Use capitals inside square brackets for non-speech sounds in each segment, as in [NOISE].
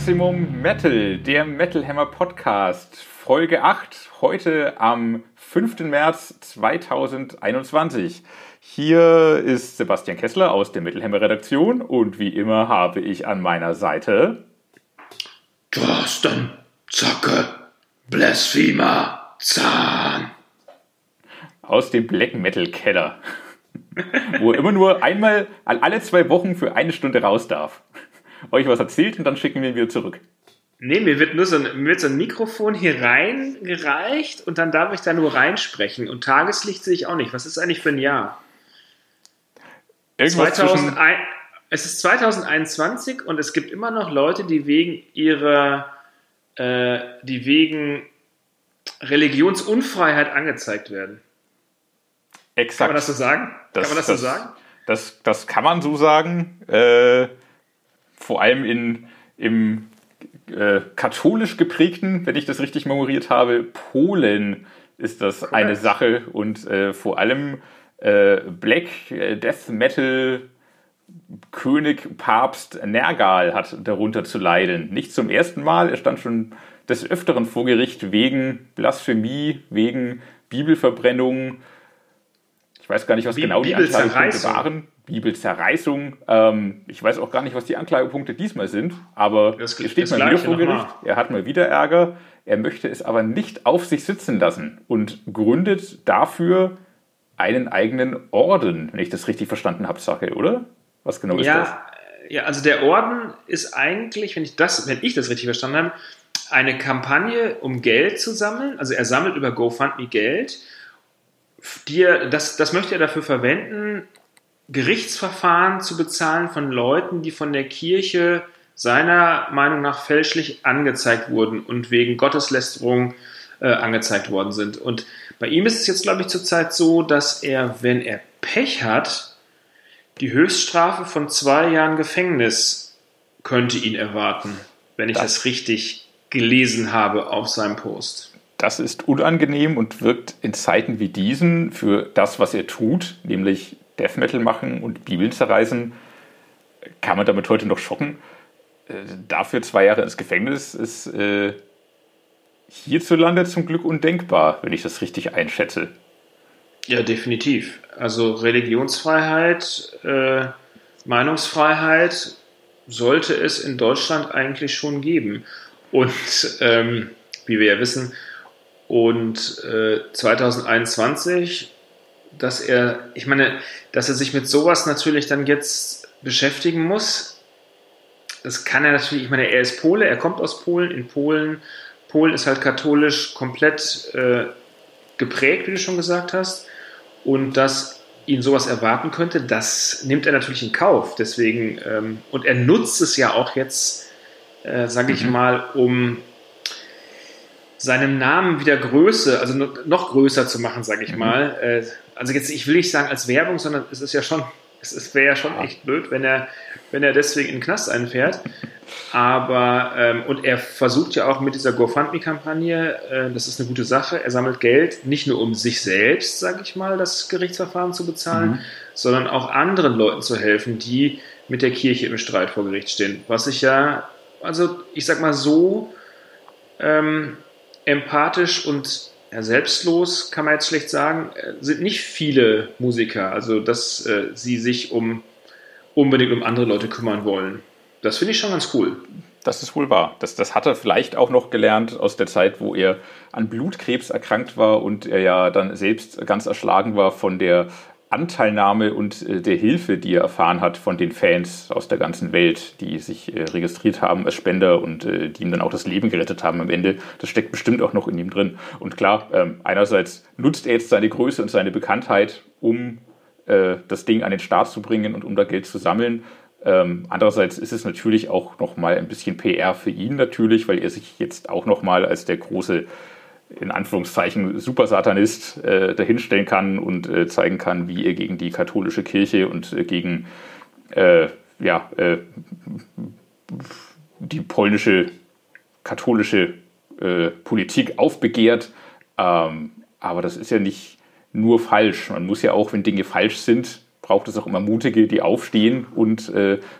Maximum Metal, der Metal Hammer Podcast, Folge 8, heute am 5. März 2021. Hier ist Sebastian Kessler aus der Metal Hammer Redaktion und wie immer habe ich an meiner Seite Thorsten Zocke, Blasphemer, Zahn. Aus dem Black Metal Keller, [LAUGHS] wo er immer nur einmal alle zwei Wochen für eine Stunde raus darf euch was erzählt und dann schicken wir ihn wieder zurück. Nee, mir wird nur so ein, mir wird so ein Mikrofon hier reingereicht und dann darf ich da nur reinsprechen. Und Tageslicht sehe ich auch nicht. Was ist eigentlich für ein Jahr? Irgendwas 2001, es ist 2021 und es gibt immer noch Leute, die wegen ihrer, äh, die wegen Religionsunfreiheit angezeigt werden. Exakt. Kann man das so sagen? Das, kann man das, das so sagen? Das, das kann man so sagen. Äh, vor allem in, im äh, katholisch geprägten, wenn ich das richtig memoriert habe, Polen ist das Correct. eine Sache und äh, vor allem äh, Black äh, Death Metal König Papst Nergal hat darunter zu leiden. Nicht zum ersten Mal, er stand schon des Öfteren vor Gericht wegen Blasphemie, wegen Bibelverbrennung. Ich weiß gar nicht, was Bi genau die Anklagepunkte waren. Bibelzerreißung. Ähm, ich weiß auch gar nicht, was die Anklagepunkte diesmal sind, aber er steht mal wieder vor Gericht. Er hat mal wieder Ärger. Er möchte es aber nicht auf sich sitzen lassen und gründet dafür einen eigenen Orden, wenn ich das richtig verstanden habe, Sache, oder? Was genau ist ja, das? Ja, also der Orden ist eigentlich, wenn ich das, wenn ich das richtig verstanden habe, eine Kampagne, um Geld zu sammeln. Also er sammelt über GoFundMe Geld. Die er, das, das möchte er dafür verwenden, Gerichtsverfahren zu bezahlen von Leuten, die von der Kirche seiner Meinung nach fälschlich angezeigt wurden und wegen Gotteslästerung äh, angezeigt worden sind. Und bei ihm ist es jetzt, glaube ich, zurzeit so, dass er, wenn er Pech hat, die Höchststrafe von zwei Jahren Gefängnis könnte ihn erwarten, wenn ich das, das richtig gelesen habe auf seinem Post. Das ist unangenehm und wirkt in Zeiten wie diesen für das, was er tut, nämlich Death Metal machen und Bibeln zerreißen, kann man damit heute noch schocken. Äh, dafür zwei Jahre ins Gefängnis ist äh, hierzulande zum Glück undenkbar, wenn ich das richtig einschätze. Ja, definitiv. Also Religionsfreiheit, äh, Meinungsfreiheit sollte es in Deutschland eigentlich schon geben. Und ähm, wie wir ja wissen, und äh, 2021 dass er, ich meine, dass er sich mit sowas natürlich dann jetzt beschäftigen muss. Das kann er natürlich, ich meine, er ist Pole, er kommt aus Polen. In Polen, Polen ist halt katholisch komplett äh, geprägt, wie du schon gesagt hast. Und dass ihn sowas erwarten könnte, das nimmt er natürlich in Kauf. Deswegen, ähm, und er nutzt es ja auch jetzt, äh, sage ich mhm. mal, um seinem Namen wieder Größe, also noch größer zu machen, sage ich mhm. mal. Äh, also jetzt, ich will nicht sagen als Werbung, sondern es ist ja schon, es wäre ja schon echt blöd, wenn er, wenn er deswegen in den Knast einfährt. Aber, ähm, und er versucht ja auch mit dieser GoFundMe-Kampagne, äh, das ist eine gute Sache, er sammelt Geld, nicht nur um sich selbst, sage ich mal, das Gerichtsverfahren zu bezahlen, mhm. sondern auch anderen Leuten zu helfen, die mit der Kirche im Streit vor Gericht stehen. Was ich ja, also ich sag mal so, ähm, empathisch und ja, selbstlos kann man jetzt schlecht sagen, äh, sind nicht viele Musiker, also dass äh, sie sich um unbedingt um andere Leute kümmern wollen. Das finde ich schon ganz cool. Das ist wohl wahr. Das, das hat er vielleicht auch noch gelernt aus der Zeit, wo er an Blutkrebs erkrankt war und er ja dann selbst ganz erschlagen war von der Anteilnahme und äh, der Hilfe, die er erfahren hat von den Fans aus der ganzen Welt, die sich äh, registriert haben als Spender und äh, die ihm dann auch das Leben gerettet haben am Ende. Das steckt bestimmt auch noch in ihm drin. Und klar, ähm, einerseits nutzt er jetzt seine Größe und seine Bekanntheit, um das Ding an den Start zu bringen und um da Geld zu sammeln. Ähm, andererseits ist es natürlich auch noch mal ein bisschen PR für ihn natürlich, weil er sich jetzt auch noch mal als der große in Anführungszeichen Supersatanist äh, dahinstellen kann und äh, zeigen kann, wie er gegen die katholische Kirche und äh, gegen äh, ja, äh, die polnische katholische äh, Politik aufbegehrt. Ähm, aber das ist ja nicht nur falsch. Man muss ja auch, wenn Dinge falsch sind, braucht es auch immer Mutige, die aufstehen und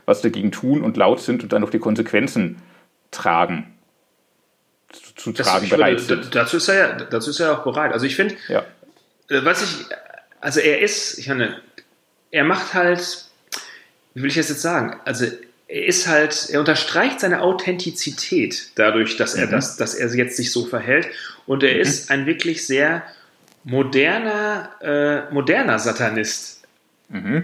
was dagegen tun und laut sind und dann auch die Konsequenzen tragen, zu, Das- tragen bereit würde- sind. Dazu ist er ja, dazu ist er auch bereit. Also ich finde, Ja. Äh, was ich, also er ist, ich meine, er macht halt, wie will ich das jetzt sagen? Also er ist halt, er unterstreicht seine Authentizität dadurch, dass er das, dass er jetzt sich so verhält. Und er ist ein wirklich sehr moderner, äh, moderner Satanist.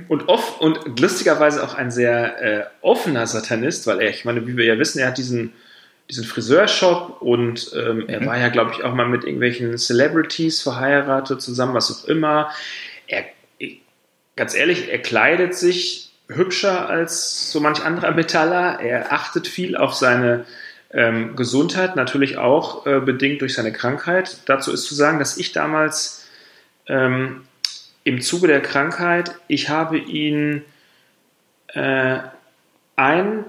Und, off, und lustigerweise auch ein sehr äh, offener Satanist, weil er, ich meine, wie wir ja wissen, er hat diesen, diesen Friseurshop und ähm, er war ja, glaube ich, auch mal mit irgendwelchen Celebrities verheiratet, zusammen, was auch immer. Er, ganz ehrlich, er kleidet sich hübscher als so manch anderer Metaller. Er achtet viel auf seine ähm, Gesundheit, natürlich auch äh, bedingt durch seine Krankheit. Dazu ist zu sagen, dass ich damals ähm, im Zuge der Krankheit, ich habe ihn äh, einen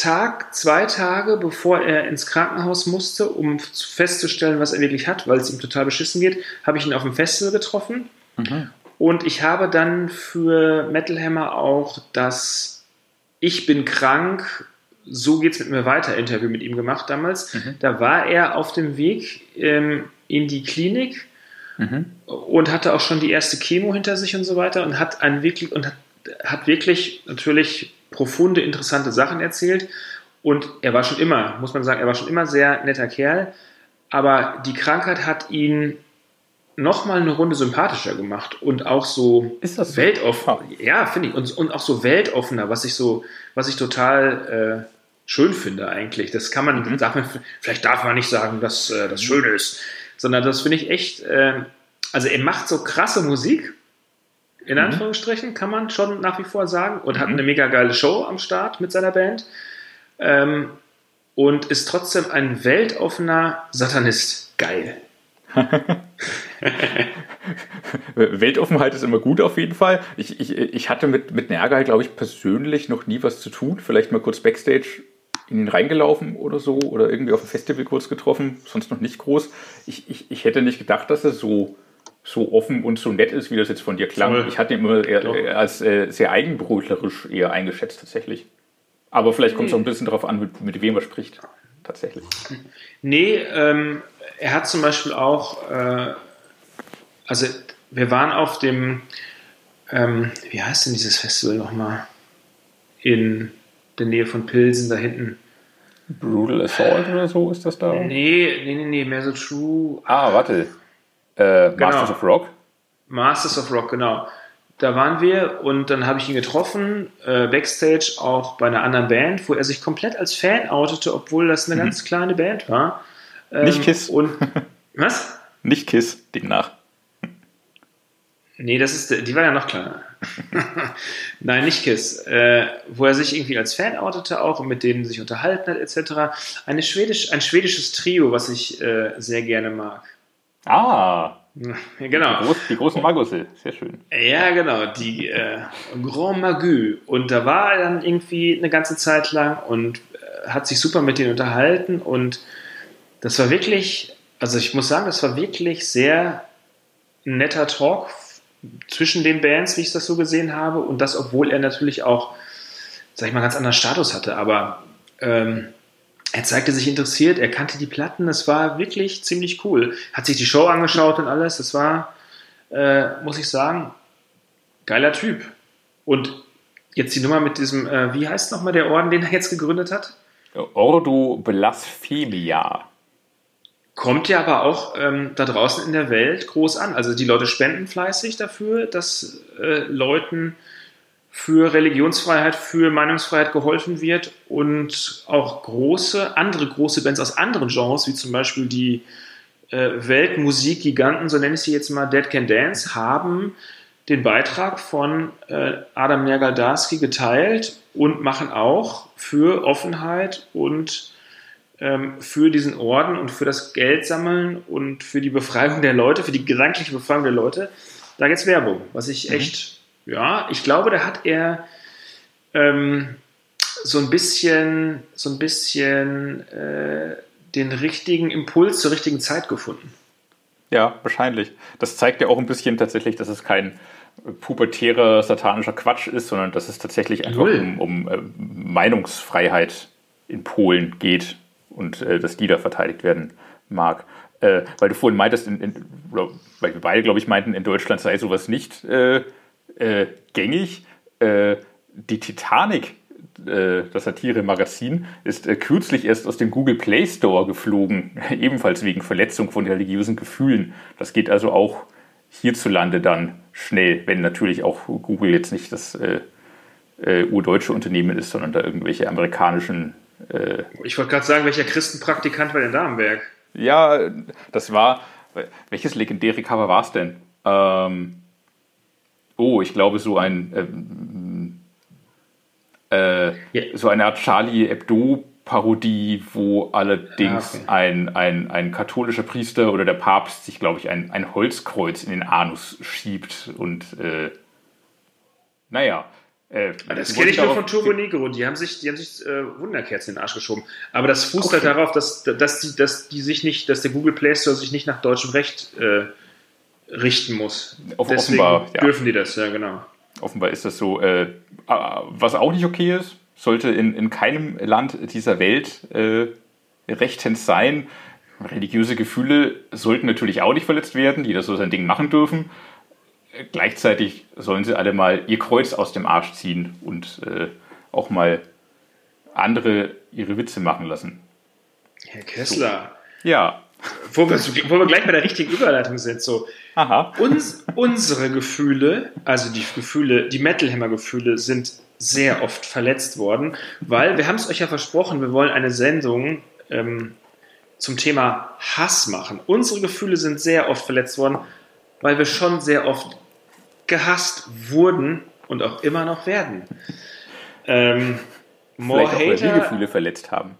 Tag, zwei Tage, bevor er ins Krankenhaus musste, um festzustellen, was er wirklich hat, weil es ihm total beschissen geht, habe ich ihn auf dem Festival getroffen. Und ich habe dann für Metal Hammer auch das Ich bin krank, so geht's mit mir weiter Interview mit ihm gemacht damals. Da war er auf dem Weg ähm, in die Klinik und hatte auch schon die erste Chemo hinter sich und so weiter und hat einen wirklich und hat, hat wirklich natürlich profunde, interessante Sachen erzählt. Und er war schon immer, muss man sagen, er war schon immer sehr netter Kerl, aber die Krankheit hat ihn nochmal eine Runde sympathischer gemacht und auch so Ist das so? weltoffen. Ah. Ja, finde ich. Und, und auch so weltoffener, was ich so, was ich total äh, schön finde eigentlich. Das kann man, darf man, vielleicht darf man nicht sagen, dass äh, das schön ist, sondern das finde ich echt, äh, also er macht so krasse Musik, in Anführungsstrichen, kann man schon nach wie vor sagen, und hat eine mega geile Show am Start mit seiner Band. Ähm, und ist trotzdem ein weltoffener Satanist. Geil. [LAUGHS] Weltoffenheit ist immer gut auf jeden Fall. Ich, ich, ich hatte mit, mit Nergal, glaube ich, persönlich noch nie was zu tun. Vielleicht mal kurz Backstage in ihn reingelaufen oder so oder irgendwie auf dem Festival kurz getroffen, sonst noch nicht groß. Ich, ich, ich hätte nicht gedacht, dass er so, so offen und so nett ist, wie das jetzt von dir klang. Ich hatte ihn immer eher, eher als äh, sehr eigenbrötlerisch eher eingeschätzt tatsächlich. Aber vielleicht kommt es auch ein bisschen darauf an, mit, mit wem er spricht. Tatsächlich. Nee, ähm, er hat zum Beispiel auch, äh, also wir waren auf dem, ähm, wie heißt denn dieses Festival nochmal? In der Nähe von Pilsen, da hinten. Brutal Assault oder so ist das da? Nee, nee, nee, nee, mehr so True Ah, warte. Äh, Masters Genau. of Rock? Masters of Rock, genau. Da waren wir und dann habe ich ihn getroffen, äh, backstage auch bei einer anderen Band, wo er sich komplett als Fan outete, obwohl das eine ganz kleine Band war. Ähm, Nicht Kiss. Und [LAUGHS] was? Nicht Kiss, demnach. Nee, das ist, die war ja noch kleiner. [LAUGHS] Nein, nicht Kiss. Äh, wo er sich irgendwie als Fan outete auch und mit denen sich unterhalten hat, etc. Eine Schwedisch, ein schwedisches Trio, was ich äh, sehr gerne mag. Ah, Ja, die, genau. groß, die großen Magusse. Sehr schön. Ja, genau, die äh, Grand Magu. Und da war er dann irgendwie eine ganze Zeit lang und äh, hat sich super mit denen unterhalten. Und das war wirklich, also ich muss sagen, das war wirklich sehr netter Talk zwischen den Bands, wie ich das so gesehen habe. Und das, obwohl er natürlich auch, sag ich mal, ganz anderen Status hatte. Aber ähm, er zeigte sich interessiert, er kannte die Platten, es war wirklich ziemlich cool. Hat sich die Show angeschaut und alles, das war, äh, muss ich sagen, geiler Typ. Und jetzt die Nummer mit diesem, äh, wie heißt nochmal der Orden, den er jetzt gegründet hat? Ordo Blasphemia. Kommt ja aber auch ähm, da draußen in der Welt groß an. Also die Leute spenden fleißig dafür, dass äh, Leuten für Religionsfreiheit, für Meinungsfreiheit geholfen wird und auch große, andere große Bands aus anderen Genres, wie zum Beispiel die äh, Weltmusikgiganten, so nenne ich sie jetzt mal, Dead Can Dance, haben den Beitrag von äh, Adam Nergaldarski geteilt und machen auch für Offenheit und ähm, für diesen Orden und für das Geld sammeln und für die Befreiung der Leute, für die gedankliche Befreiung der Leute, da gibt's Werbung, was ich echt, ja, ich glaube, da hat er ähm, so ein bisschen, so ein bisschen äh, den richtigen Impuls zur richtigen Zeit gefunden. Ja, wahrscheinlich. Das zeigt ja auch ein bisschen tatsächlich, dass es kein pubertärer satanischer Quatsch ist, sondern dass es tatsächlich einfach Null. um, um äh, Meinungsfreiheit in Polen geht. und äh, dass die da verteidigt werden mag. Äh, weil du vorhin meintest, in, in, weil wir beide, glaube ich, meinten, in Deutschland sei sowas nicht äh, äh, gängig. Äh, die Titanic, äh, das Satire-Magazin, ist äh, kürzlich erst aus dem Google Play Store geflogen, [LAUGHS] ebenfalls wegen Verletzung von religiösen Gefühlen. Das geht also auch hierzulande dann schnell, wenn natürlich auch Google jetzt nicht das äh, äh, urdeutsche Unternehmen ist, sondern da irgendwelche amerikanischen. Ich wollte gerade sagen, welcher Christenpraktikant war denn da am Werk? Ja, das war. Welches legendäre Cover war es denn? Ähm, oh, ich glaube, so ein. Ähm, äh, ja. So eine Art Charlie Hebdo Parodie, wo allerdings ah, okay. ein, ein, ein katholischer Priester oder der Papst sich, glaube ich, ein, ein Holzkreuz in den Anus schiebt und äh, naja. Äh, das kenne ich nur von Turbo Negro, die haben sich, die haben sich äh, Wunderkerzen in den Arsch geschoben. Aber das fußt halt okay. halt darauf, dass, dass, die, dass die sich nicht, dass der Google Play Store sich nicht nach deutschem Recht äh, richten muss. Auf, Deswegen offenbar, ja. dürfen die das, ja genau. Offenbar ist das so. Äh, was auch nicht okay ist, sollte in, in keinem Land dieser Welt äh, rechtens sein. Religiöse Gefühle sollten natürlich auch nicht verletzt werden, die das so sein Ding machen dürfen. Gleichzeitig sollen sie alle mal ihr Kreuz aus dem Arsch ziehen und äh, auch mal andere ihre Witze machen lassen. Herr Kessler. So. Ja. Wo wir, wo wir gleich bei der richtigen Überleitung sind, so. Aha. Uns, unsere Gefühle, also die Gefühle, die Metal-Hammer-Gefühle sind sehr oft verletzt worden, weil wir haben es euch ja versprochen, wir wollen eine Sendung ähm, zum Thema Hass machen. Unsere Gefühle sind sehr oft verletzt worden, weil wir schon sehr oft gehasst wurden und auch immer noch werden. Ähm, Vielleicht auch, weil wir Gefühle verletzt haben.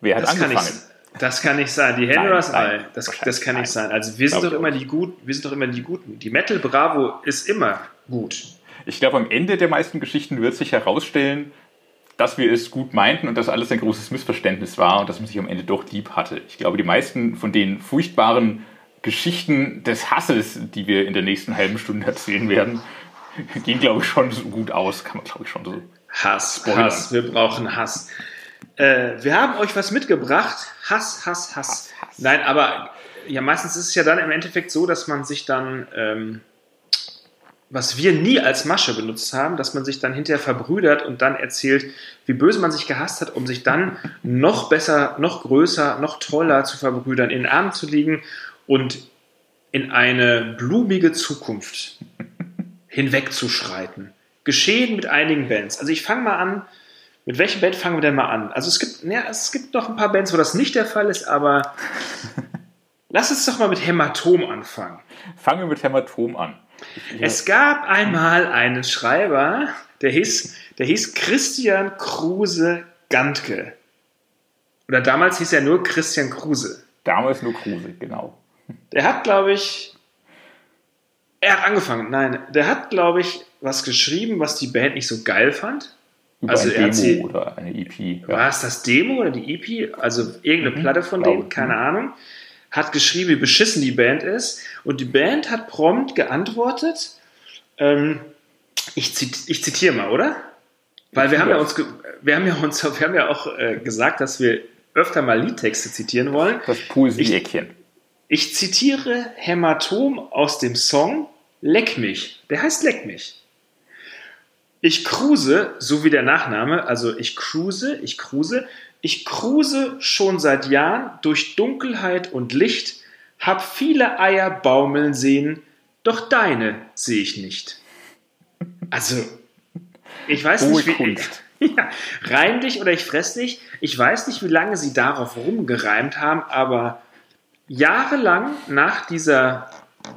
Wer hat das angefangen? Das kann nicht sein. Die Hände das Ei. Das, das kann nicht sein. Also wir sind doch immer die Guten. Wir sind doch immer die Guten. Die Metal Bravo ist immer gut. Ich glaube, am Ende der meisten Geschichten wird sich herausstellen, dass wir es gut meinten und dass alles ein großes Missverständnis war und dass man sich am Ende doch lieb hatte. Ich glaube, die meisten von den furchtbaren Geschichten des Hasses, die wir in der nächsten halben Stunde erzählen werden, gehen, glaube ich, schon so gut aus. Kann man, glaube ich, schon so. Hass, spoilern. Hass, wir brauchen Hass. Äh, wir haben euch was mitgebracht. Hass, Hass, Hass, Hass, Hass. Nein, aber ja, meistens ist es ja dann im Endeffekt so, dass man sich dann ähm, was wir nie als Masche benutzt haben, dass man sich dann hinterher verbrüdert und dann erzählt, wie böse man sich gehasst hat, um sich dann noch besser, noch größer, noch toller zu verbrüdern, in den Armen zu liegen und in eine blumige Zukunft hinwegzuschreiten. Geschehen mit einigen Bands. Also ich fange mal an. Mit welcher Band fangen wir denn mal an? Also es gibt, ja, es gibt noch ein paar Bands, wo das nicht der Fall ist, aber [LAUGHS] lass uns doch mal mit Hämatom anfangen. Fangen wir mit Hämatom an. Es gab einmal einen Schreiber, der hieß, der hieß Christian Kruse Gantke. Oder damals hieß er nur Christian Kruse. Damals nur Kruse, genau. Der hat, glaube ich, er hat angefangen, nein, der hat, glaube ich, was geschrieben, was die Band nicht so geil fand. Über also ein Demo oder eine EP. War es das Demo oder die EP? Also irgendeine mhm, Platte von denen, keine Ahnung hat geschrieben, wie beschissen die Band ist. Und die Band hat prompt geantwortet. Ähm, ich, zit ich zitiere mal, oder? Weil wir haben ja uns, wir haben ja uns, wir haben ja auch äh, gesagt, dass wir öfter mal Liedtexte zitieren wollen. Das Poesie-Eckchen. Ich, ich zitiere Hämatom aus dem Song Leck mich. Der heißt Leck mich. Ich cruise, so wie der Nachname, also ich cruise, ich cruise, ich kruse schon seit Jahren durch Dunkelheit und Licht, hab viele Eier baumeln sehen, doch deine sehe ich nicht. Also, ich weiß Hohe nicht, wie. Kunst. [LAUGHS] Ja, reim dich oder ich fress dich. Ich weiß nicht, wie lange sie darauf rumgereimt haben, aber jahrelang nach, dieser,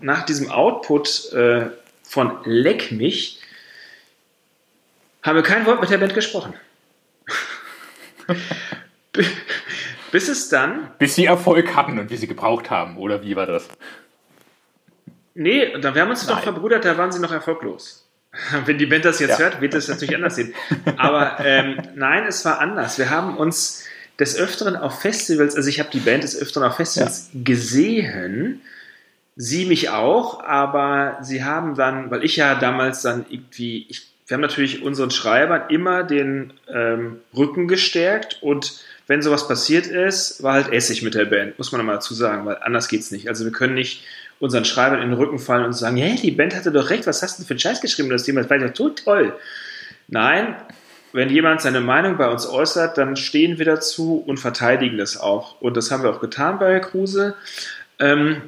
nach diesem Output äh, von Leck mich haben wir kein Wort mit der Band gesprochen. [LAUGHS] Bis es dann. Bis sie Erfolg hatten und wie sie gebraucht haben, oder wie war das? Nee, wir haben uns Nein. doch verbrüdert, da waren sie noch erfolglos. [LAUGHS] Wenn die Band das jetzt ja. hört, wird es natürlich anders sehen. Aber ähm, nein, es war anders. Wir haben uns des Öfteren auf Festivals, also ich habe die Band des Öfteren auf Festivals ja. gesehen, sie mich auch, aber sie haben dann, weil ich ja damals dann irgendwie, ich, wir haben natürlich unseren Schreibern immer den ähm, Rücken gestärkt und wenn sowas passiert ist, war halt Essig mit der Band, muss man nochmal dazu sagen, weil anders geht's nicht. Also wir können nicht unseren Schreibern in den Rücken fallen und sagen, hey, die Band hatte doch recht, was hast du denn für einen Scheiß geschrieben, das Thema, war ja so toll. Nein, wenn jemand seine Meinung bei uns äußert, dann stehen wir dazu und verteidigen das auch. Und das haben wir auch getan bei Herr Kruse. Ähm,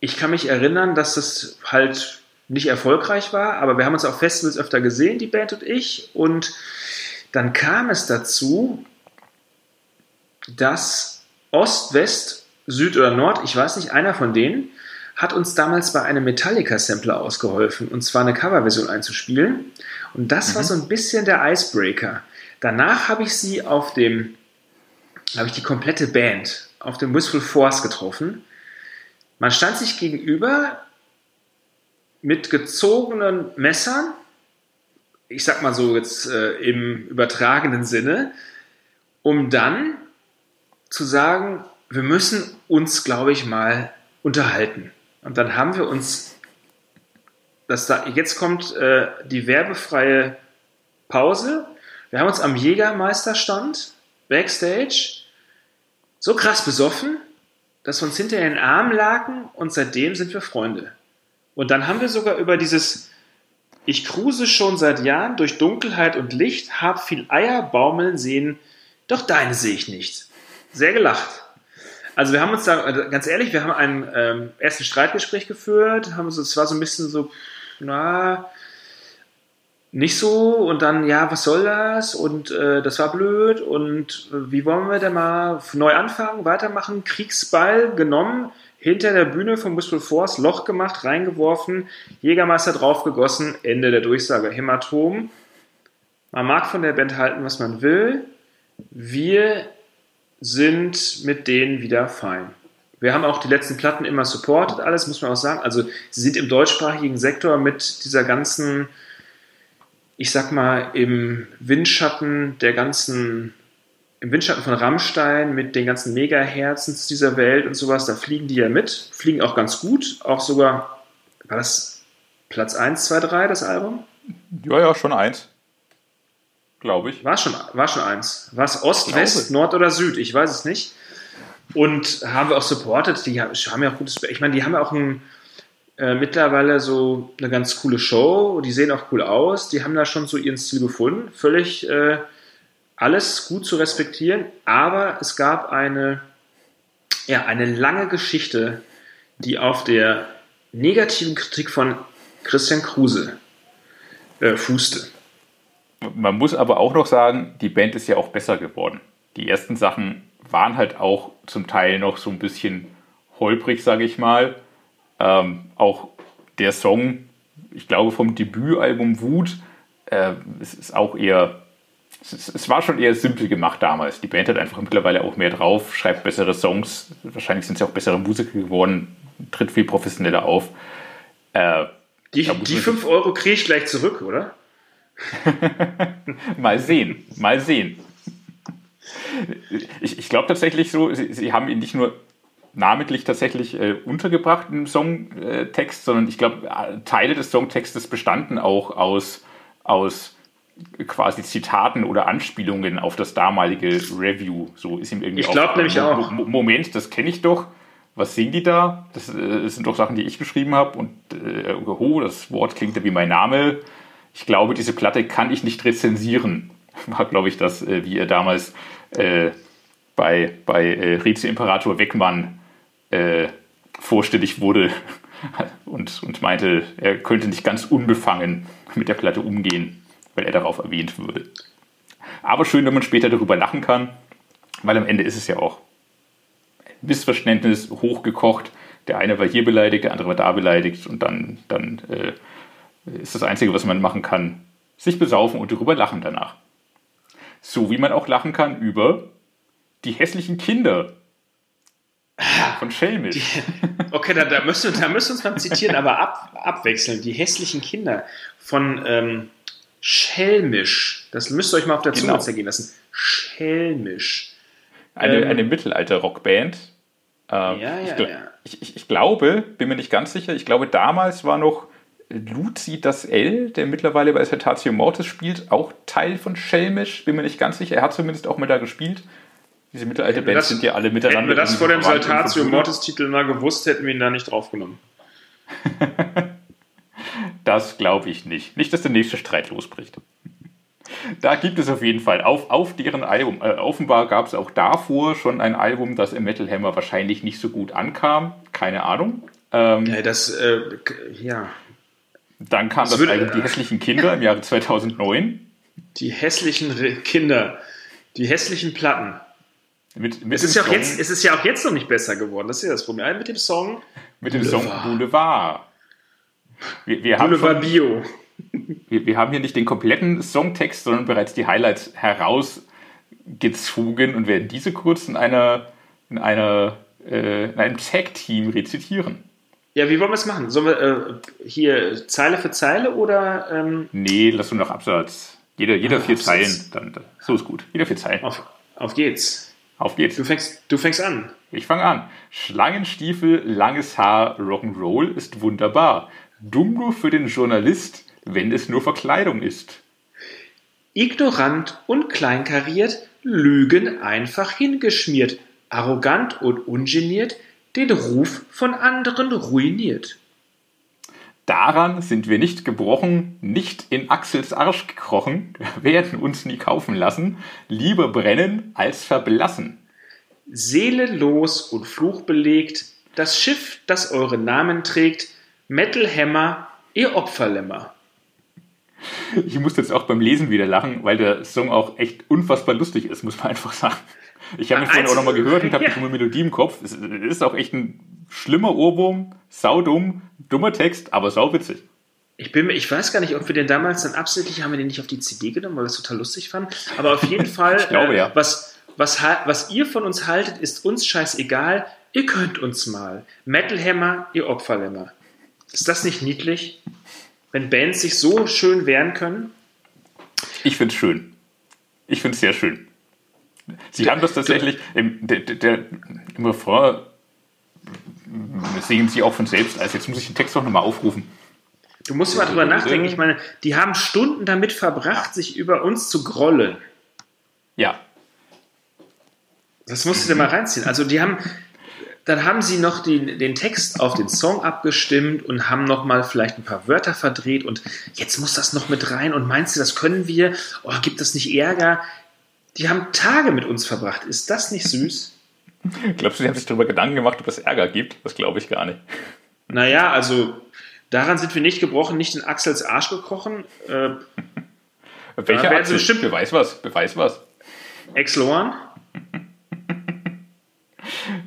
ich kann mich erinnern, dass das halt nicht erfolgreich war, aber wir haben uns auf Festivals öfter gesehen, die Band und ich. Und dann kam es dazu, dass Ost, West, Süd oder Nord, ich weiß nicht, einer von denen, hat uns damals bei einem Metallica-Sampler ausgeholfen, und zwar eine Coverversion einzuspielen. Und das mhm. war so ein bisschen der Icebreaker. Danach habe ich sie auf dem, habe ich die komplette Band auf dem Wistful Force getroffen. Man stand sich gegenüber mit gezogenen Messern, ich sag mal so jetzt äh, im übertragenen Sinne, um dann zu sagen, wir müssen uns, glaube ich, mal unterhalten. Und dann haben wir uns, das da, jetzt kommt äh, die werbefreie Pause. Wir haben uns am Jägermeisterstand backstage so krass besoffen, dass wir uns hinterher in den Arm lagen und seitdem sind wir Freunde. Und dann haben wir sogar über dieses Ich kruse schon seit Jahren durch Dunkelheit und Licht, hab viel Eier baumeln sehen, doch deine sehe ich nicht. Sehr gelacht. Also wir haben uns da, äh, ganz ehrlich, wir haben ein ähm, erstes Streitgespräch geführt, haben es war so ein bisschen so, na, nicht so und dann, ja, was soll das? Und äh, das war blöd und äh, wie wollen wir denn mal neu anfangen, weitermachen? Kriegsball genommen, hinter der Bühne vom Whistle Force, Loch gemacht, reingeworfen, Jägermeister draufgegossen, Ende der Durchsage, Hämatom. Man mag von der Band halten, was man will. Wir sind mit denen wieder fein. Wir haben auch die letzten Platten immer supported, alles muss man auch sagen. Also sie sind im deutschsprachigen Sektor mit dieser ganzen, ich sag mal, im Windschatten der ganzen, im Windschatten von Rammstein mit den ganzen Megaherzens dieser Welt und sowas, da fliegen die ja mit, fliegen auch ganz gut, auch sogar, war das Platz 1, 2, 3, das Album? Ja, ja, schon eins glaube ich. War schon, war schon eins. War es Ost, West, Nord oder Süd? Ich weiß es nicht. Und haben wir auch supported. Die haben ja auch gutes. Ich meine, die haben ja auch ein, äh, mittlerweile so eine ganz coole Show. Die sehen auch cool aus. Die haben da schon so ihren Stil gefunden. Völlig äh, alles gut zu respektieren. Aber es gab eine, ja, eine lange Geschichte, die auf der negativen Kritik von Christian Kruse äh, fußte. Man muss aber auch noch sagen, die Band ist ja auch besser geworden. Die ersten Sachen waren halt auch zum Teil noch so ein bisschen holprig, sage ich mal. Ähm, auch der Song, ich glaube vom Debütalbum Wut, äh, es ist auch eher, es, es, war schon eher simpel gemacht damals. Die Band hat einfach mittlerweile auch mehr drauf, schreibt bessere Songs, wahrscheinlich sind sie auch bessere Musiker geworden, tritt viel professioneller auf. Äh, die 5 Euro kriege ich gleich zurück, oder? [LAUGHS] mal sehen, mal sehen. Ich, ich glaube tatsächlich so, sie, sie, haben ihn nicht nur namentlich tatsächlich äh, untergebracht im Songtext, sondern ich glaube, Teile des Songtextes bestanden auch aus, aus quasi Zitaten oder Anspielungen auf das damalige Review. So ist ihm irgendwie Ich glaube nämlich auch. Moment, das kenne ich doch. Was singen die da? Das, äh, das, sind doch Sachen, die ich geschrieben habe. Und äh, oh, das Wort klingt ja wie mein Name ich glaube, diese Platte kann ich nicht rezensieren. [LAUGHS] War, glaube ich, das, äh, wie er damals äh, bei, bei äh, Rätsel Imperator Weckmann äh, vorstellig wurde [LAUGHS] und, und meinte, er könnte nicht ganz unbefangen mit der Platte umgehen, weil er darauf erwähnt würde. Aber schön, wenn man später darüber lachen kann, weil am Ende ist es ja auch Missverständnis hochgekocht. Der eine war hier beleidigt, der andere war da beleidigt und dann, dann äh, ist das Einzige, was man machen kann, sich besaufen und darüber lachen danach. So wie man auch lachen kann über die hässlichen Kinder von Schelmisch. Okay, da, da, müssen, da müssen uns mal zitieren, aber ab, abwechseln. Die hässlichen Kinder von ähm, Schelmisch. Das müsst ihr euch mal auf der Zunge genau. zergehen lassen. Schelmisch. Eine, ähm, eine Mittelalter-Rockband. Ähm, ja, ja, ich, ja. Ich, ich, ich, glaube, bin mir nicht ganz sicher, ich glaube, damals war noch Luzi das L, der mittlerweile bei Cetatio Mortis spielt, auch Teil von Schelmisch. Bin mir nicht ganz sicher. Er hat zumindest auch mit da gespielt. Diese mittelalte Bands sind ja alle miteinander. Hätten wir das vor dem Saltatio. Mortis-Titel mal gewusst, hätten wir ihn da nicht draufgenommen. [LAUGHS] Das glaube ich nicht. Nicht, dass der nächste Streit losbricht. Da gibt es auf jeden Fall auf, auf deren Album. Äh, offenbar gab es auch davor schon ein Album, das im Metal Hammer wahrscheinlich nicht so gut ankam. Keine Ahnung. Ähm, Ja, das, äh, ja. dann kam das das, würde- Album Die hässlichen Kinder im Jahre 2009. Die hässlichen Kinder, die hässlichen Platten. Mit, mit Es ist, ja auch Song, jetzt, es ist ja auch jetzt noch nicht besser geworden. Das ist ja das Problem. Mit dem Song mit dem Song Boulevard. Wir, wir, haben schon, Bio. wir, wir haben hier nicht den kompletten Songtext, sondern bereits die Highlights herausgezogen und werden diese kurz in einer, in einer äh, in einem Tag-Team rezitieren. Ja, wie wollen wir es machen? Sollen wir äh, hier Zeile für Zeile oder ähm, Nee, lass uns noch Absatz. Jeder, jeder Ah, vier Absatz. Zeilen. Dann, dann, so ist gut. Jeder vier Zeilen. auf, auf geht's? Auf geht's. Du fängst, du fängst an. Ich fange an. Schlangenstiefel, langes Haar, Rock'n'Roll ist wunderbar. Dumm für den Journalist, wenn es nur Verkleidung ist. Ignorant und kleinkariert, Lügen einfach hingeschmiert, arrogant und ungeniert, den Ruf von anderen ruiniert. Daran sind wir nicht gebrochen, nicht in Axels Arsch gekrochen, [LAUGHS] werden uns nie kaufen lassen, lieber brennen als verblassen. Seele los und Fluch belegt, das Schiff, das eure Namen trägt, Metal Hammer, ihr Opferlämmer. Ich muss jetzt auch beim Lesen wieder lachen, weil der Song auch echt unfassbar lustig ist, muss man einfach sagen. Ich habe ihn vorhin auch nochmal gehört und habe Ja. die dumme Melodie im Kopf. Es ist auch echt ein schlimmer Ohrwurm, saudumm, dummer Text, aber sauwitzig. Ich, bin, ich weiß gar nicht, ob wir den damals dann absichtlich, haben wir den nicht auf die CD genommen, weil wir es total lustig fanden. Aber auf jeden [LAUGHS] Fall, glaube, äh, ja. was, was, was ihr von uns haltet, ist uns scheißegal. Ihr könnt uns mal. Metal Hammer, ihr Opferlämmer. Ist das nicht niedlich? Wenn Bands sich so schön wehren können? Ich finde es schön. Ich finde es sehr schön. Sie haben das tatsächlich im, der, der, im Refrain singen sie auch von selbst. Also jetzt muss ich den Text auch nochmal aufrufen. Du musst mal drüber nachdenken. Ich meine, die haben Stunden damit verbracht, sich über uns zu grollen. Ja, Das musst du dir mal reinziehen. Also die haben, dann haben sie noch den, den Text auf den Song abgestimmt und haben noch mal vielleicht ein paar Wörter verdreht und jetzt muss das noch mit rein und meinst du, das können wir? Oh, gibt das nicht Ärger? Die haben Tage mit uns verbracht. Ist das nicht süß? glaubst du, sie haben sich darüber Gedanken gemacht, ob es Ärger gibt? Das glaube ich gar nicht. Naja, also daran sind wir nicht gebrochen, nicht in Axels Arsch gekrochen. Äh, Welcher Axel? bestimmt- Beweis was, beweis was. Ex-Lohan?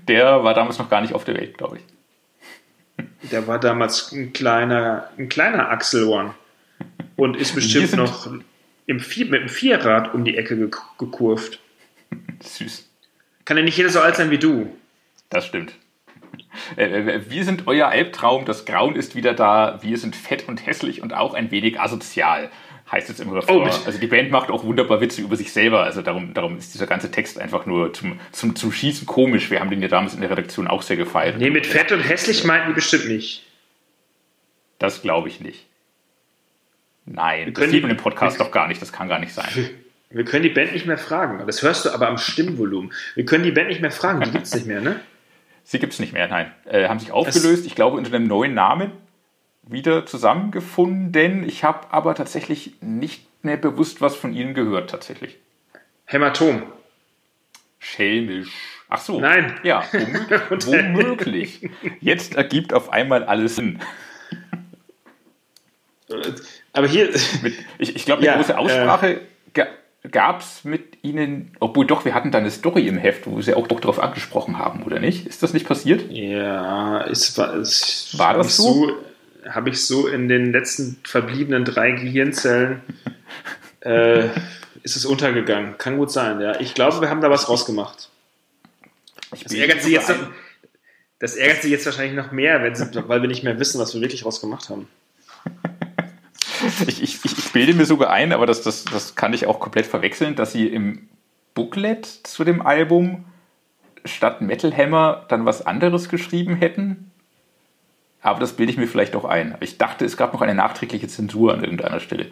Der war damals noch gar nicht auf der Welt, glaube ich. Der war damals ein kleiner, ein kleiner Axel One und ist bestimmt noch im Vier, mit dem Vierrad um die Ecke ge gekurvt. Süß. Kann ja nicht jeder so alt sein wie du. Das stimmt. Äh, äh, wir sind euer Albtraum, das Grauen ist wieder da, wir sind fett und hässlich und auch ein wenig asozial, heißt es im Refrain. Oh, also die Band macht auch wunderbar Witze über sich selber, also darum, darum ist dieser ganze Text einfach nur zum, zum, zum Schießen komisch. Wir haben den ja damals in der Redaktion auch sehr gefeiert. Nee, mit fett und hässlich meinten die bestimmt nicht. Das glaube ich nicht. Nein, das sieht man im Podcast doch gar nicht, das kann gar nicht sein. [LAUGHS] Wir können die Band nicht mehr fragen. Das hörst du aber am Stimmvolumen. Wir können die Band nicht mehr fragen. Die gibt's nicht mehr, ne? [LAUGHS] Sie gibt es nicht mehr, nein. Äh, haben sich aufgelöst, ich glaube, unter einem neuen Namen wieder zusammengefunden. Ich habe aber tatsächlich nicht mehr bewusst was von ihnen gehört, tatsächlich. Hämatom. Schelmisch. Ach so. Nein. Ja, [LAUGHS] womöglich. womöglich. Jetzt ergibt auf einmal alles Sinn. Aber hier, ich ich glaube, eine Ja, große Aussprache gab es mit ihnen, obwohl doch, wir hatten da eine Story im Heft, wo sie auch doch darauf angesprochen haben, oder nicht? Ist das nicht passiert? ja, ist, war, ist, War das ich so? Habe ich so in den letzten verbliebenen drei Gehirnzellen äh, ist es untergegangen. Kann gut sein, ja. Ich glaube, wir haben da was rausgemacht. Das ärgert, sie jetzt, das ärgert sie jetzt wahrscheinlich noch mehr, sie, weil wir nicht mehr wissen, was wir wirklich rausgemacht haben. Ich, ich, ich bilde mir sogar ein, aber das, das, das kann ich auch komplett verwechseln, dass sie im Booklet zu dem Album statt Metal Hammer dann was anderes geschrieben hätten. Aber das bilde ich mir vielleicht auch ein. Ich dachte, es gab noch eine nachträgliche Zensur an irgendeiner Stelle.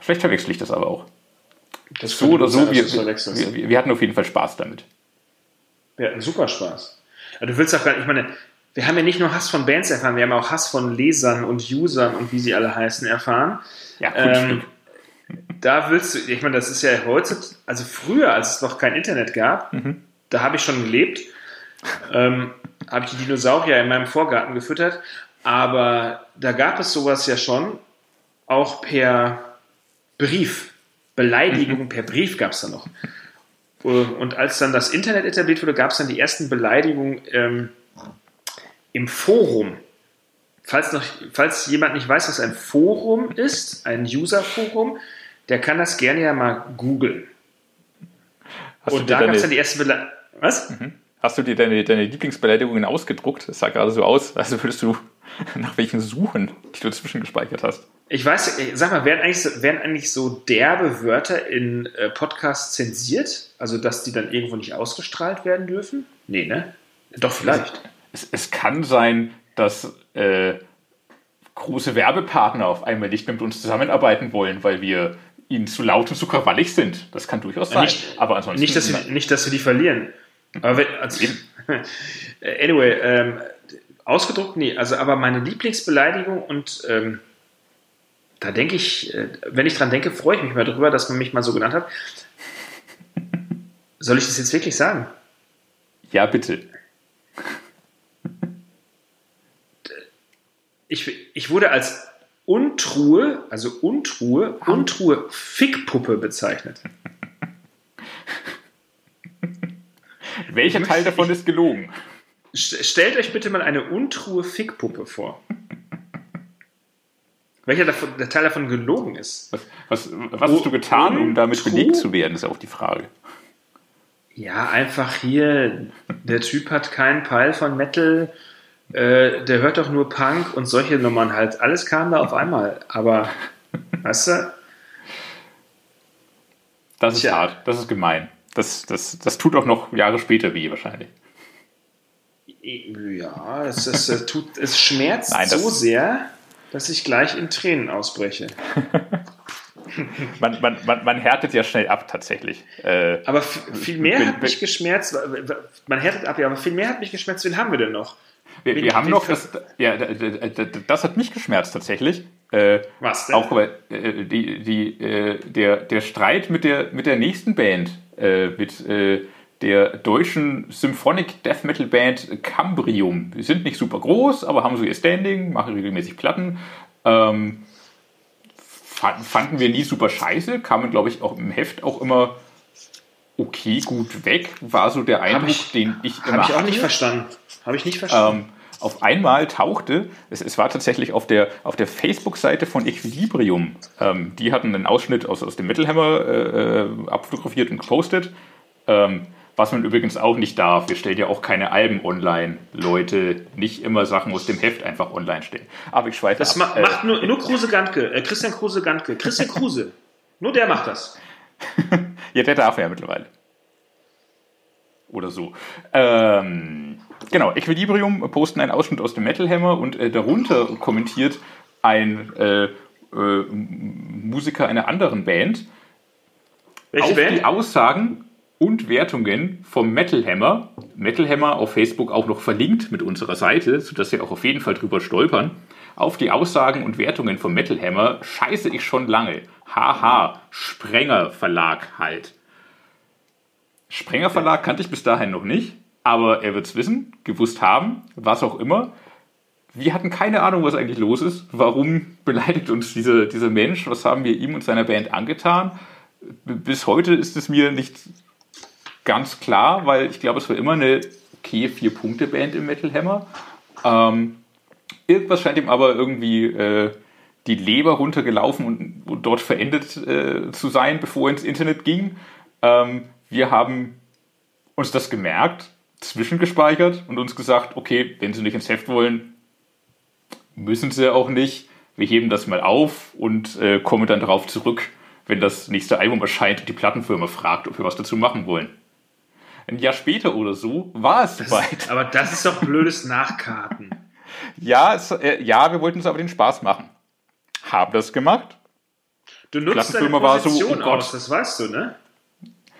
Vielleicht verwechsel ich das aber auch. Das So oder so, sein, wir, wir, wir hatten auf jeden Fall Spaß damit. Wir hatten super Spaß. Aber du willst doch gar nicht, ich meine, wir haben ja nicht nur Hass von Bands erfahren, wir haben auch Hass von Lesern und Usern und wie sie alle heißen erfahren. Ja, Kunststück. Ähm, da willst du, ich meine, das ist ja heute, also früher, als es noch kein Internet gab, da habe ich schon gelebt, ähm, habe ich die Dinosaurier in meinem Vorgarten gefüttert, aber da gab es sowas ja schon, auch per Brief. Beleidigungen per Brief gab es da noch. Und als dann das Internet etabliert wurde, gab es dann die ersten Beleidigungen ähm, im Forum. Falls, noch, falls jemand nicht weiß, was ein Forum ist, ein User-Forum, der kann das gerne ja mal googeln. Hast Und da gab es dann die erste Beleidigung. Was? Hast du dir deine, deine Lieblingsbeleidigungen ausgedruckt? Das sah gerade so aus, als würdest du nach welchen suchen, die du zwischengespeichert hast. Ich weiß, äh, sag mal, werden eigentlich, so- werden eigentlich so derbe Wörter in äh, Podcasts zensiert? Also, dass die dann irgendwo nicht ausgestrahlt werden dürfen? Nee, ne? Doch, vielleicht. Es, es kann sein, dass äh, große Werbepartner auf einmal nicht mehr mit uns zusammenarbeiten wollen, weil wir ihnen zu laut und zu krawallig sind. Das kann durchaus sein. Nicht, Aber ansonsten. nicht, dass wir, nicht, dass wir die verlieren. Aber wenn, also, anyway, ähm, ausgedruckt, nee. Also, aber meine Lieblingsbeleidigung und ähm, da denke ich, äh, wenn ich dran denke, freue ich mich mal drüber, dass man mich mal so genannt hat. Soll ich das jetzt wirklich sagen? ja, bitte. Ich, ich wurde als Untruhe, also Untruhe, Untruhe Fickpuppe bezeichnet. Welcher Teil davon ist gelogen? St- Stellt euch bitte mal eine Untruhe Fickpuppe vor. Welcher davon, der Teil davon gelogen ist. Was, was, was hast du getan, um damit belegt zu werden, ist auch die Frage. Ja, einfach hier, der Typ hat keinen Peil von Metal, äh, der hört doch nur Punk und solche Nummern halt. Alles kam da auf einmal. Aber, [LAUGHS] weißt du, Das ist Tja. hart, das ist gemein. Das, das, das tut auch noch Jahre später weh, wahrscheinlich. ja, es, es, äh, tut, es schmerzt Nein, so sehr, dass ich gleich in Tränen ausbreche. [LAUGHS] Man, man, man, man härtet ja schnell ab, tatsächlich. Äh, Aber viel mehr Bin- hat mich geschmerzt, man härtet ab, ja, aber viel mehr hat mich geschmerzt, wen haben wir denn noch? wir, wir haben noch, das, ja, das hat mich geschmerzt, tatsächlich. Äh, Was denn? Auch äh, die, die, äh, der, der Streit mit der, mit der nächsten Band, äh, mit äh, der deutschen Symphonic Death Metal Band Cambrium. Die sind nicht super groß, aber haben so ihr Standing, machen regelmäßig Platten. Ähm, fa- fanden wir nie super scheiße, kamen, glaube ich, auch im Heft auch immer okay, gut weg. War so der Eindruck, ich- den ich immer Habe ich auch hatte. nicht verstanden. Habe ich nicht verstanden. Ähm, auf einmal tauchte, es, es war tatsächlich auf der, auf der Facebook-Seite von Equilibrium, ähm, die hatten einen Ausschnitt aus, aus dem Metal Hammer äh, äh, abfotografiert und gepostet, ähm, was man übrigens auch nicht darf. Wir stellen ja auch keine Alben online, Leute, nicht immer Sachen aus dem Heft einfach online stellen. Aber ich schweife Das ab. ma macht nur, nur Kruse Gantke, äh, Christian Kruse Gantke, Christian Kruse. [LAUGHS] nur der macht das. Ja, der darf ja mittlerweile. Oder so. Ähm, genau, Equilibrium posten einen Ausschnitt aus dem Metal Hammer und äh, darunter kommentiert ein äh, äh, Musiker einer anderen Band Welche auf Band? die Aussagen und Wertungen vom Metal Hammer. Metal Hammer auf Facebook auch noch verlinkt mit unserer Seite, sodass Sie auch auf jeden Fall drüber stolpern. Auf die Aussagen und Wertungen vom Metal Hammer scheiße ich schon lange. Haha, Sprenger Verlag halt. Sprenger Verlag kannte ich bis dahin noch nicht, aber er wird es wissen, gewusst haben, was auch immer. Wir hatten keine Ahnung, was eigentlich los ist. Warum beleidigt uns dieser, dieser Mensch? Was haben wir ihm und seiner Band angetan? Bis heute ist es mir nicht ganz klar, weil ich glaube, es war immer eine okay Vier-Punkte-Band im Metal Hammer. Ähm, irgendwas scheint ihm aber irgendwie äh, die Leber runtergelaufen und, und dort verendet äh, zu sein, bevor er ins Internet ging. Ähm, wir haben uns das gemerkt, zwischengespeichert und uns gesagt, okay, wenn Sie nicht ins Heft wollen, müssen Sie auch nicht. Wir heben das mal auf und äh, kommen dann darauf zurück, wenn das nächste Album erscheint und die Plattenfirma fragt, ob wir was dazu machen wollen. Ein Jahr später oder so war es soweit. Aber das ist doch blödes Nachkarten. [LAUGHS] Ja, es, äh, ja, wir wollten uns aber den Spaß machen. Haben das gemacht. Du nutzt deine war so, Position oh Gott. aus, das weißt du, ne?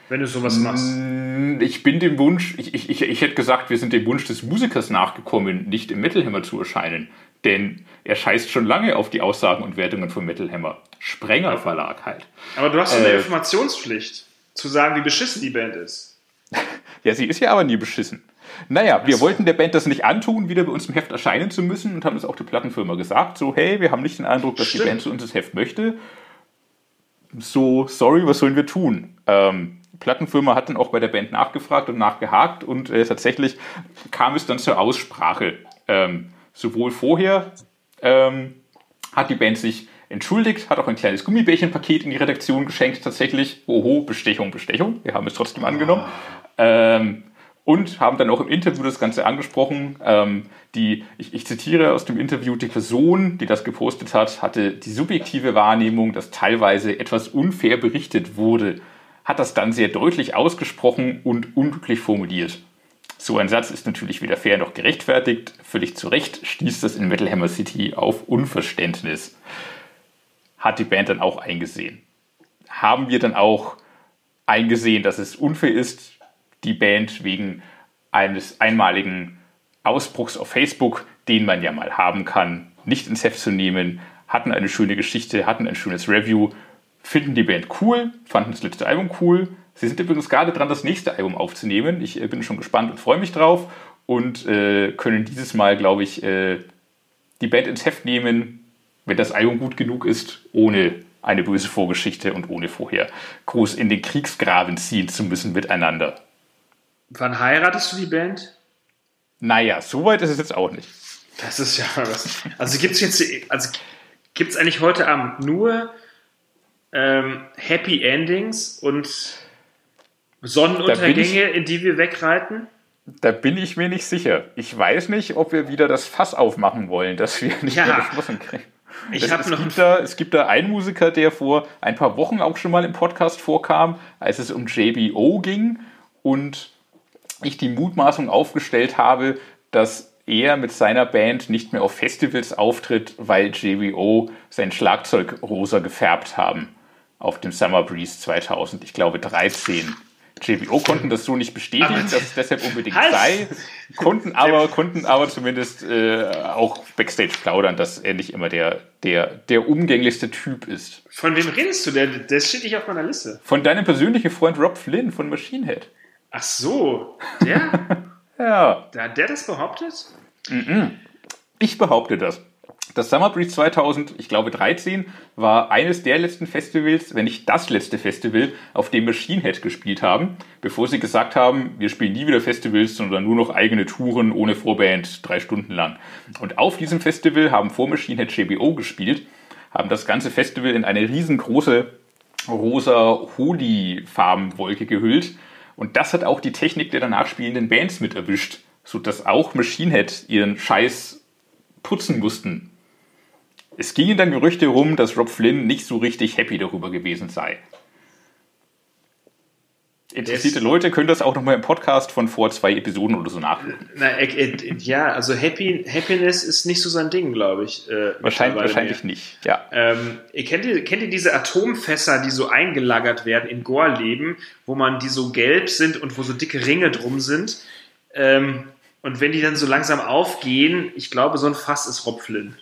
Wenn du sowas machst. Mm, Ich bin dem Wunsch, ich, ich, ich, ich hätte gesagt, wir sind dem Wunsch des Musikers nachgekommen, nicht im Metal Hammer zu erscheinen. Denn er scheißt schon lange auf die Aussagen und Wertungen von Metal Hammer. Sprenger Verlag halt. Aber du hast so eine Äh. Informationspflicht, zu sagen, wie beschissen die Band ist. [LAUGHS] Ja, sie ist ja aber nie beschissen. Naja, wir wollten der Band das nicht antun, wieder bei uns im Heft erscheinen zu müssen und haben das auch der Plattenfirma gesagt. So, hey, wir haben nicht den Eindruck, dass Stimmt. die Band zu uns das Heft möchte. So, sorry, was sollen wir tun? Ähm, Plattenfirma hat dann auch bei der Band nachgefragt und nachgehakt und äh, tatsächlich kam es dann zur Aussprache. Ähm, sowohl vorher ähm, hat die Band sich entschuldigt, hat auch ein kleines Gummibärchenpaket in die Redaktion geschenkt, tatsächlich. Oho, Bestechung, Bestechung. Wir haben es trotzdem angenommen. Ähm, und haben dann auch im Interview das Ganze angesprochen. Ähm, die, ich, ich zitiere aus dem Interview, die Person, die das gepostet hat, hatte die subjektive Wahrnehmung, dass teilweise etwas unfair berichtet wurde, hat das dann sehr deutlich ausgesprochen und unglücklich formuliert. So ein Satz ist natürlich weder fair noch gerechtfertigt. Völlig zu Recht stieß das in Metal Hammer City auf Unverständnis. Hat die Band dann auch eingesehen. Haben wir dann auch eingesehen, dass es unfair ist, die Band wegen eines einmaligen Ausbruchs auf Facebook, den man ja mal haben kann, nicht ins Heft zu nehmen, hatten eine schöne Geschichte, hatten ein schönes Review, finden die Band cool, fanden das letzte Album cool. Sie sind übrigens gerade dran, das nächste Album aufzunehmen. Ich äh, bin schon gespannt und freue mich drauf und äh, können dieses Mal, glaube ich, äh, die Band ins Heft nehmen, wenn das Album gut genug ist, ohne eine böse Vorgeschichte und ohne vorher groß in den Kriegsgraben ziehen zu müssen miteinander. Wann heiratest du die Band? Naja, so weit ist es jetzt auch nicht. Das ist ja was. Also gibt es jetzt, also gibt es eigentlich heute Abend nur ähm, Happy Endings und Sonnenuntergänge, in die wir wegreiten? Da bin ich mir nicht sicher. Ich weiß nicht, ob wir wieder das Fass aufmachen wollen, das wir nicht Ja. mehr geschlossen kriegen. Ich Es, habe es, noch gibt da, es gibt da einen Musiker, der vor ein paar Wochen auch schon mal im Podcast vorkam, als es um JBO ging und ich die Mutmaßung aufgestellt habe, dass er mit seiner Band nicht mehr auf Festivals auftritt, weil JBO sein Schlagzeug rosa gefärbt haben auf dem Summer Breeze 2000, ich glaube 13. JBO konnten das so nicht bestätigen, Aber- dass es deshalb unbedingt Halt! sei, konnten aber, konnten aber zumindest äh, auch Backstage plaudern, dass er nicht immer der, der, der umgänglichste Typ ist. Von wem redest du? Der, der steht nicht auf meiner Liste. Von deinem persönlichen Freund Rob Flynn von Machine Head. Ach so, der? [LAUGHS] Ja, der hat der das behauptet? ich behaupte das. Das Summer Breeze 2000, ich glaube 13, war eines der letzten Festivals, wenn nicht das letzte Festival, auf dem Machine Head gespielt haben, bevor sie gesagt haben, wir spielen nie wieder Festivals, sondern nur noch eigene Touren ohne Vorband, drei Stunden lang. Und auf diesem Festival haben vor Machine Head JBO gespielt, haben das ganze Festival in eine riesengroße rosa Holy-Farbenwolke gehüllt. Und das hat auch die Technik der danach spielenden Bands mit erwischt, sodass auch Machine Head ihren Scheiß putzen mussten. Es gingen dann Gerüchte rum, dass Rob Flynn nicht so richtig happy darüber gewesen sei. Interessierte Das- Leute können das auch nochmal im Podcast von vor zwei Episoden oder so nachhören. Na, äh, äh, ja, also Happy, Happiness ist nicht so sein Ding, glaube ich. Äh, Wahrscheinlich, wahrscheinlich mehr. nicht. Ja. Ähm, ihr kennt, ihr, kennt ihr diese Atomfässer, die so eingelagert werden in Gorleben, wo man die so gelb sind und wo so dicke Ringe drum sind? Ähm, und wenn die dann so langsam aufgehen, ich glaube, so ein Fass ist Rob Flynn.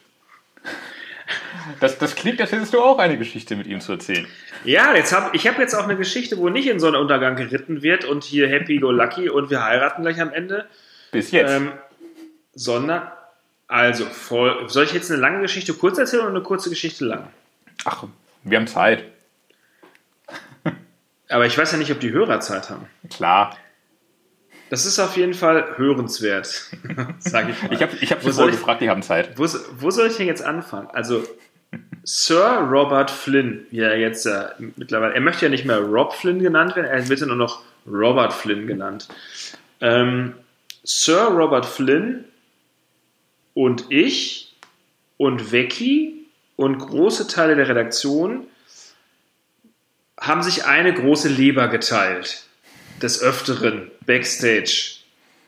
Das, das klingt, als hättest du auch eine Geschichte mit ihm zu erzählen. Ja, jetzt hab, ich habe jetzt auch eine Geschichte, wo nicht in Sonnenuntergang geritten wird und hier Happy Go Lucky und wir heiraten gleich am Ende, Bis jetzt. ähm, sondern, also, voll, soll ich jetzt eine lange Geschichte kurz erzählen oder eine kurze Geschichte lang? Ach, wir haben Zeit. Aber ich weiß ja nicht, ob die Hörer Zeit haben. Klar. Das ist auf jeden Fall hörenswert, [LAUGHS] sage ich mal. Ich habe ich hab Wo sie soll ich- gefragt, die haben Zeit. wo, wo soll ich denn jetzt anfangen? Also, Sir Robert Flynn, wie er jetzt äh, mittlerweile, er möchte ja nicht mehr Rob Flynn genannt werden, er wird ja nur noch Robert Flynn genannt. Ähm, Sir Robert Flynn und ich und Becky und große Teile der Redaktion haben sich eine große Leber geteilt. Des Öfteren, Backstage,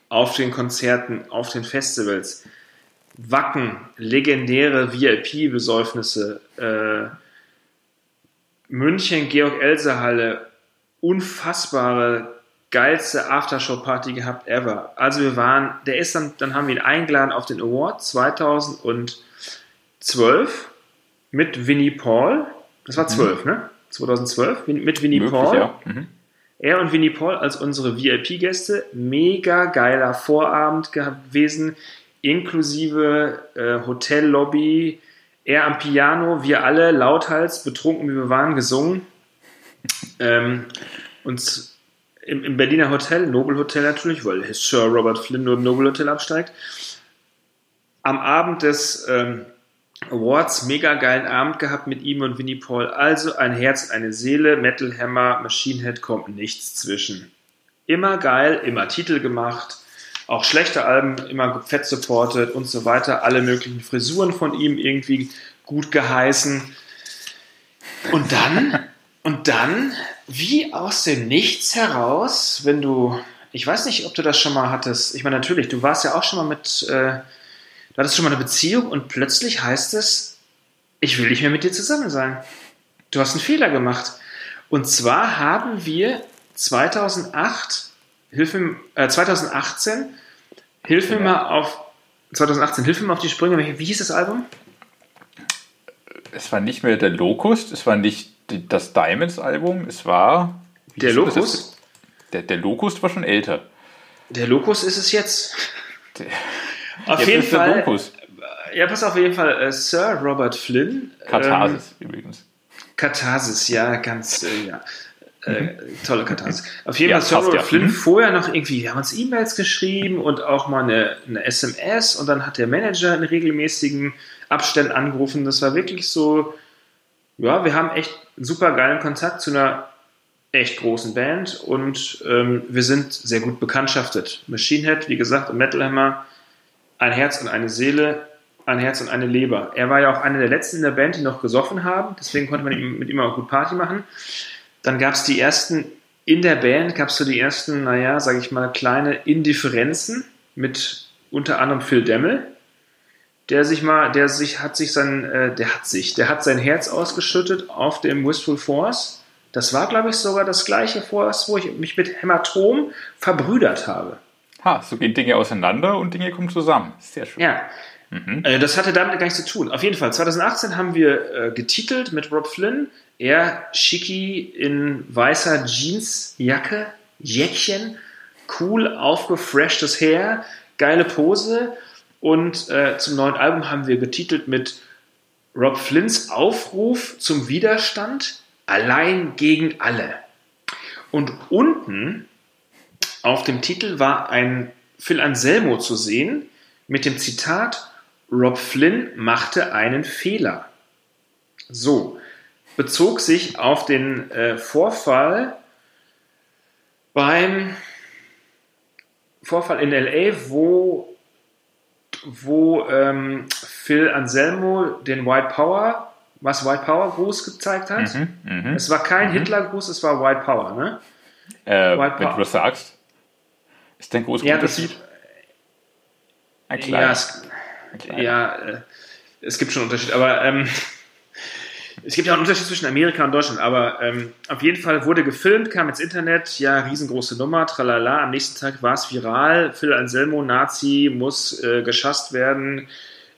auf den Konzerten, auf den Festivals. Wacken, legendäre VIP-Besäufnisse, äh, München, Georg-Elser-Halle, unfassbare, geilste Aftershow-Party gehabt ever. Also wir waren, der ist dann, dann haben wir ihn eingeladen auf den Award 2012 mit Winnie Paul. Das war 12, mhm. ne? 2012 mit Winnie Möglich, Paul. Ja. Mhm. Er und Winnie Paul als unsere VIP-Gäste. Mega geiler Vorabend gewesen, inklusive äh, Hotellobby. Er am Piano, wir alle lauthals, betrunken wie wir waren, gesungen. Ähm, und im, im, Berliner Hotel, Nobel Hotel natürlich, weil Sir Robert Flynn nur im Nobel Hotel absteigt. Am Abend des ähm, Awards mega geilen Abend gehabt mit ihm und Winnie Paul. Also ein Herz, eine Seele, Metal Hammer, Machine Head kommt nichts zwischen. Immer geil, immer Titel gemacht, auch schlechte Alben immer fett supported und so weiter. Alle möglichen Frisuren von ihm irgendwie gut geheißen. Und dann, und dann, wie aus dem Nichts heraus, wenn du, ich weiß nicht, ob du das schon mal hattest. Ich meine, natürlich, du warst ja auch schon mal mit. Äh, Du hattest schon mal eine Beziehung und plötzlich heißt es, ich will nicht mehr mit dir zusammen sein. Du hast einen Fehler gemacht. Und zwar haben wir 2008, hilf mir, äh, 2018, hilf mir ja. mal auf, 2018, hilf mir mal auf die Sprünge. Wie hieß das Album? Es war nicht mehr der Locust, es war nicht das Diamonds-Album, es war. Der Locust? Der, der Locust war schon älter. Der Locust ist es jetzt. Der, auf Jetzt jeden Fall. Dokus. Ja, pass auf jeden Fall. Äh, Sir Robert Flynn. Katharsis ähm, übrigens. Katharsis, ja, ganz, äh, ja. Äh, mhm. tolle Katharsis. Auf jeden ja, Fall Sir Robert ja. Flynn mhm. vorher noch irgendwie, wir haben uns E-Mails geschrieben und auch mal eine, eine SMS und dann hat der Manager in regelmäßigen Abständen angerufen. Das war wirklich so, ja, wir haben echt super geilen Kontakt zu einer echt großen Band und ähm, wir sind sehr gut bekanntschaftet. Machine Head, wie gesagt, und Metal Hammer ein Herz und eine Seele, ein Herz und eine Leber. Er war ja auch einer der letzten in der Band, die noch gesoffen haben, deswegen konnte man mit ihm auch gut Party machen. Dann gab es die ersten, in der Band gab es so die ersten, naja, sage ich mal, kleine Indifferenzen mit unter anderem Phil Demmel, der sich mal, der sich, hat sich sein, äh, der hat sich, der hat sein Herz ausgeschüttet auf dem Wistful Force. Das war, glaube ich, sogar das gleiche Force, wo ich mich mit Hämatom verbrüdert habe. Ha, so gehen Dinge auseinander und Dinge kommen zusammen. Sehr schön. Ja. Mhm. Äh, das hatte damit gar nichts zu tun. Auf jeden Fall, 2018 haben wir äh, getitelt mit Rob Flynn. Er schicki in weißer Jeansjacke, Jäckchen, cool aufgefreshtes Hair, geile Pose. Und äh, zum neuen Album haben wir getitelt mit Rob Flynns Aufruf zum Widerstand, allein gegen alle. Und unten auf dem Titel war ein Phil Anselmo zu sehen mit dem Zitat Rob Flynn machte einen Fehler. So, bezog sich auf den äh, Vorfall beim Vorfall in LA, wo, wo ähm, Phil Anselmo den White Power, was White Power Gruß gezeigt hat. Mhm, mh. Es war kein mhm. Hitler Gruß, es war White Power, ne? Äh, White Power. das sagst. Ist der ein großer ja, Unterschied? ein kleiner. Ja, es, ja äh, es gibt schon Unterschied, aber ähm, [LAUGHS] es gibt ja auch einen Unterschied zwischen Amerika und Deutschland, aber ähm, auf jeden Fall wurde gefilmt, kam ins Internet, ja, riesengroße Nummer, tralala. Am nächsten Tag war es viral. Phil Anselmo, Nazi, muss äh, geschasst werden,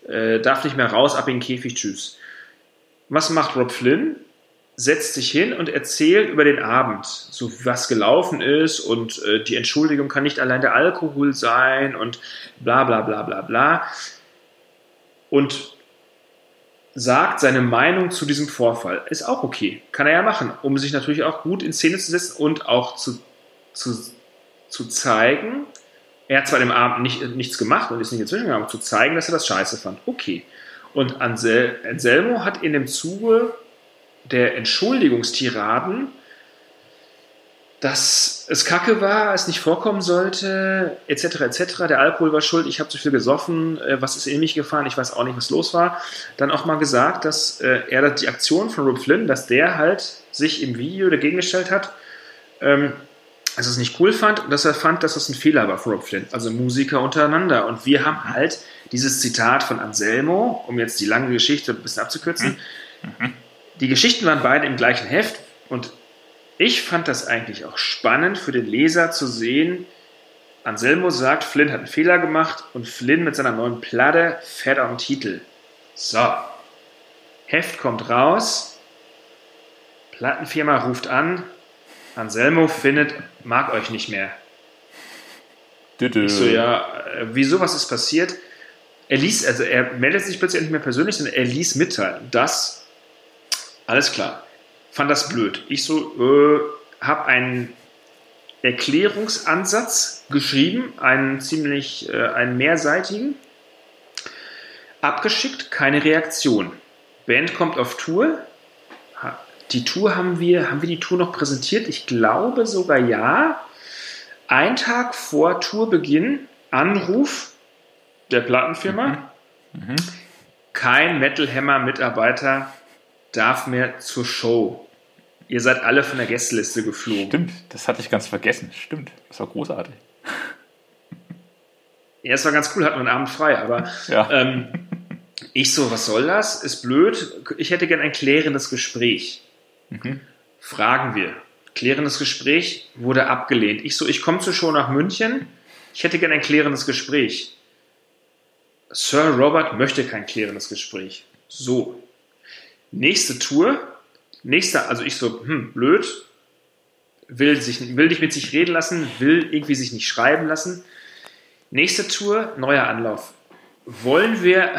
äh, darf nicht mehr raus, ab in den Käfig, tschüss. Was macht Rob Flynn? Setzt sich hin und erzählt über den Abend, so was gelaufen ist und äh, die Entschuldigung kann nicht allein der Alkohol sein und bla bla bla bla bla. Und sagt seine Meinung zu diesem Vorfall. Ist auch okay. Kann er ja machen, um sich natürlich auch gut in Szene zu setzen und auch zu, zu, zu zeigen, er hat zwar dem Abend nicht, nichts gemacht und ist nicht inzwischen gegangen, zu zeigen, dass er das scheiße fand. Okay. Und Ansel, Anselmo hat in dem Zuge der Entschuldigungstiraden, dass es kacke war, es nicht vorkommen sollte, etc., etc. Der Alkohol war schuld, ich habe zu viel gesoffen, äh, was ist in mich gefahren, ich weiß auch nicht, was los war. Dann auch mal gesagt, dass äh, er die Aktion von Rob Flynn, dass der halt sich im Video dagegen gestellt hat, ähm, dass er es nicht cool fand und dass er fand, dass das ein Fehler war von Rob Flynn, also Musiker untereinander. Und wir haben halt dieses Zitat von Anselmo, um jetzt die lange Geschichte ein bisschen abzukürzen. Die Geschichten waren beide im gleichen Heft und ich fand das eigentlich auch spannend für den Leser zu sehen. Anselmo sagt, Flynn hat einen Fehler gemacht und Flynn mit seiner neuen Platte fährt auf den Titel. So. Heft kommt raus. Plattenfirma ruft an. Anselmo findet, mag euch nicht mehr. Ich so, ja, äh, wieso, was ist passiert? Er ließ, also er meldet sich plötzlich nicht mehr persönlich, sondern er ließ mitteilen, dass, alles klar, fand das blöd. Ich so, äh, habe einen Erklärungsansatz geschrieben, einen ziemlich, äh, einen mehrseitigen, abgeschickt, keine Reaktion. Band kommt auf Tour. Die Tour haben wir, haben wir die Tour noch präsentiert? Ich glaube sogar ja. Ein Tag vor Tourbeginn, Anruf der Plattenfirma. Kein Metal Hammer Mitarbeiter darf mehr zur Show. Ihr seid alle von der Gästeliste geflogen. Stimmt, das hatte ich ganz vergessen. Stimmt, das war großartig. Ja, es war ganz cool, hatten wir einen Abend frei, aber Ja. ähm, ich so, was soll das? Ist blöd. Ich hätte gern ein klärendes Gespräch. Fragen wir. Klärendes Gespräch wurde abgelehnt. Ich so, ich komme zur Show nach München. Ich hätte gern ein klärendes Gespräch. Sir Robert möchte kein klärendes Gespräch. So. Nächste Tour. Nächster, also ich so, hm, blöd. Will, sich, will nicht mit sich reden lassen, will irgendwie sich nicht schreiben lassen. Nächste Tour, neuer Anlauf. Wollen wir,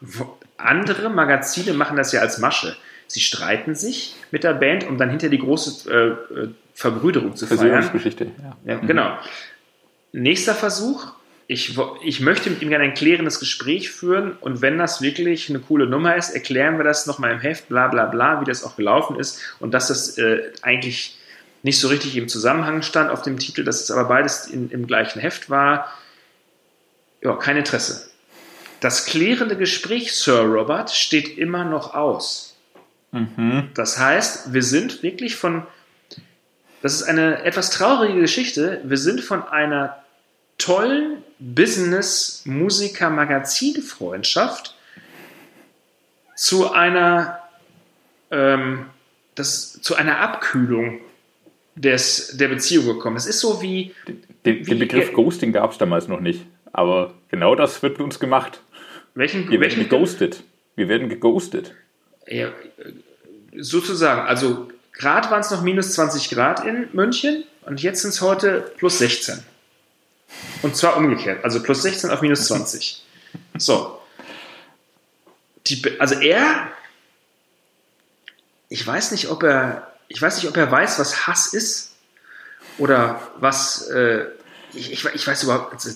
[LAUGHS] andere Magazine machen das ja als Masche. Sie streiten sich mit der Band, um dann hinter die große äh, äh, Verbrüderung zu feiern. Versöhnungsgeschichte. Ja. Ja, genau. Nächster Versuch. Ich, ich möchte mit ihm gerne ein klärendes Gespräch führen und wenn das wirklich eine coole Nummer ist, erklären wir das nochmal im Heft, bla bla bla, wie das auch gelaufen ist und dass das äh, eigentlich nicht so richtig im Zusammenhang stand auf dem Titel, dass es aber beides in, im gleichen Heft war. Ja, kein Interesse. Das klärende Gespräch, Sir Robert, steht immer noch aus. Das heißt, wir sind wirklich von das ist eine etwas traurige Geschichte. Wir sind von einer tollen Business-Musiker-Magazin-Freundschaft zu einer, ähm, das, zu einer Abkühlung des, der Beziehung gekommen. Es ist so wie, Den, Wie- den Begriff äh, Ghosting gab es damals noch nicht. Aber genau das wird mit uns gemacht. welchen, Wir werden welchen geghostet. Wir werden geghostet. Ja, sozusagen, also gerade waren es noch minus 20 Grad in München und jetzt sind es heute plus 16. Und zwar umgekehrt, also plus 16 auf minus 20. So. Die, also er, ich weiß nicht, ob er, ich weiß nicht, ob er weiß, was Hass ist oder was, äh, ich, ich, ich weiß überhaupt, also,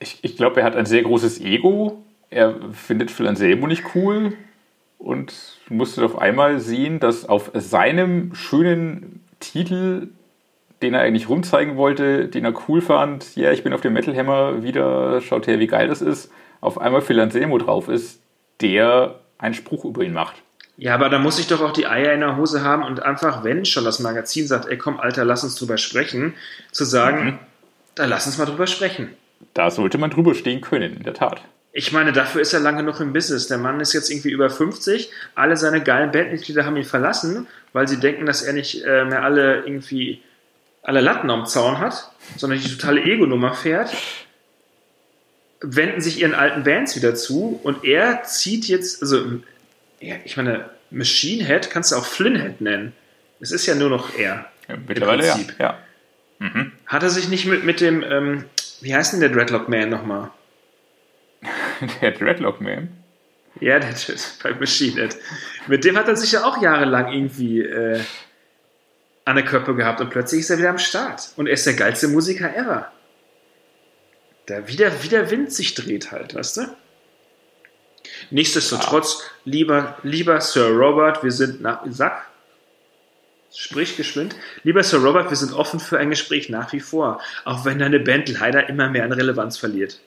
ich ich glaube, er hat ein sehr großes Ego. Er findet Phil Anselmo nicht cool und musste auf einmal sehen, dass auf seinem schönen Titel, den er eigentlich rumzeigen wollte, den er cool fand, ja, ich bin auf dem Metal Hammer wieder, schaut her, wie geil das ist, auf einmal Phil Anselmo drauf ist, der einen Spruch über ihn macht. Ja, aber da muss ich doch auch die Eier in der Hose haben und einfach, wenn schon das Magazin sagt, ey komm, Alter, lass uns drüber sprechen, zu sagen, da lass uns mal drüber sprechen. Da sollte man drüber stehen können, in der Tat. Ich meine, dafür ist er lange noch im Business. Der Mann ist jetzt irgendwie über 50. Alle seine geilen Bandmitglieder haben ihn verlassen, weil sie denken, dass er nicht äh, mehr alle irgendwie alle Latten am Zaun hat, sondern die totale Ego-Nummer fährt. Wenden sich ihren alten Bands wieder zu und er zieht jetzt, also, ich meine, Machine Head kannst du auch Flynn Head nennen. Es ist ja nur noch er. Ja, mittlerweile ja. Prinzip. ja. Hat er sich nicht mit, mit dem, ähm, wie heißt denn der Dreadlock Man nochmal? [LAUGHS] Der Dreadlock Man. Ja, der [LAUGHS] bei Machine Head. Mit dem hat er sich ja auch jahrelang irgendwie äh, an der Köppe gehabt und plötzlich ist er wieder am Start. Und er ist der geilste Musiker ever. Der wieder, wie der Wind sich dreht halt, weißt du? Nichtsdestotrotz, lieber, lieber Sir Robert, wir sind nach, sag, sprich geschwind. Lieber Sir Robert, wir sind offen für ein Gespräch nach wie vor, auch wenn deine Band leider immer mehr an Relevanz verliert.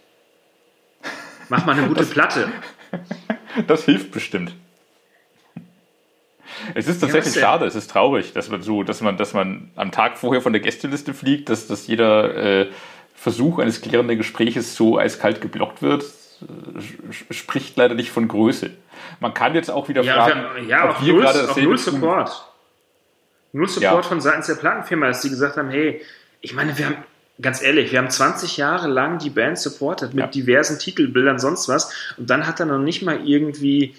Mach mal eine gute Platte. [LAUGHS] Das hilft bestimmt. Es ist tatsächlich Ja, denn? schade, es ist traurig, dass man so, dass man, dass man am Tag vorher von der Gästeliste fliegt, dass, dass jeder äh, Versuch eines klärenden Gespräches so eiskalt geblockt wird, äh, spricht leider nicht von Größe. Man kann jetzt auch wieder Ja, fragen, wir, ja ob auf, wir null, gerade auf dasselbe null tun. Support. Null Support Ja. von seitens der Plattenfirma, dass die gesagt haben, hey, ich meine, wir haben, ganz ehrlich, wir haben 20 Jahre lang die Band supportet mit Ja. diversen Titelbildern, sonst was. Und dann hat er noch nicht mal irgendwie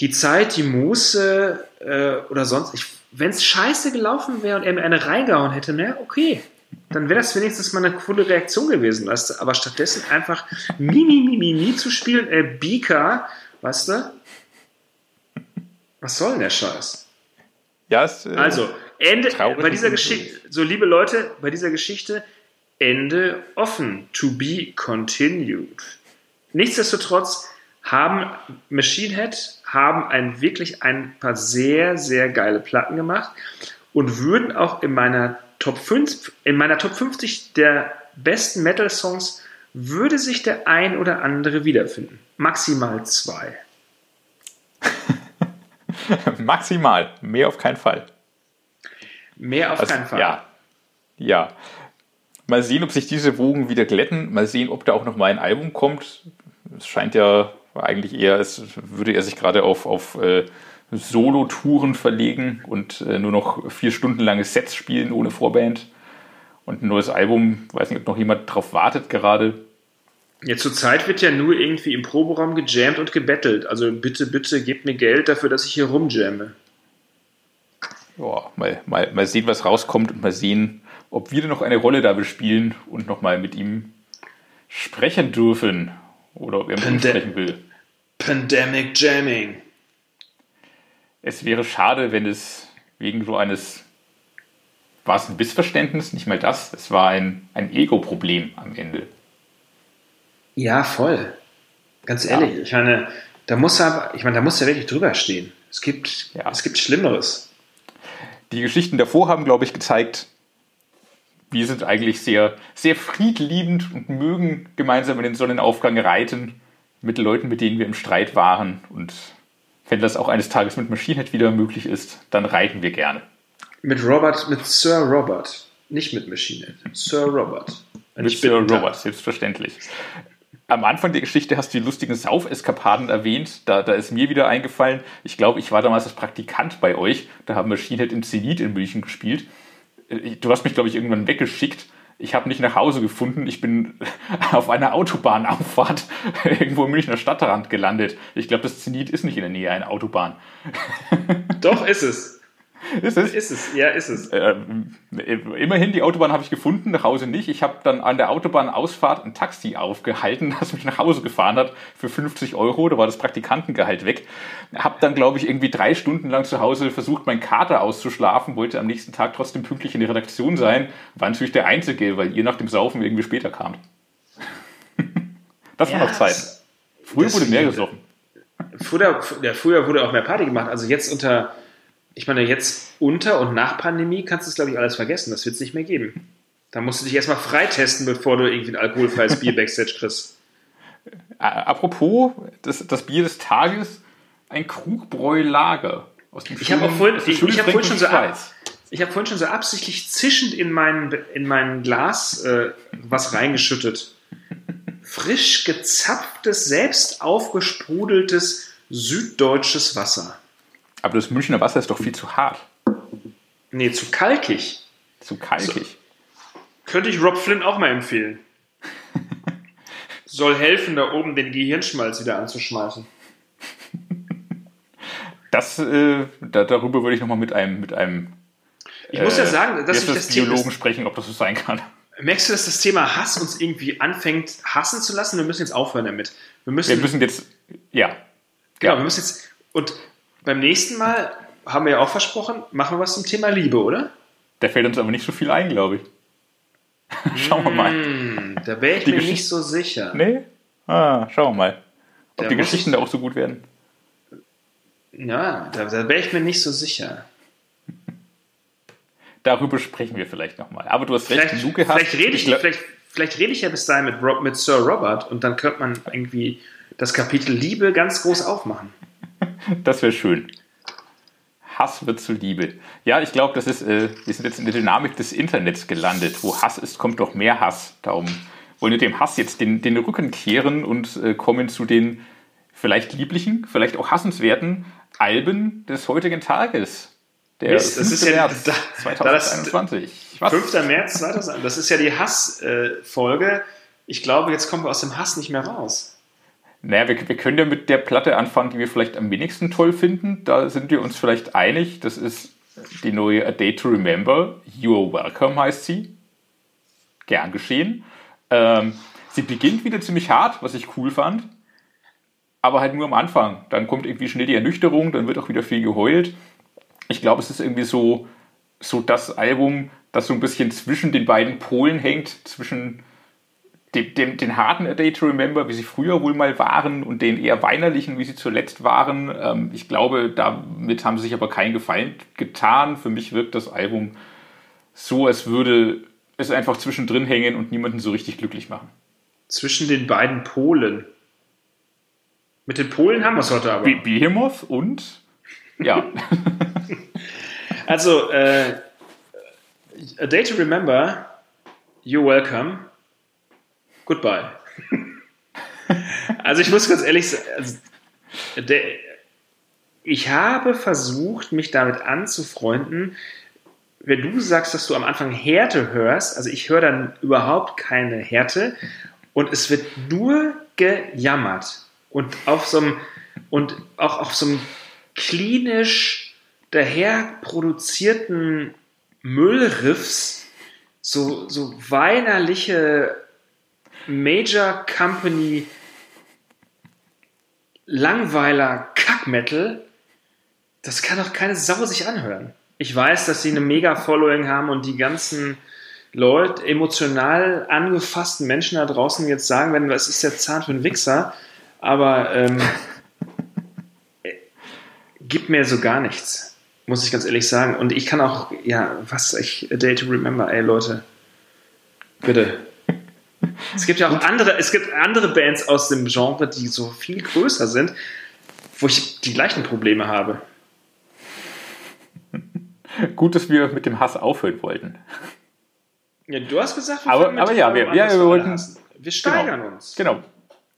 die Zeit, die Muße äh, oder sonst. Wenn es scheiße gelaufen wäre und er mir eine reingehauen hätte, ne, okay. Dann wäre das wenigstens mal eine coole Reaktion gewesen, weißt du? Aber stattdessen einfach Mimi, Mimi, Mimi zu spielen, äh, Bika, weißt du? Was soll denn der Scheiß? Ja, es, äh, Also, Ende, bei dieser Geschichte, so liebe Leute, bei dieser Geschichte, Ende offen, to be continued. Nichtsdestotrotz haben Machine Head haben ein, wirklich ein paar sehr, sehr geile Platten gemacht und würden auch in meiner Top 5, in meiner Top 50 der besten Metal-Songs würde sich der ein oder andere wiederfinden. Maximal zwei. [LAUGHS] maximal, mehr auf keinen Fall. Mehr auf Also, keinen Fall. Ja. Ja. Mal sehen, ob sich diese Wogen wieder glätten. Mal sehen, ob da auch noch mal ein Album kommt. Es scheint ja eigentlich eher, als würde er sich gerade auf, auf äh, Solo-Touren verlegen und äh, nur noch vier Stunden lange Sets spielen ohne Vorband. Und ein neues Album, weiß nicht, ob noch jemand drauf wartet gerade. Ja, zurzeit wird ja nur irgendwie im Proberaum gejammt und gebettelt. Also bitte, bitte gebt mir Geld dafür, dass ich hier rumjamme. Ja, mal, mal, mal sehen, was rauskommt und mal sehen, ob wir noch eine Rolle da spielen und noch mal mit ihm sprechen dürfen. Oder ob er mit uns Pande- sprechen will. Pandemic Jamming. Es wäre schade, wenn es wegen so eines, war es ein Missverständnis, nicht mal das, es war ein, ein Ego-Problem am Ende. Ja, voll. Ganz ehrlich, ich meine, da muss er, ich meine, da muss er wirklich drüber stehen. Es gibt, Ja. es gibt Schlimmeres. Die Geschichten davor haben, glaube ich, gezeigt, wir sind eigentlich sehr, sehr friedliebend und mögen gemeinsam in den Sonnenaufgang reiten mit Leuten, mit denen wir im Streit waren. Und wenn das auch eines Tages mit Machine Head wieder möglich ist, dann reiten wir gerne. Mit Robert, mit Sir Robert. Nicht mit Machine Head. Sir Robert. Mit Sir. Robert, selbstverständlich. Am Anfang der Geschichte hast du die lustigen Saufeskapaden erwähnt. Da, da ist mir wieder eingefallen, ich glaube, ich war damals als Praktikant bei euch. Da haben Machine Head im Zenit in München gespielt. Äh, Du hast mich, glaube ich, irgendwann weggeschickt. Ich habe nicht nach Hause gefunden. Ich bin [LAUGHS] auf einer Autobahnauffahrt [LAUGHS] irgendwo im Münchner Stadtrand gelandet. Ich glaube, das Zenit ist nicht in der Nähe einer Autobahn. [LAUGHS] Doch, ist es. Ist es? Ist es. Ja, ist es. Ähm, immerhin, die Autobahn habe ich gefunden, nach Hause nicht. Ich habe dann an der Autobahnausfahrt ein Taxi aufgehalten, [LAUGHS] das mich nach Hause gefahren hat für 50 Euro. Da war das Praktikantengehalt weg. Habe dann, glaube ich, irgendwie drei Stunden lang zu Hause versucht, meinen Kater auszuschlafen, wollte am nächsten Tag trotzdem pünktlich in die Redaktion sein. War natürlich der Einzige, weil ihr nach dem Saufen irgendwie später kamt. [LAUGHS] Das war noch Zeit. Früher wurde mehr gesoffen. Früher, ja, früher wurde auch mehr Party gemacht. Also jetzt unter, ich meine, jetzt unter und nach Pandemie kannst du es, glaube ich, alles vergessen. Das wird es nicht mehr geben. Da musst du dich erstmal freitesten, bevor du irgendwie ein alkoholfreies Bier [LAUGHS] Backstage kriegst. Apropos, das, das Bier des Tages, ein Krugbräu-Lager. Aus dem Ich habe vorhin, ich, ich habe vorhin schon so ab, ich habe vorhin schon so absichtlich zischend in mein, in mein Glas äh, was reingeschüttet. Frisch gezapftes, selbst aufgesprudeltes süddeutsches Wasser. Aber das Münchner Wasser ist doch viel zu hart, Nee, zu kalkig. zu kalkig. Könnte ich Rob Flynn auch mal empfehlen. [LAUGHS] Soll helfen, da oben den Gehirnschmalz wieder anzuschmeißen. Das, äh, da, darüber würde ich nochmal mit einem, mit einem Ich muss ja sagen, dass ich das das Thema, Biologen sprechen, ob das so sein kann. merkst du, dass das Thema Hass uns irgendwie anfängt, hassen zu lassen? Wir müssen jetzt aufhören damit. Wir müssen, Wir müssen jetzt, ja, genau, wir müssen jetzt, und beim nächsten Mal haben wir ja auch versprochen, machen wir was zum Thema Liebe, oder? da fällt uns aber nicht so viel ein, glaube ich. [LAUGHS] Schauen wir mal. Hm, da wäre ich Die mir Geschichte- nicht so sicher. Nee? Ah, schauen wir mal. Ob Da die Geschichten ich- da auch so gut werden. Ja, da, da wäre ich mir nicht so sicher. Darüber sprechen wir vielleicht nochmal. Aber du hast recht, Vielleicht, genug gehabt. vielleicht, rede ich, glaub- vielleicht, vielleicht rede ich ja bis dahin mit, Rob, mit Sir Robert und dann könnte man irgendwie das Kapitel Liebe ganz groß aufmachen. [LAUGHS] Das wäre schön. Hass wird zur Liebe. Ja, ich glaube, das ist, äh, wir sind jetzt in der Dynamik des Internets gelandet. Wo Hass ist, kommt doch mehr Hass. Darum wollen wir dem Hass jetzt den, den Rücken kehren und äh, kommen zu den vielleicht lieblichen, vielleicht auch hassenswerten Alben des heutigen Tages. Der Mist, das ist ja März 2021. Das, 5. März 2021. Das ist ja die Hassfolge. Äh, ich glaube, jetzt kommen wir aus dem Hass nicht mehr raus. Naja, wir, wir können ja mit der Platte anfangen, die wir vielleicht am wenigsten toll finden. Da sind wir uns vielleicht einig. Das ist die neue A Day to Remember. You are welcome heißt sie. Gern geschehen. Ähm, sie beginnt wieder ziemlich hart, was ich cool fand. Aber halt nur am Anfang. Dann kommt irgendwie schnell die Ernüchterung, dann wird auch wieder viel geheult. Ich glaube, es ist irgendwie so, so das Album, das so ein bisschen zwischen den beiden Polen hängt, zwischen dem, dem, den harten A Day to Remember, wie sie früher wohl mal waren, und den eher weinerlichen, wie sie zuletzt waren. Ähm, ich glaube, damit haben sie sich aber keinen Gefallen getan. Für mich wirkt das Album so, als würde es einfach zwischendrin hängen und niemanden so richtig glücklich machen. Zwischen den beiden Polen. Mit den Polen haben wir es heute aber. Be Behemoth und ja. [LAUGHS] also, äh, A Day to Remember, You're Welcome goodbye. also ich muss ganz ehrlich sagen, also, der, ich habe versucht, mich damit anzufreunden, wenn du sagst, dass du am Anfang Härte hörst, also ich höre dann überhaupt keine Härte. Und es wird nur gejammert. Und auf so einem und auch auf so einem klinisch daher produzierten Müllriffs so, so weinerliche Major Company Langweiler Kackmetal, das kann doch keine Sau sich anhören. Ich weiß, dass sie eine Mega-Following haben und die ganzen Leute, emotional angefassten Menschen da draußen jetzt sagen werden, was ist der Zahn für ein Wichser, aber ähm, gibt mir so gar nichts, muss ich ganz ehrlich sagen. Und ich kann auch, ja, was, ich, a day to remember, ey Leute, bitte, es gibt ja auch andere, es gibt andere Bands aus dem Genre, die so viel größer sind, wo ich die gleichen Probleme habe. [LAUGHS] Gut, dass wir mit dem Hass aufhören wollten. Ja, du hast gesagt, wir aber, aber ja, wir, ja, wir wollten. Hassen. Wir steigern genau, uns. Genau.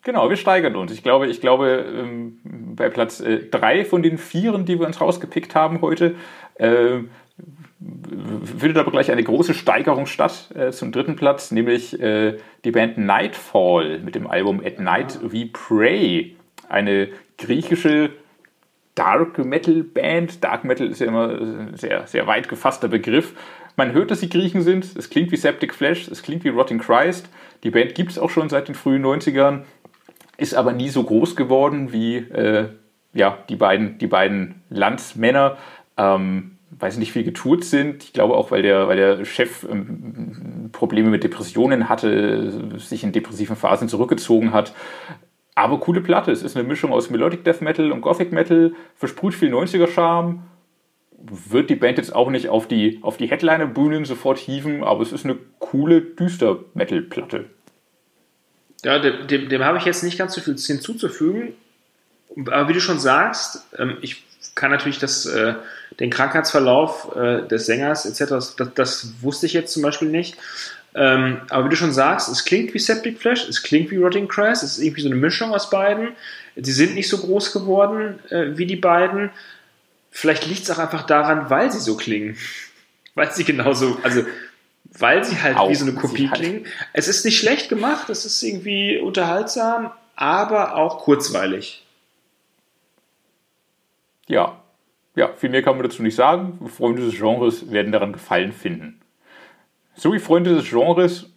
Genau, wir steigern uns. Ich glaube, ich glaube ähm, bei Platz äh, drei von den vieren, die wir uns rausgepickt haben heute, äh, findet aber gleich eine große Steigerung statt äh, zum dritten Platz, nämlich äh, die Band Nightfall mit dem Album At Night We Pray. Eine griechische Dark Metal Band. Dark Metal ist ja immer ein sehr, sehr weit gefasster Begriff. Man hört, dass sie Griechen sind. Es klingt wie Septic Flesh, es klingt wie Rotting Christ. Die Band gibt es auch schon seit den frühen 90ern, ist aber nie so groß geworden wie äh, ja, die, beiden, die beiden Landsmänner. Ähm, weiß nicht, viel getourt sind. Ich glaube auch, weil der, weil der Chef ähm, Probleme mit Depressionen hatte, sich in depressiven Phasen zurückgezogen hat. Aber coole Platte. Es ist eine Mischung aus Melodic Death Metal und Gothic Metal, versprüht viel 90er-Charme. Wird die Band jetzt auch nicht auf die, auf die Headliner-Bühnen sofort hieven, aber es ist eine coole Düster-Metal-Platte. Ja, dem, dem, dem habe ich jetzt nicht ganz so viel hinzuzufügen. Aber wie du schon sagst, ähm, ich kann natürlich das, äh, den Krankheitsverlauf äh, des Sängers etc., das, das, wusste ich jetzt zum Beispiel nicht. Ähm, aber wie du schon sagst, es klingt wie Septic Flash, es klingt wie Rotting Crest, es ist irgendwie so eine Mischung aus beiden. Die sind nicht so groß geworden äh, wie die beiden. Vielleicht liegt es auch einfach daran, weil sie so klingen. [LAUGHS] weil sie genauso, also weil sie halt auch, wie so eine Kopie halt. klingen. Es ist nicht schlecht gemacht, es ist irgendwie unterhaltsam, aber auch kurzweilig. Ja, ja, viel mehr kann man dazu nicht sagen. Freunde des Genres werden daran Gefallen finden. So wie Freunde des Genres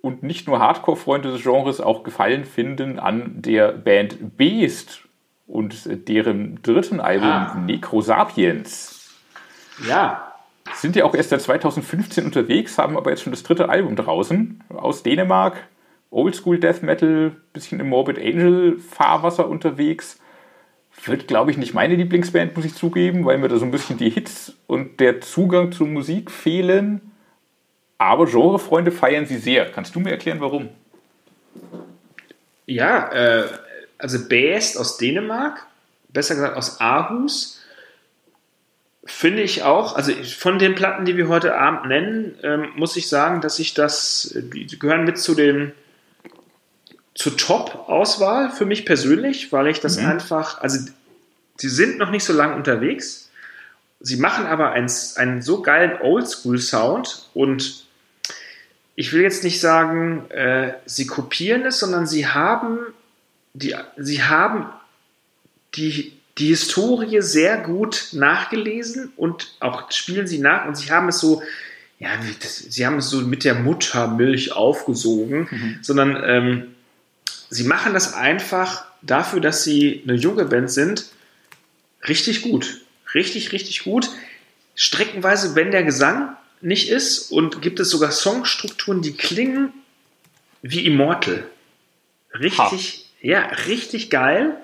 und nicht nur Hardcore-Freunde des Genres auch Gefallen finden an der Band Beast und deren dritten Album ah. Necrosapiens. Ja. Sind ja auch erst seit 2015 unterwegs, haben aber jetzt schon das dritte Album draußen aus Dänemark. Oldschool Death Metal, bisschen im Morbid Angel Fahrwasser unterwegs wird, glaube ich, nicht meine Lieblingsband, muss ich zugeben, weil mir da so ein bisschen die Hits und der Zugang zur Musik fehlen. Aber Genrefreunde feiern sie sehr. Kannst du mir erklären, warum? Ja, äh, also Best aus Dänemark, besser gesagt aus Aarhus, Finde ich auch. Also von den Platten, die wir heute Abend nennen, ähm, muss ich sagen, dass ich das, die gehören mit zu den zur Top-Auswahl für mich persönlich, weil ich das mhm. einfach, also sie sind noch nicht so lange unterwegs. Sie machen aber einen, einen so geilen Oldschool-Sound und ich will jetzt nicht sagen, äh, sie kopieren es, sondern sie haben die, sie haben die die Historie sehr gut nachgelesen und auch spielen sie nach und sie haben es so, ja, das, sie haben es so mit der Muttermilch aufgesogen, mhm. sondern ähm, sie machen das einfach dafür, dass sie eine junge Band sind, richtig gut. Richtig, richtig gut. Streckenweise, wenn der Gesang nicht ist und gibt es sogar Songstrukturen, die klingen wie Immortal. Richtig, ha. ja, richtig geil.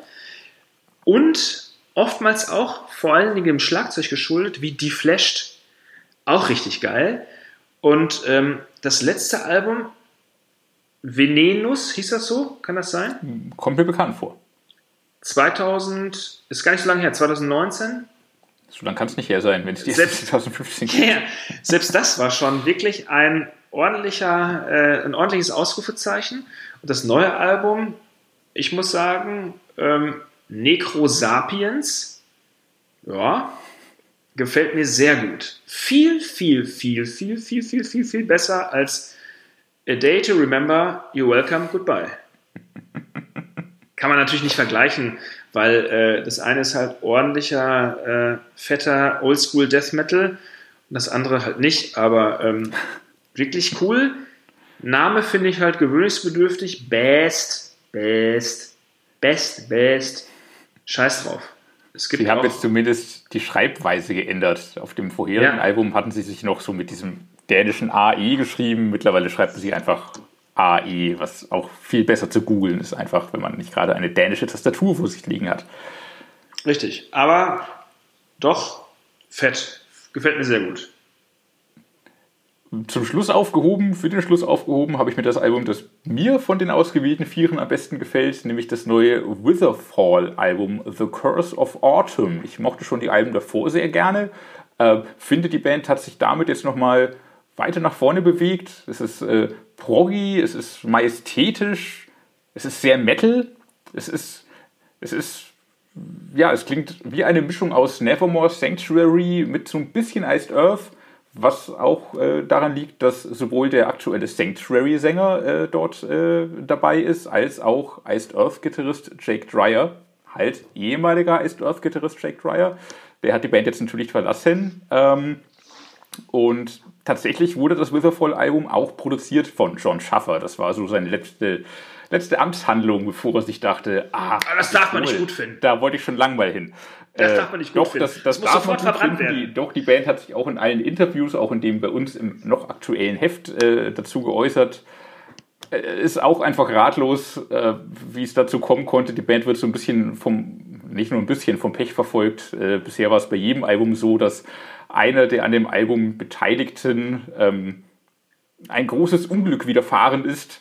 Und oftmals auch vor allen Dingen im Schlagzeug geschuldet, wie Deflashed. Auch richtig geil. Und ähm, das letzte Album, Venenus, hieß das so? Kann das sein? Kommt mir bekannt vor. 2000, ist gar nicht so lange her, 2019. So lange kann es nicht her sein, wenn es die selbst, [LAUGHS] 2015 gibt. [LAUGHS] Ja, selbst das war schon wirklich ein ordentlicher, äh, ein ordentliches Ausrufezeichen. Und das neue Album, ich muss sagen, ähm, Necrosapiens. Ja, gefällt mir sehr gut. Viel, viel, viel, viel, viel, viel, viel, viel besser als A Day to Remember, You're Welcome, Goodbye. [LAUGHS] Kann man natürlich nicht vergleichen, weil äh, das eine ist halt ordentlicher, äh, fetter Oldschool Death Metal und das andere halt nicht, aber ähm, [LAUGHS] wirklich cool. Name finde ich halt gewöhnungsbedürftig. Best, best, best, best. Scheiß drauf. Es gibt sie haben jetzt zumindest die Schreibweise geändert. Auf dem vorherigen ja. Album hatten sie sich noch so mit diesem dänischen AE geschrieben. Mittlerweile schreibt sie einfach AE, was auch viel besser zu googeln ist, einfach, wenn man nicht gerade eine dänische Tastatur vor sich liegen hat. Richtig, aber doch fett. Gefällt mir sehr gut zum Schluss aufgehoben, für den Schluss aufgehoben, habe ich mir das Album, das mir von den ausgewählten Vieren am besten gefällt, nämlich das neue Witherfall-Album The Curse of Autumn. Ich mochte schon die Alben davor sehr gerne, äh, finde die Band hat sich damit jetzt nochmal weiter nach vorne bewegt. Es ist äh, proggy, es ist majestätisch, es ist sehr Metal, es ist, es ist, ja, es klingt wie eine Mischung aus Nevermore Sanctuary mit so ein bisschen Iced Earth was auch äh, daran liegt, dass sowohl der aktuelle Sanctuary-Sänger äh, dort äh, dabei ist, als auch Iced Earth-Gitarrist Jake Dryer, halt ehemaliger Iced Earth-Gitarrist Jake Dryer. Der hat die Band jetzt natürlich verlassen. Ähm, und tatsächlich wurde das Witherfall-Album auch produziert von John Schaffer. Das war so seine letzte, letzte Amtshandlung, bevor er sich dachte, ah, das darf man nicht gut finden. Da wollte ich schon lang mal hin. Das darf man nicht gut doch, finden. Das, das, das darf man gut finden. Die, doch, die Band hat sich auch in allen Interviews, auch in dem bei uns im noch aktuellen Heft äh, dazu geäußert. Äh, ist auch einfach ratlos, äh, wie es dazu kommen konnte. Die Band wird so ein bisschen vom, nicht nur ein bisschen vom Pech verfolgt. Äh, bisher war es bei jedem Album so, dass einer der an dem Album Beteiligten ähm, ein großes Unglück widerfahren ist.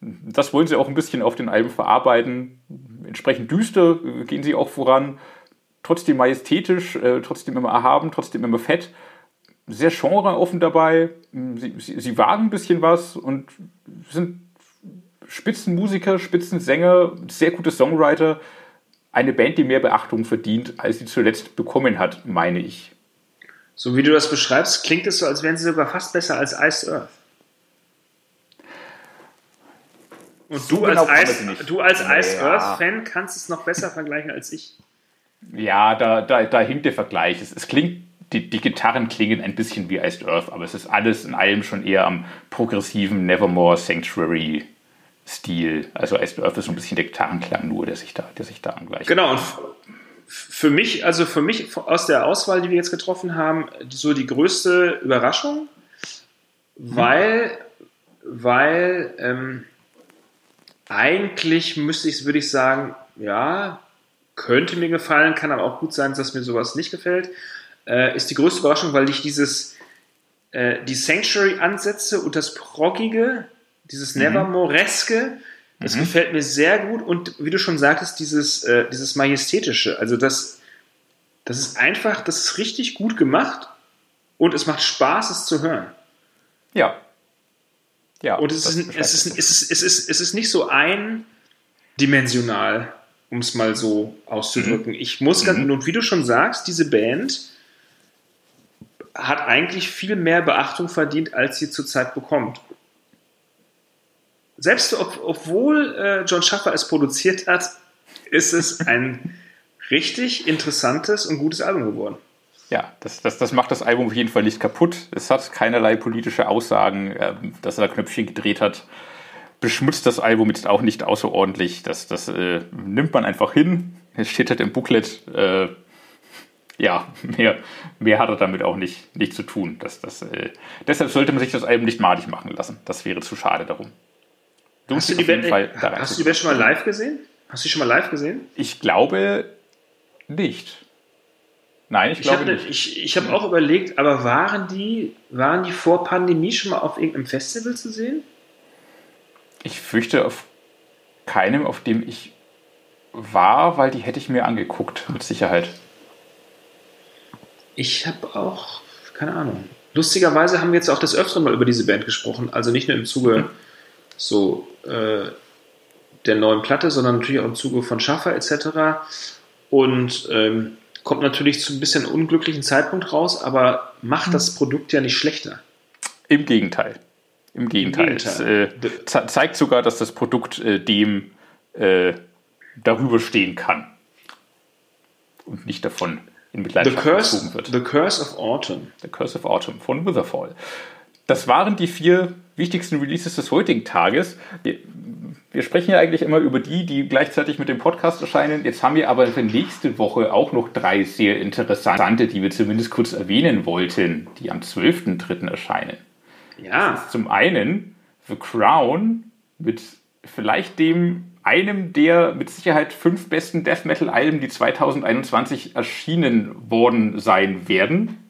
Das wollen sie auch ein bisschen auf den Alben verarbeiten. Entsprechend düster äh, gehen sie auch voran trotzdem majestätisch, äh, trotzdem immer erhaben, trotzdem immer fett. Sehr genreoffen dabei. Sie, sie, sie wagen ein bisschen was und sind Spitzenmusiker, Spitzensänger, sehr gute Songwriter. Eine Band, die mehr Beachtung verdient, als sie zuletzt bekommen hat, meine ich. So wie du das beschreibst, klingt es so, als wären sie sogar fast besser als Ice Earth. Und so du, genau als Ice, du als Ice Earth-Fan kannst es noch besser vergleichen als ich. Ja, da, da, da hinkt der Vergleich. Es, es klingt, die, die Gitarren klingen ein bisschen wie Iced Earth, aber es ist alles in allem schon eher am progressiven Nevermore Sanctuary Stil. Also Iced Earth ist so ein bisschen der Gitarrenklang nur, der sich da, der sich da angleicht. Genau, und für mich, also für mich aus der Auswahl, die wir jetzt getroffen haben, so die größte Überraschung, mhm. weil, weil ähm, eigentlich müsste ich, würde ich sagen, ja, könnte mir gefallen, kann aber auch gut sein, dass mir sowas nicht gefällt, äh, ist die größte Überraschung, weil ich dieses, äh, die Sanctuary-Ansätze und das Proggige, dieses mhm. Nevermoreske, das mhm. gefällt mir sehr gut und wie du schon sagtest, dieses, äh, dieses Majestätische, also das, Das ist einfach, das ist richtig gut gemacht und es macht Spaß, es zu hören. Ja. Ja. Und es ist, es, ist, es, ist, es, ist, es ist nicht so eindimensional, um es mal so auszudrücken. Ich muss ganz, Mhm. und wie du schon sagst, diese Band hat eigentlich viel mehr Beachtung verdient, als sie zurzeit bekommt. Selbst ob, obwohl äh, John Schaffer es produziert hat, ist es ein [LAUGHS] richtig interessantes und gutes Album geworden. Ja, das, das, das macht das Album auf jeden Fall nicht kaputt. Es hat keinerlei politische Aussagen, ähm, dass er da Knöpfchen gedreht hat. Beschmutzt das Album jetzt auch nicht außerordentlich. Das, das äh, nimmt man einfach hin. Es steht halt im Booklet. Äh, ja, mehr, mehr hat er damit auch nicht, nicht zu tun. Das, das, äh, deshalb sollte man sich das Album nicht madig machen lassen. Das wäre zu schade darum. Lohnt Hast du, die Band, hast du die Band schon mal live gesehen? Hast du die schon mal live gesehen? Ich glaube nicht. Nein, ich Ich glaube habe nicht. ich, ich hab auch überlegt, aber waren die, waren die vor Pandemie schon mal auf irgendeinem Festival zu sehen? Ich fürchte auf keinem, auf dem ich war, weil die hätte ich mir angeguckt, mit Sicherheit. Ich habe auch, keine Ahnung. Lustigerweise haben wir jetzt auch des Öfteren mal über diese Band gesprochen. Also nicht nur im Zuge [LAUGHS] so äh, der neuen Platte, sondern natürlich auch im Zuge von Schaffer etc. Und ähm, kommt natürlich zu ein bisschen unglücklichen Zeitpunkt raus, aber macht das Produkt ja nicht schlechter. Im Gegenteil. Im Gegenteil. Gegenteil. Es äh, ze zeigt sogar, dass das Produkt äh, dem äh, darüber stehen kann. Und nicht davon in Mitleidenschaft gezogen wird. The Curse of Autumn. The Curse of Autumn von Witherfall. Das waren die vier wichtigsten Releases des heutigen Tages. Wir, wir sprechen ja eigentlich immer über die, die gleichzeitig mit dem Podcast erscheinen. Jetzt haben wir aber für nächste Woche auch noch drei sehr interessante, die wir zumindest kurz erwähnen wollten, die am 12.03. erscheinen. Ja, Zum einen The Crown mit vielleicht dem einem der mit Sicherheit fünf besten Death Metal Alben, die 2021 erschienen worden sein werden.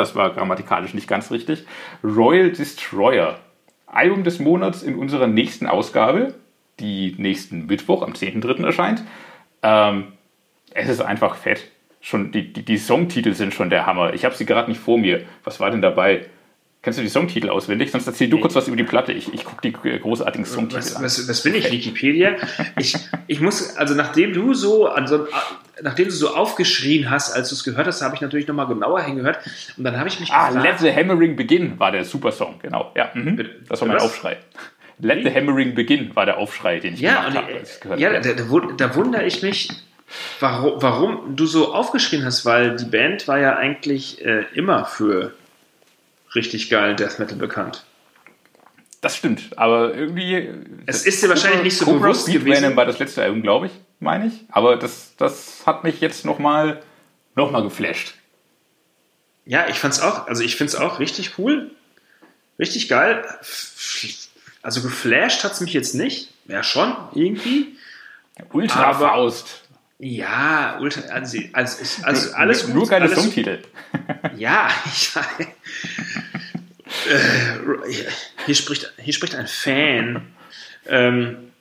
Das war grammatikalisch nicht ganz richtig. Royal Destroyer. Album des Monats in unserer nächsten Ausgabe, die nächsten Mittwoch am 10.3. erscheint. Ähm, es ist einfach fett. Schon die, die, die Songtitel sind schon der Hammer. Ich habe sie gerade nicht vor mir. Was war denn dabei? Kennst du die Songtitel auswendig? Sonst erzähl du kurz was über die Platte. Ich, ich gucke die großartigen Songtitel was, an. was, was bin ich, Wikipedia? Ich, ich muss, also nachdem du so, nachdem du so aufgeschrien hast, als du es gehört hast, habe ich natürlich nochmal genauer hingehört. Und dann habe ich mich Ah, gefragt, Let the Hammering Begin war der Supersong, genau. Ja, mhm. Das war mein was? Aufschrei. Let the Hammering Begin war der Aufschrei, den ich ja, gemacht habe, ja habe. da, da, da wundere ich mich, warum, warum du so aufgeschrien hast, weil die Band war ja eigentlich äh, immer für richtig geilen Death Metal bekannt. Das stimmt, aber irgendwie. Es ist dir wahrscheinlich nicht so Cobra bewusst Speed gewesen. Venom war das letzte Album, glaube ich, meine ich. Aber das, das hat mich jetzt nochmal noch mal geflasht. Ja, ich fand's auch, also ich finde es auch richtig cool, richtig geil. Also geflasht hat's mich jetzt nicht. Ja, schon, irgendwie. Ultra Aber- Faust. Ja, ultra, also, also, also alles gut. Nur geile Songtitel. Ja, [LAUGHS] ich weiß. Äh, hier, spricht, hier spricht ein Fan. Ähm,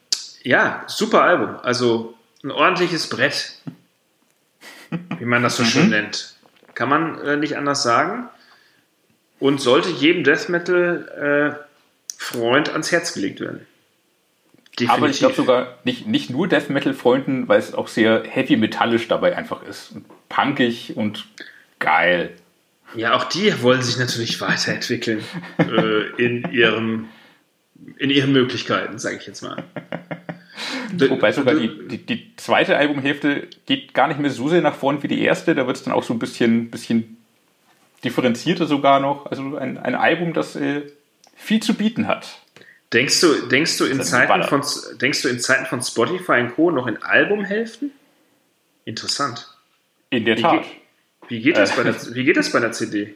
ja, super Album. Also ein ordentliches Brett, wie man das so schön nennt. Kann man äh, nicht anders sagen. Und sollte jedem Death Metal äh, Freund ans Herz gelegt werden. Aber ich glaube sogar nicht, nicht nur Death Metal-Freunden, weil es auch sehr heavy metallisch dabei einfach ist. Und punkig und geil. Ja, auch die wollen sich natürlich weiterentwickeln äh, in, ihrem, in ihren Möglichkeiten, sage ich jetzt mal. [LAUGHS] Wobei sogar die, die, die zweite Albumhälfte geht gar nicht mehr so sehr nach vorn wie die erste. Da wird es dann auch so ein bisschen, bisschen differenzierter sogar noch. Also ein, ein Album, das äh, viel zu bieten hat. Denkst du, denkst du in Zeiten von denkst du in Zeiten von Spotify und Co. noch in Albumhälften? Interessant. In der Tat. Geht, wie geht das Äh. bei der, wie geht das bei der CD?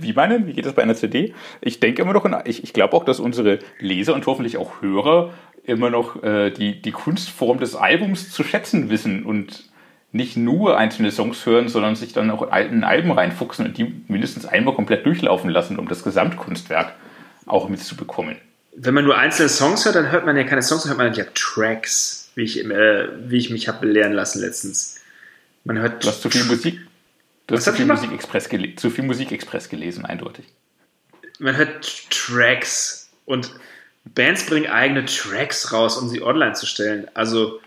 Wie meinen? Wie geht das bei einer CD? [LAUGHS] Ich denke immer noch, in, ich, ich glaube auch, dass unsere Leser und hoffentlich auch Hörer immer noch äh, die, die Kunstform des Albums zu schätzen wissen und nicht nur einzelne Songs hören, sondern sich dann auch in alten Alben reinfuchsen und die mindestens einmal komplett durchlaufen lassen, um das Gesamtkunstwerk auch mitzubekommen. Wenn man nur einzelne Songs hört, dann hört man ja keine Songs, dann hört man ja Tracks, wie ich, äh, wie ich mich habe belehren lassen letztens. Man hört Du hast zu viel Musik. Du hast zu viel? Musikexpress gele zu viel Musikexpress gelesen, eindeutig. man hört Tracks und Bands bringen eigene Tracks raus, um sie online zu stellen. Also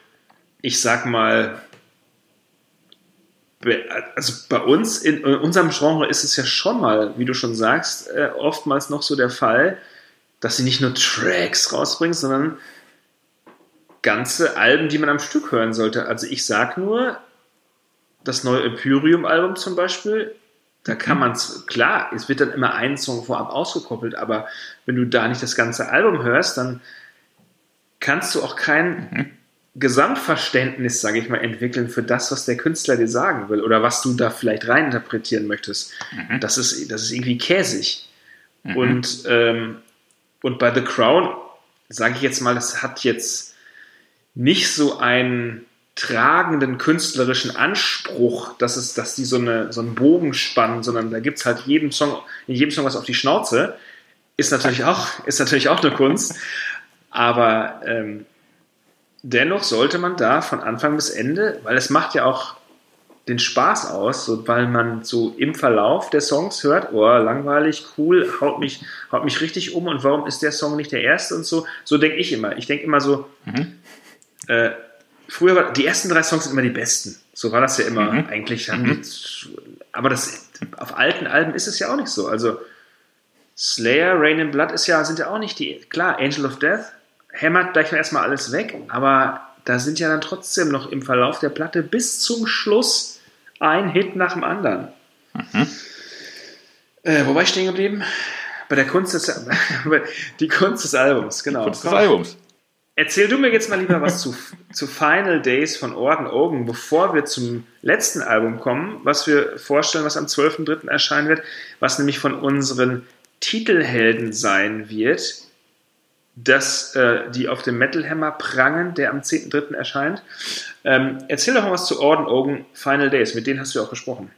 ich sag mal, also bei uns in, in unserem Genre ist es ja schon mal, wie du schon sagst, äh, oftmals noch so der Fall, dass sie nicht nur Tracks rausbringen, sondern ganze Alben, die man am Stück hören sollte. Also ich sag nur, das neue Imperium-Album zum Beispiel, da kann man es, klar, es wird dann immer ein Song vorab ausgekoppelt, aber wenn du da nicht das ganze Album hörst, dann kannst du auch kein Gesamtverständnis, sage ich mal, entwickeln für das, was der Künstler dir sagen will oder was du da vielleicht reininterpretieren möchtest. Das, ist, das ist irgendwie käsig. Und, ähm, und bei The Crown, sage ich jetzt mal, das hat jetzt nicht so einen tragenden künstlerischen Anspruch, dass, es, dass die so, eine, so einen Bogen spannen, sondern da gibt es halt jedem Song, in jedem Song was auf die Schnauze. Ist natürlich auch, ist natürlich auch eine Kunst. Aber ähm, dennoch sollte man da von Anfang bis Ende, weil es macht ja auch den Spaß aus, so, weil man so im Verlauf der Songs hört, oh, langweilig, cool, haut mich, haut mich richtig um und warum ist der Song nicht der erste und so. So denke ich immer. Ich denke immer so, äh, früher war, die ersten drei Songs sind immer die besten. So war das ja immer eigentlich. Haben die, aber das, auf alten Alben ist es ja auch nicht so. Also Slayer, Rain in Blood ist ja, sind ja auch nicht die, klar, Angel of Death hämmert gleich mal erstmal alles weg, aber da sind ja dann trotzdem noch im Verlauf der Platte bis zum Schluss ein Hit nach dem anderen. Äh, wo war ich stehen geblieben? Bei der Kunst des, [LAUGHS] die Kunst des Albums, genau. Kurz des Komm, Albums. Erzähl du mir jetzt mal lieber was zu, zu Final Days von Orden Ogen, bevor wir zum letzten Album kommen, was wir vorstellen, was am 12.03. erscheinen wird, was nämlich von unseren Titelhelden sein wird, das, äh, die auf dem Metal Hammer prangen, der am 10.03. erscheint. Ähm, erzähl doch mal was zu Orden Ogen Final Days, mit denen hast du ja auch gesprochen.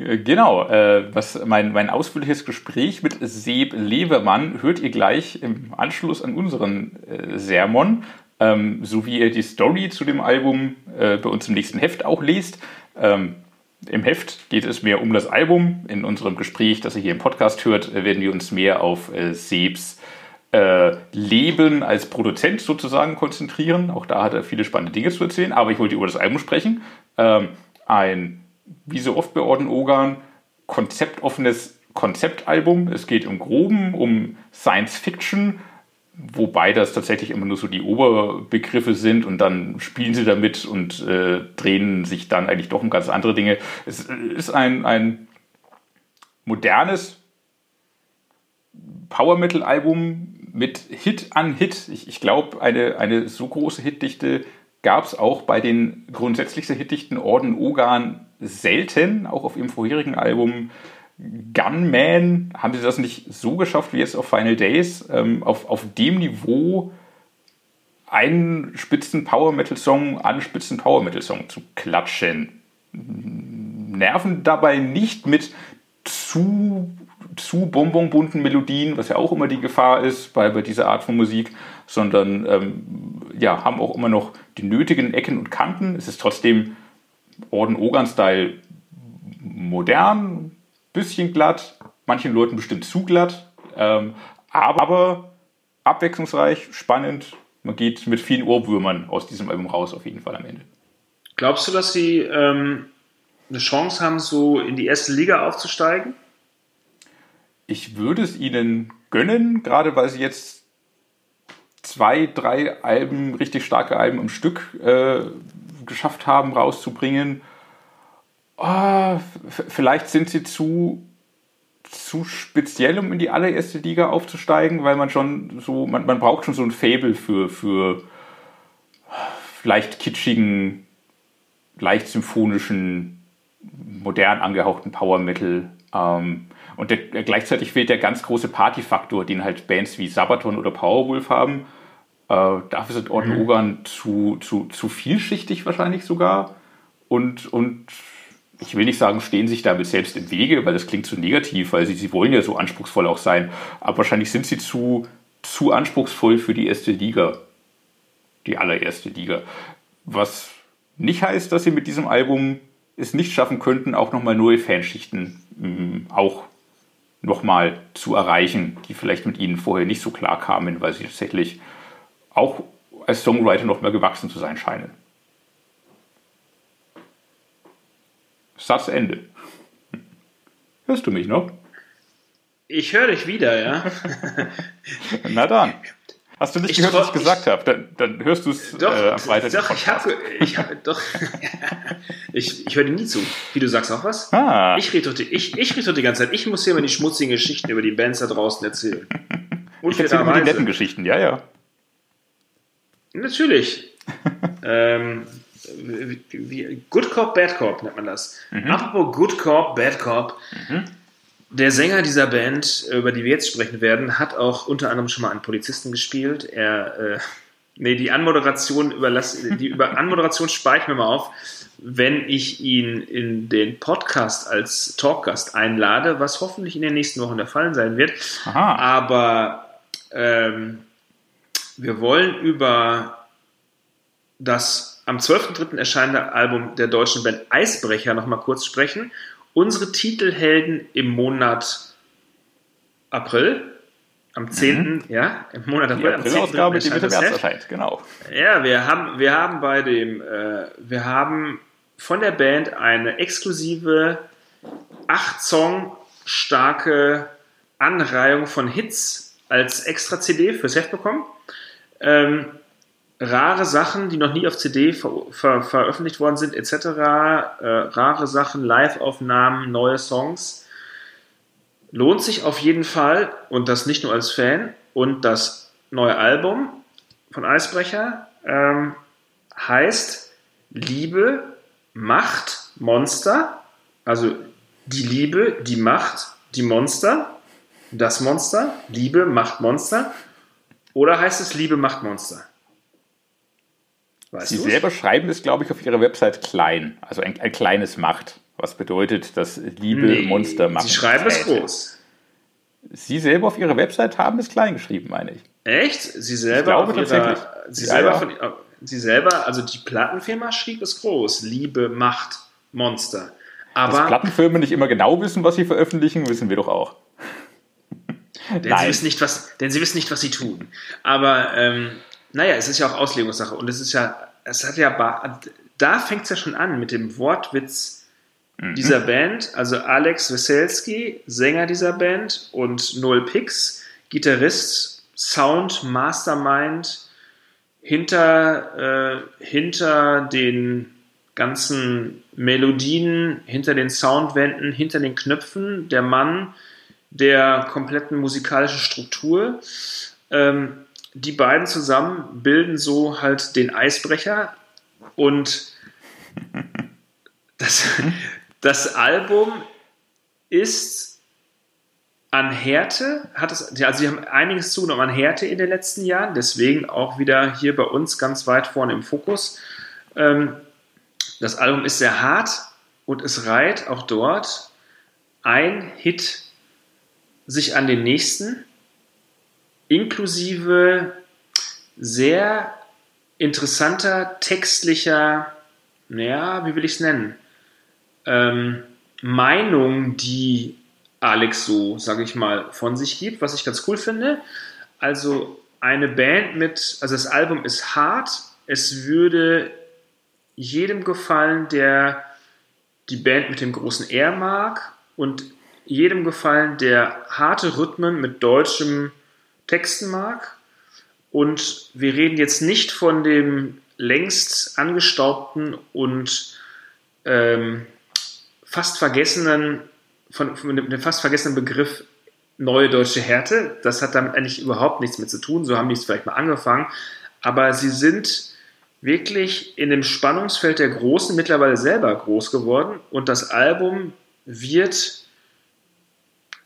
Äh, Genau, äh, was mein, mein ausführliches Gespräch mit Seb Levermann hört ihr gleich im Anschluss an unseren äh, Sermon, ähm, so wie ihr die Story zu dem Album äh, bei uns im nächsten Heft auch lest. Ähm, Im Heft geht es mehr um das Album. In unserem Gespräch, das ihr hier im Podcast hört, äh, werden wir uns mehr auf äh, Sebs äh, Leben als Produzent sozusagen konzentrieren. Auch da hat er viele spannende Dinge zu erzählen, aber ich wollte über das Album sprechen. Ähm, ein, wie so oft bei Orden Ogan, konzeptoffenes Konzeptalbum. Es geht im Groben um Science Fiction, wobei das tatsächlich immer nur so die Oberbegriffe sind und dann spielen sie damit und äh, drehen sich dann eigentlich doch um ganz andere Dinge. Es ist ein, ein modernes Power Metal Album mit Hit an Hit. Ich, ich glaube, eine, eine so große Hitdichte gab es auch bei den grundsätzlich sehr hitdichten Orden Ogan selten. Auch auf ihrem vorherigen Album Gunman haben sie das nicht so geschafft wie jetzt auf Final Days. Ähm, auf, auf dem Niveau einen spitzen Power Metal Song an einen spitzen Power Metal Song zu klatschen. Nerven dabei nicht mit zu zu bonbonbunten Melodien, was ja auch immer die Gefahr ist bei, bei dieser Art von Musik, sondern ähm, ja, haben auch immer noch die nötigen Ecken und Kanten. Es ist trotzdem Orden Ogan-Style modern, bisschen glatt, manchen Leuten bestimmt zu glatt, ähm, aber abwechslungsreich, spannend. Man geht mit vielen Ohrwürmern aus diesem Album raus, auf jeden Fall am Ende. Glaubst du, dass sie ähm, eine Chance haben, so in die erste Liga aufzusteigen? Ich würde es ihnen gönnen, gerade weil sie jetzt zwei, drei Alben, richtig starke Alben am Stück äh, geschafft haben, rauszubringen. F- vielleicht sind sie zu, zu speziell, um in die allererste Liga aufzusteigen, weil man schon so, man, man braucht schon so ein Fable für, für leicht kitschigen, leicht symphonischen, modern angehauchten Power Metal. Ähm, und der, gleichzeitig fehlt der ganz große Partyfaktor, den halt Bands wie Sabaton oder Powerwolf haben. Äh, dafür sind Orden Ogan zu, zu, zu vielschichtig wahrscheinlich sogar. Und, und ich will nicht sagen, stehen sich damit selbst im Wege, weil das klingt zu negativ, weil sie, sie wollen ja so anspruchsvoll auch sein. Aber wahrscheinlich sind sie zu, zu anspruchsvoll für die erste Liga. Die allererste Liga. Was nicht heißt, dass sie mit diesem Album es nicht schaffen könnten, auch nochmal neue Fanschichten ähm, auch nochmal zu erreichen, die vielleicht mit ihnen vorher nicht so klar kamen, weil sie tatsächlich auch als Songwriter noch mehr gewachsen zu sein scheinen. Satz Ende. Hörst du mich noch? Ich höre dich wieder, ja. [LAUGHS] Na dann. Hast du nicht Ich gehört, was ich gesagt habe? Dann, dann hörst du es Doch, äh, am Freitag. doch, ich habe, ich habe, doch, [LAUGHS] ich, ich höre dir nie zu. Wie du sagst auch was? Ah, Ich rede doch, die- ich, ich rede doch die ganze Zeit. Ich muss dir immer die schmutzigen Geschichten über die Bands da draußen erzählen. [LAUGHS] ich erzähle immer die netten Geschichten, ja, ja. Natürlich. [LAUGHS] ähm, wie, wie, Good Cop, Bad Cop nennt man das. Mhm. Apropos Good Cop, Bad Cop. Der Sänger dieser Band, über die wir jetzt sprechen werden, hat auch unter anderem schon mal einen Polizisten gespielt. Er, äh, nee, die Anmoderation überlass, die über [LAUGHS] Anmoderation spare ich mir mal auf, wenn ich ihn in den Podcast als Talkgast einlade, was hoffentlich in den nächsten Wochen der Fall sein wird. Aha. Aber ähm, wir wollen über das am 12.03. erscheinende Album der deutschen Band Eisbrecher noch mal kurz sprechen. Unsere Titelhelden im Monat April. Am 10. Ja, im Monat Mhm. Die April. 10.3. April-Ausgabe, die Mitte März erscheint, genau. Ja, wir haben, wir haben bei dem, äh, wir haben von der Band eine exklusive acht Song starke Anreihung von Hits als extra CD fürs Heft bekommen. Ähm, rare Sachen, die noch nie auf CD ver ver veröffentlicht worden sind, etc. Äh, rare Sachen, Live-Aufnahmen, neue Songs. Lohnt sich auf jeden Fall und das nicht nur als Fan. Und das neue Album von Eisbrecher ähm, heißt Liebe, Macht, Monster. Also die Liebe, die Macht, die Monster. Das Monster. Liebe, Macht, Monster. Oder heißt es Liebe, Macht, Monster? Weißt Sie du's? selber schreiben es, glaube ich, auf ihrer Website klein. Also ein, ein kleines Macht. Was bedeutet, dass Liebe Nee, Monster machen. Sie schreiben es groß. Sie selber auf ihrer Website haben es klein geschrieben, meine ich. Echt? Sie selber glaube auf ihrer, tatsächlich. Sie Ja, selber von Sie selber, also die Plattenfirma schrieb es groß. Liebe, Macht, Monster. Dass Aber Plattenfirmen nicht immer genau wissen, was sie veröffentlichen, wissen wir doch auch. Denn sie, wissen nicht, was, denn sie wissen nicht, was sie tun. Aber ähm, naja, es ist ja auch Auslegungssache. Und es ist ja, es hat ja, da fängt es ja schon an mit dem Wortwitz dieser Band. Also Alex Weselski, Sänger dieser Band und Noel Pix, Gitarrist, Sound, Mastermind, hinter, äh, hinter den ganzen Melodien, hinter den Soundwänden, hinter den Knöpfen, der Mann der kompletten musikalischen Struktur. Ähm, die beiden zusammen bilden so halt den Eisbrecher und [LAUGHS] das, das Album ist an Härte, hat es, also sie haben einiges zugenommen an Härte in den letzten Jahren, deswegen auch wieder hier bei uns ganz weit vorne im Fokus. Ähm, das Album ist sehr hart und es reiht auch dort ein Hit sich an den nächsten, inklusive sehr interessanter textlicher, naja, wie will ich es nennen, ähm, Meinung, die Alex so, sage ich mal, von sich gibt, was ich ganz cool finde. Also eine Band mit, also das Album ist hart, es würde jedem gefallen, der die Band mit dem großen R mag und jedem gefallen, der harte Rhythmen mit deutschem Texten mag. Und wir reden jetzt nicht von dem längst angestaubten und ähm, fast vergessenen, von, von dem, fast vergessenen Begriff neue deutsche Härte. Das hat damit eigentlich überhaupt nichts mit zu tun. So haben die es vielleicht mal angefangen. Aber sie sind wirklich in dem Spannungsfeld der Großen mittlerweile selber groß geworden. Und das Album wird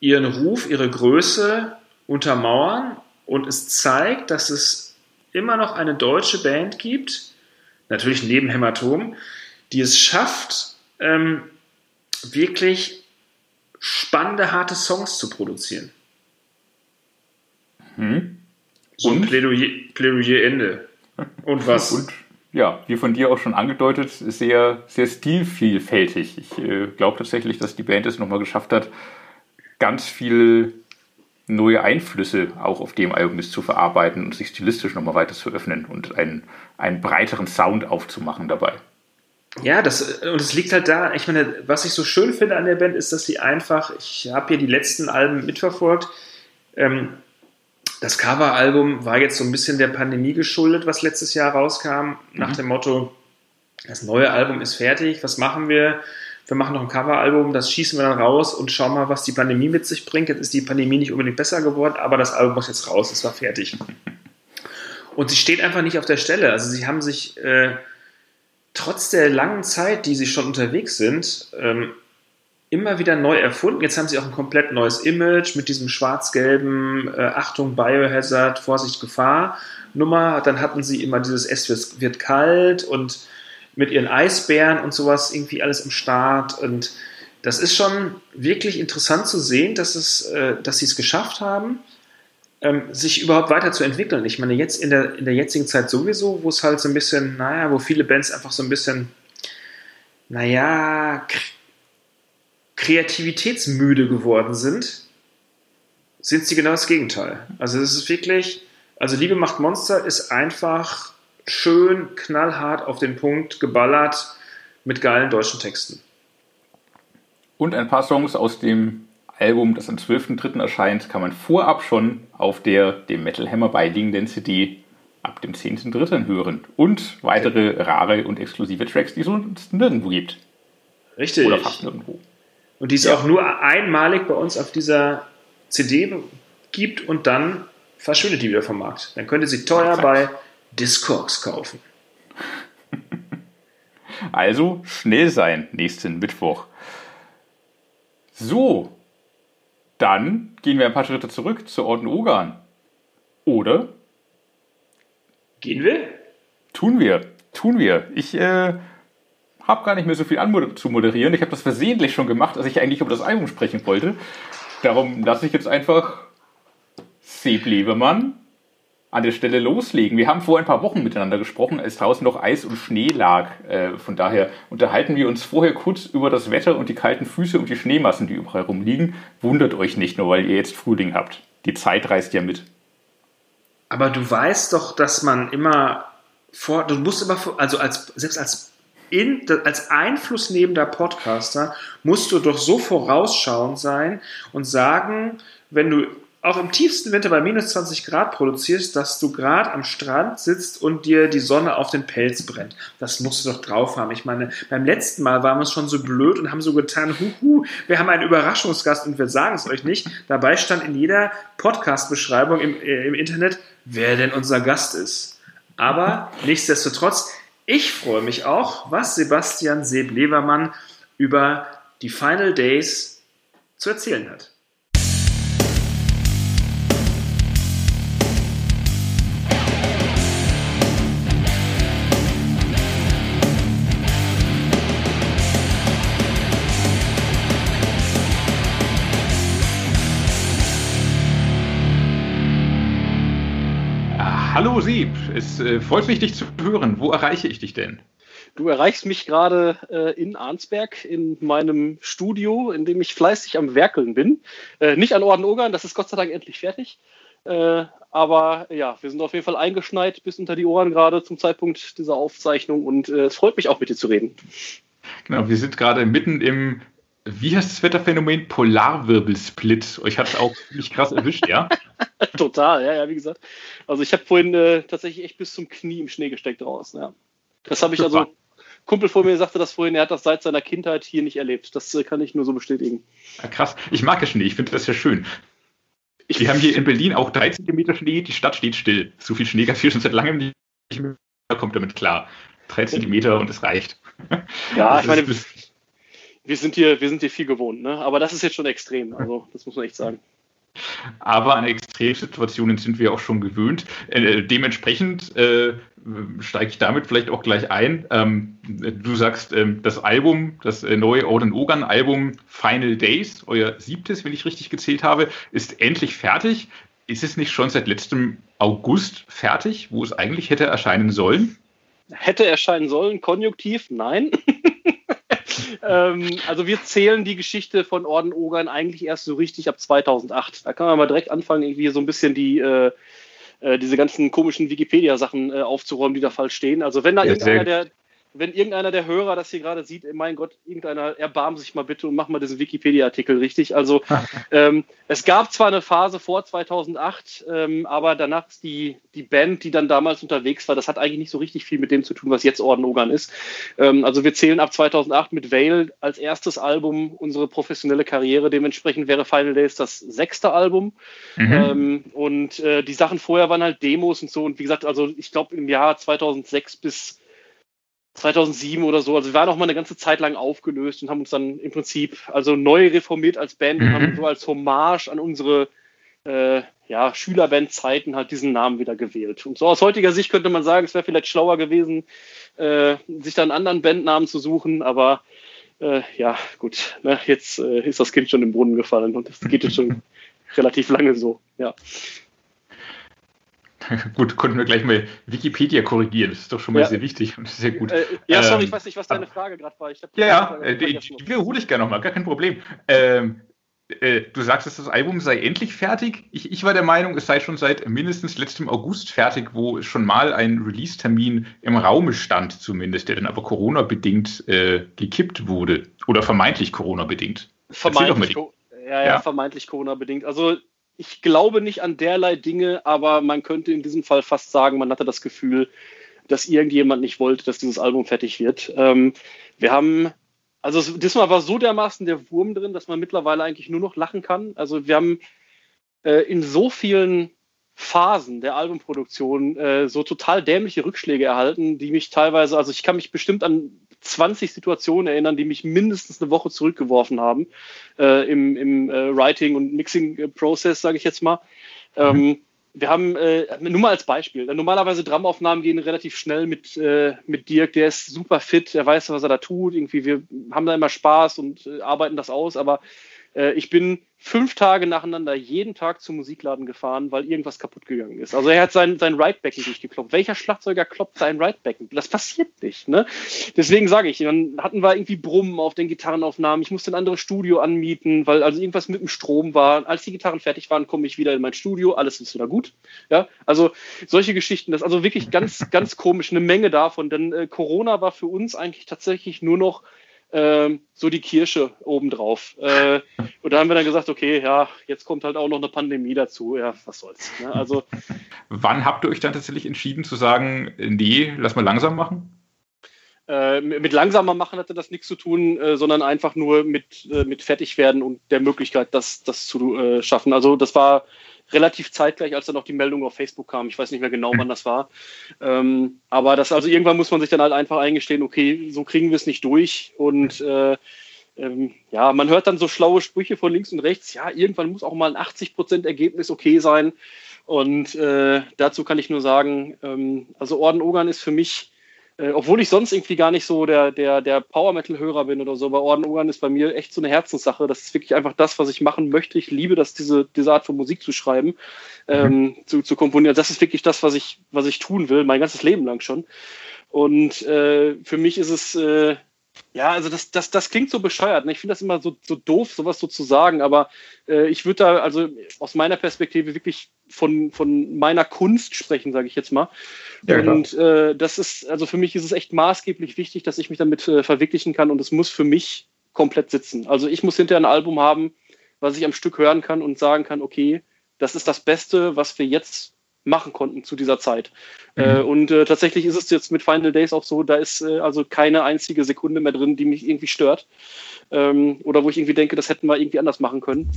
ihren Ruf, ihre Größe untermauern. Und es zeigt, dass es immer noch eine deutsche Band gibt, natürlich neben Hämatom, die es schafft, ähm, wirklich spannende, harte Songs zu produzieren. Hm? So ein Und? Plädoyer, Plädoyer Ende. Und was? Und ja, wie von dir auch schon angedeutet, sehr, sehr stilvielfältig. Ich äh, glaube tatsächlich, dass die Band es nochmal geschafft hat, ganz viel neue Einflüsse auch auf dem Album zu verarbeiten und sich stilistisch nochmal weiter zu öffnen und einen, einen breiteren Sound aufzumachen dabei. Ja, das, und es liegt halt da, ich meine, was ich so schön finde an der Band ist, dass sie einfach, ich habe hier die letzten Alben mitverfolgt, ähm, das Coveralbum war jetzt so ein bisschen der Pandemie geschuldet, was letztes Jahr rauskam, nach mhm. dem Motto, das neue Album ist fertig, was machen wir? Wir machen noch ein Coveralbum, das schießen wir dann raus und schauen mal, was die Pandemie mit sich bringt. Jetzt ist die Pandemie nicht unbedingt besser geworden, aber das Album muss jetzt raus, es war fertig. Und sie steht einfach nicht auf der Stelle. Also sie haben sich äh, trotz der langen Zeit, die sie schon unterwegs sind, ähm, immer wieder neu erfunden. Jetzt haben sie auch ein komplett neues Image mit diesem schwarz-gelben äh, Achtung, Biohazard, Vorsicht, Gefahr Nummer. Dann hatten sie immer dieses Es wird kalt und mit ihren Eisbären und sowas irgendwie alles im Start. Und das ist schon wirklich interessant zu sehen, dass, es, äh, dass sie es geschafft haben, ähm, sich überhaupt weiterzuentwickeln. Ich meine, jetzt in der, in der jetzigen Zeit sowieso, wo es halt so ein bisschen, naja, wo viele Bands einfach so ein bisschen, naja, kreativitätsmüde geworden sind, sind sie genau das Gegenteil. Also es ist wirklich, also Liebe macht Monster ist einfach schön, knallhart auf den Punkt geballert mit geilen deutschen Texten. Und ein paar Songs aus dem Album, das am 12.03. erscheint, kann man vorab schon auf der dem Metal Hammer beiliegenden CD ab dem 10.03. hören. Und weitere rare und exklusive Tracks, die es sonst nirgendwo gibt. Richtig. Oder fast nirgendwo. Und die es ja. auch nur einmalig bei uns auf dieser CD gibt und dann verschwindet die wieder vom Markt. Dann könnt ihr sie teuer Exakt. bei Discogs kaufen. [LAUGHS] Also schnell sein nächsten Mittwoch. So, dann gehen wir ein paar Schritte zurück zur Orden Ogan. Oder? Gehen wir? Tun wir, tun wir. Ich äh, habe gar nicht mehr so viel an zu moderieren. Ich habe das versehentlich schon gemacht, als ich eigentlich über das Album sprechen wollte. Darum lasse ich jetzt einfach Seb Lebemann an der Stelle loslegen. Wir haben vor ein paar Wochen miteinander gesprochen, als draußen noch Eis und Schnee lag. Äh, von daher unterhalten wir uns vorher kurz über das Wetter und die kalten Füße und die Schneemassen, die überall rumliegen. Wundert euch nicht nur, weil ihr jetzt Frühling habt. Die Zeit reist ja mit. Aber du weißt doch, dass man immer vor, du musst immer, also als, selbst als in, als einflussnehmender Podcaster musst du doch so vorausschauend sein und sagen, wenn du auch im tiefsten Winter bei minus 20 Grad produzierst, dass du gerade am Strand sitzt und dir die Sonne auf den Pelz brennt. Das musst du doch drauf haben. Ich meine, beim letzten Mal waren wir es schon so blöd und haben so getan, huhu, wir haben einen Überraschungsgast und wir sagen es euch nicht. Dabei stand in jeder Podcast-Beschreibung im, äh, im Internet, wer denn unser Gast ist. Aber nichtsdestotrotz, ich freue mich auch, was Sebastian Seeb-Levermann über die Final Days zu erzählen hat. Hallo Sieb, es äh, freut mich, dich zu hören. Wo erreiche ich dich denn? Du erreichst mich gerade äh, in Arnsberg in meinem Studio, in dem ich fleißig am Werkeln bin. Äh, nicht an Orden-Ogern, das ist Gott sei Dank endlich fertig. Äh, aber ja, wir sind auf jeden Fall eingeschneit bis unter die Ohren gerade zum Zeitpunkt dieser Aufzeichnung und äh, es freut mich auch mit dir zu reden. Genau, wir sind gerade mitten im wie heißt das Wetterphänomen? Polarwirbelsplit. Euch hat es auch [LAUGHS] nicht krass erwischt, ja? [LAUGHS] Total, ja, ja, wie gesagt. Also ich habe vorhin äh, tatsächlich echt bis zum Knie im Schnee gesteckt draußen, ja. Das habe ich Super. also, Kumpel vor mir sagte das vorhin, er hat das seit seiner Kindheit hier nicht erlebt. Das äh, kann ich nur so bestätigen. Ja, krass, ich mag ja Schnee, ich finde das ja schön. Ich, Wir haben hier in Berlin auch 3 cm Schnee, die Stadt steht still. So viel Schnee gab es hier schon seit langem nicht mehr, kommt damit klar. 3 cm und es reicht. Ja, ich meine, wir sind hier, wir sind hier viel gewohnt, ne? Aber das ist jetzt schon extrem, also das muss man echt sagen. Aber an Extremsituationen sind wir auch schon gewöhnt. Äh, dementsprechend äh, steige ich damit vielleicht auch gleich ein. Ähm, du sagst, ähm, das Album, das äh, neue Orden Ogan Album Final Days, euer siebtes, wenn ich richtig gezählt habe, ist endlich fertig. Ist es nicht schon seit letztem August fertig, wo es eigentlich hätte erscheinen sollen? hätte erscheinen sollen. Konjunktiv, nein. [LAUGHS] ähm, also wir zählen die Geschichte von Orden Ogern eigentlich erst so richtig ab 2008. Da kann man mal direkt anfangen, irgendwie so ein bisschen die äh, äh, diese ganzen komischen Wikipedia-Sachen äh, aufzuräumen, die da falsch stehen. Also wenn da ja, irgendeiner der wenn irgendeiner der Hörer das hier gerade sieht, mein Gott, irgendeiner erbarm sich mal bitte und mach mal diesen Wikipedia-Artikel richtig. Also ähm, es gab zwar eine Phase vor 2008, ähm, aber danach ist die, die Band, die dann damals unterwegs war, das hat eigentlich nicht so richtig viel mit dem zu tun, was jetzt Orden Ogan ist. Ähm, also wir zählen ab 2008 mit Vale als erstes Album unsere professionelle Karriere. Dementsprechend wäre Final Days das sechste Album. Mhm. Ähm, und äh, die Sachen vorher waren halt Demos und so. Und wie gesagt, also ich glaube im Jahr 2006 bis 2007 oder so. Also wir waren auch mal eine ganze Zeit lang aufgelöst und haben uns dann im Prinzip also neu reformiert als Band und haben mhm. so als Hommage an unsere äh, ja, Schülerbandzeiten halt diesen Namen wieder gewählt. Und so aus heutiger Sicht könnte man sagen, es wäre vielleicht schlauer gewesen, äh, sich da einen anderen Bandnamen zu suchen, aber äh, ja, gut, ne, jetzt äh, ist das Kind schon im Brunnen gefallen und das geht jetzt schon [LAUGHS] relativ lange so, ja. [LAUGHS] Gut, konnten wir gleich mal Wikipedia korrigieren. Das ist doch schon mal ja. sehr wichtig und sehr gut. Äh, ja, sorry, ähm, ich weiß nicht, was deine Frage gerade war. ja, ja, äh, die, die wiederhole ich gerne nochmal, gar kein Problem. Ähm, äh, du sagst, dass das Album sei endlich fertig. Ich, ich, war der Meinung, es sei schon seit mindestens letztem August fertig, wo schon mal ein Release-Termin im Raume stand, zumindest, der dann aber Corona-bedingt äh, gekippt wurde. Oder vermeintlich Corona-bedingt. Vermeintlich, ja, ja, ja, vermeintlich Corona-bedingt. Also ich glaube nicht an derlei Dinge, aber man könnte in diesem Fall fast sagen, man hatte das Gefühl, dass irgendjemand nicht wollte, dass dieses Album fertig wird. Ähm, wir haben, also diesmal war so dermaßen der Wurm drin, dass man mittlerweile eigentlich nur noch lachen kann. Also wir haben äh, in so vielen Phasen der Albumproduktion äh, so total dämliche Rückschläge erhalten, die mich teilweise, also ich kann mich bestimmt an 20 Situationen erinnern, die mich mindestens eine Woche zurückgeworfen haben äh, im, im äh, Writing- und Mixing-Prozess, sage ich jetzt mal. Ähm, mhm. wir haben, äh, nur mal als Beispiel, normalerweise Dramaufnahmen gehen relativ schnell mit, äh, mit Dirk, der ist super fit, der weiß, was er da tut, irgendwie, wir haben da immer Spaß und äh, arbeiten das aus, aber äh, ich bin fünf Tage nacheinander jeden Tag zum Musikladen gefahren, weil irgendwas kaputt gegangen ist. Also er hat sein, sein Right-Becken durchgekloppt. Welcher Schlagzeuger kloppt sein Right-Becken? Das passiert nicht. Ne? Deswegen sage ich, dann hatten wir irgendwie Brummen auf den Gitarrenaufnahmen. Ich musste ein anderes Studio anmieten, weil also irgendwas mit dem Strom war. Als die Gitarren fertig waren, komme ich wieder in mein Studio. Alles ist wieder gut. Ja, also solche Geschichten. Das ist also wirklich ganz, ganz komisch. Eine Menge davon. Denn äh, Corona war für uns eigentlich tatsächlich nur noch so die Kirsche obendrauf. Äh, und da haben wir dann gesagt, okay, ja, jetzt kommt halt auch noch eine Pandemie dazu. Ja, was soll's. Ne? Also, Wann habt ihr euch dann tatsächlich entschieden zu sagen, nee, lass mal langsam machen? Äh, mit langsamer machen hatte das nichts zu tun, äh, sondern einfach nur mit, äh, mit Fertigwerden und der Möglichkeit, das, das zu äh, schaffen. Also das war relativ zeitgleich, als dann noch die Meldung auf Facebook kam. Ich weiß nicht mehr genau, wann das war. Ähm, aber das, also irgendwann muss man sich dann halt einfach eingestehen, okay, so kriegen wir es nicht durch. Und äh, ähm, ja, man hört dann so schlaue Sprüche von links und rechts. Ja, irgendwann muss auch mal ein 80% Ergebnis okay sein. Und äh, dazu kann ich nur sagen, ähm, also Orden Ogan ist für mich äh, obwohl ich sonst irgendwie gar nicht so der, der, der Power-Metal-Hörer bin oder so, aber Orden Ogan ist bei mir echt so eine Herzenssache. Das ist wirklich einfach das, was ich machen möchte. Ich liebe das, diese, diese Art von Musik zu schreiben, ähm, mhm. zu, zu komponieren. Das ist wirklich das, was ich, was ich tun will, mein ganzes Leben lang schon. Und äh, für mich ist es, äh, ja, also das, das, das klingt so bescheuert. Ne? Ich finde das immer so, so doof, sowas so zu sagen, aber äh, ich würde da also aus meiner Perspektive wirklich von, von meiner Kunst sprechen, sage ich jetzt mal. Ja, und äh, das ist, also für mich ist es echt maßgeblich wichtig, dass ich mich damit äh, verwirklichen kann und es muss für mich komplett sitzen. Also ich muss hinterher ein Album haben, was ich am Stück hören kann und sagen kann, okay, das ist das Beste, was wir jetzt machen konnten zu dieser Zeit. Mhm. Äh, und äh, tatsächlich ist es jetzt mit Final Days auch so, da ist äh, also keine einzige Sekunde mehr drin, die mich irgendwie stört. Ähm, oder wo ich irgendwie denke, das hätten wir irgendwie anders machen können.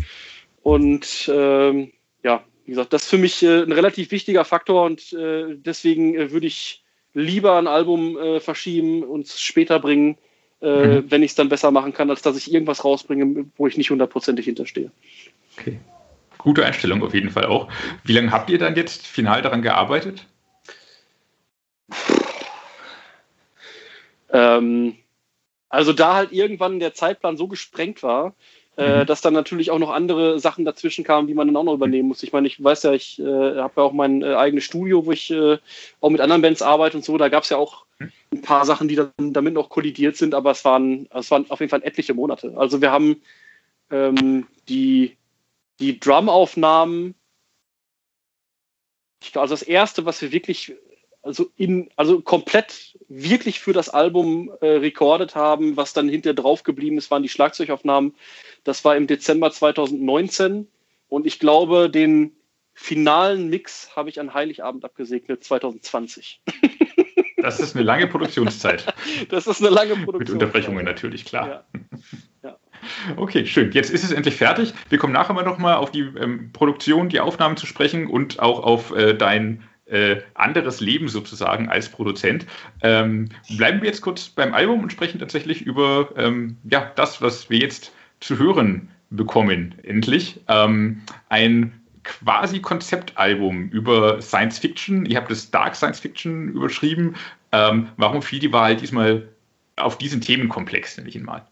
Und ähm, ja, wie gesagt, das ist für mich äh, ein relativ wichtiger Faktor und äh, deswegen äh, würde ich lieber ein Album verschieben und später bringen, mhm. wenn ich es dann besser machen kann, als dass ich irgendwas rausbringe, wo ich nicht hundertprozentig hinterstehe. Okay gute Einstellung auf jeden Fall auch. Wie lange habt ihr dann jetzt final daran gearbeitet? Ähm, also da halt irgendwann der Zeitplan so gesprengt war, äh, dass dann natürlich auch noch andere Sachen dazwischen kamen, die man dann auch noch übernehmen muss. Ich meine, ich weiß ja, ich äh, habe ja auch mein äh, eigenes Studio, wo ich äh, auch mit anderen Bands arbeite und so. Da gab es ja auch ein paar Sachen, die dann damit noch kollidiert sind, aber es waren, es waren auf jeden Fall etliche Monate. Also wir haben ähm, die, die Drum-Aufnahmen, ich glaube, also das erste, was wir wirklich also in, also komplett wirklich für das Album äh, recorded haben, was dann hinterher drauf geblieben ist, waren die Schlagzeugaufnahmen. Das war im Dezember 2019 und ich glaube, den finalen Mix habe ich an Heiligabend abgesegnet 2020. Das ist eine lange Produktionszeit. [LAUGHS] das ist eine lange Produktionszeit. Mit Unterbrechungen natürlich, klar. Ja. Okay, schön. Jetzt ist es endlich fertig. Wir kommen nachher mal nochmal auf die ähm, Produktion, die Aufnahmen zu sprechen und auch auf äh, dein äh, anderes Leben sozusagen als Produzent. Ähm, bleiben wir jetzt kurz beim Album und sprechen tatsächlich über ähm, ja, das, was wir jetzt zu hören bekommen, endlich. Ähm, ein quasi Konzeptalbum über Science Fiction. Ihr habt es Dark Science Fiction überschrieben. Ähm, warum fiel die Wahl diesmal auf diesen Themenkomplex, nenne ich ihn mal?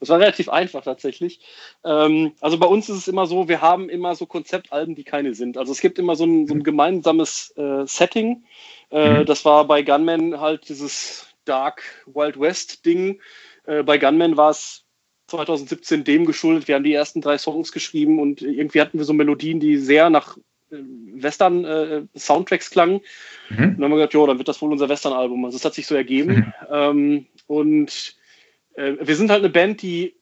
Das war relativ einfach tatsächlich. Ähm, also bei uns ist es immer so, wir haben immer so Konzeptalben, die keine sind. Also es gibt immer so ein, so ein gemeinsames äh, Setting. Äh, mhm. Das war bei Gunman halt dieses Dark Wild West Ding. Äh, bei Gunman war es 2017 dem geschuldet. Wir haben die ersten drei Songs geschrieben und irgendwie hatten wir so Melodien, die sehr nach äh, Western-Soundtracks äh, klangen. Mhm. Und dann haben wir gedacht, ja, dann wird das wohl unser Western-Album. Also es hat sich so ergeben. Mhm. Ähm, und äh, wir sind halt eine Band, die,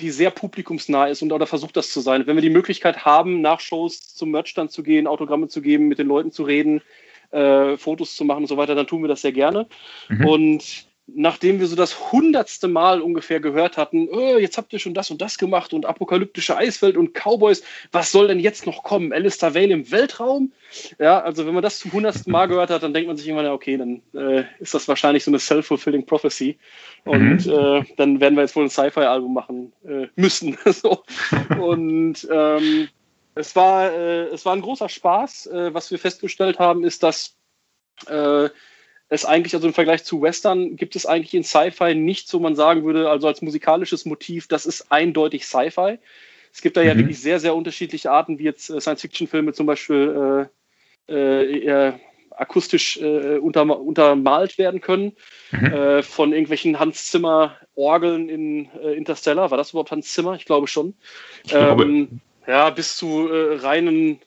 die sehr publikumsnah ist und oder versucht das zu sein. Wenn wir die Möglichkeit haben, nach Shows zum Merchstand zu gehen, Autogramme zu geben, mit den Leuten zu reden, äh, Fotos zu machen und so weiter, dann tun wir das sehr gerne. Mhm. Und nachdem wir so das hundertste Mal ungefähr gehört hatten, oh, jetzt habt ihr schon das und das gemacht und apokalyptische Eisfeld und Cowboys, was soll denn jetzt noch kommen? Alistair Vale im Weltraum? Ja, also wenn man das zum hundertsten Mal gehört hat, dann denkt man sich irgendwann, okay, dann äh, ist das wahrscheinlich so eine self-fulfilling prophecy und mhm. äh, dann werden wir jetzt wohl ein Sci-Fi-Album machen äh, müssen. [LAUGHS] so. Und ähm, es war, äh, es war ein großer Spaß. Äh, was wir festgestellt haben, ist, dass es eigentlich, also im Vergleich zu Western, gibt es eigentlich in Sci-Fi nichts, wo man sagen würde, also als musikalisches Motiv, das ist eindeutig Sci-Fi. Es gibt da ja mhm. wirklich sehr, sehr unterschiedliche Arten, wie jetzt äh, Science-Fiction-Filme zum Beispiel äh, äh, akustisch äh, unter, untermalt werden können. Mhm. Äh, von irgendwelchen Hans Zimmer Orgeln in äh, Interstellar. War das überhaupt Hans Zimmer? Ich glaube schon. Ich glaube. Ähm, ja, bis zu reinen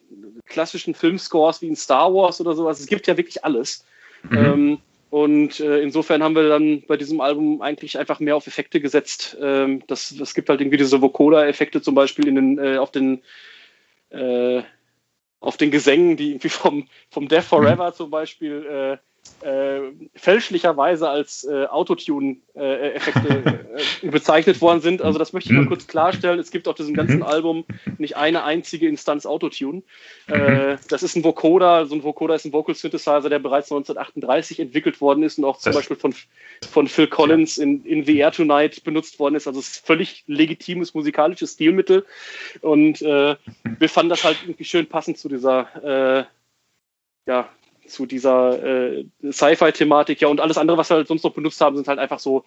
klassischen Filmscores wie in Star Wars oder sowas. Es gibt ja wirklich alles. Mhm. Ähm, und äh, insofern haben wir dann bei diesem Album eigentlich einfach mehr auf Effekte gesetzt. Ähm, das, das gibt halt irgendwie diese Vocoder-Effekte zum Beispiel in den, äh, auf den äh, auf den Gesängen, die irgendwie vom, vom Death Forever mhm. zum Beispiel äh, äh, fälschlicherweise als äh, Autotune-Effekte äh, [LAUGHS] bezeichnet worden sind. Also das möchte ich mal mhm. kurz klarstellen. Es gibt auf diesem ganzen mhm. Album nicht eine einzige Instanz Autotune. Äh, das ist ein Vocoder. So ein Vocoder ist ein Vocal Synthesizer, der bereits 1938 entwickelt worden ist und auch zum das Beispiel von, von Phil Collins in, in VR Tonight benutzt worden ist. Also es ist völlig legitimes musikalisches Stilmittel. Und äh, wir fanden das halt irgendwie schön passend zu dieser äh, ja, zu dieser äh, Sci-Fi-Thematik. Ja, und alles andere, was wir halt sonst noch benutzt haben, sind halt einfach so,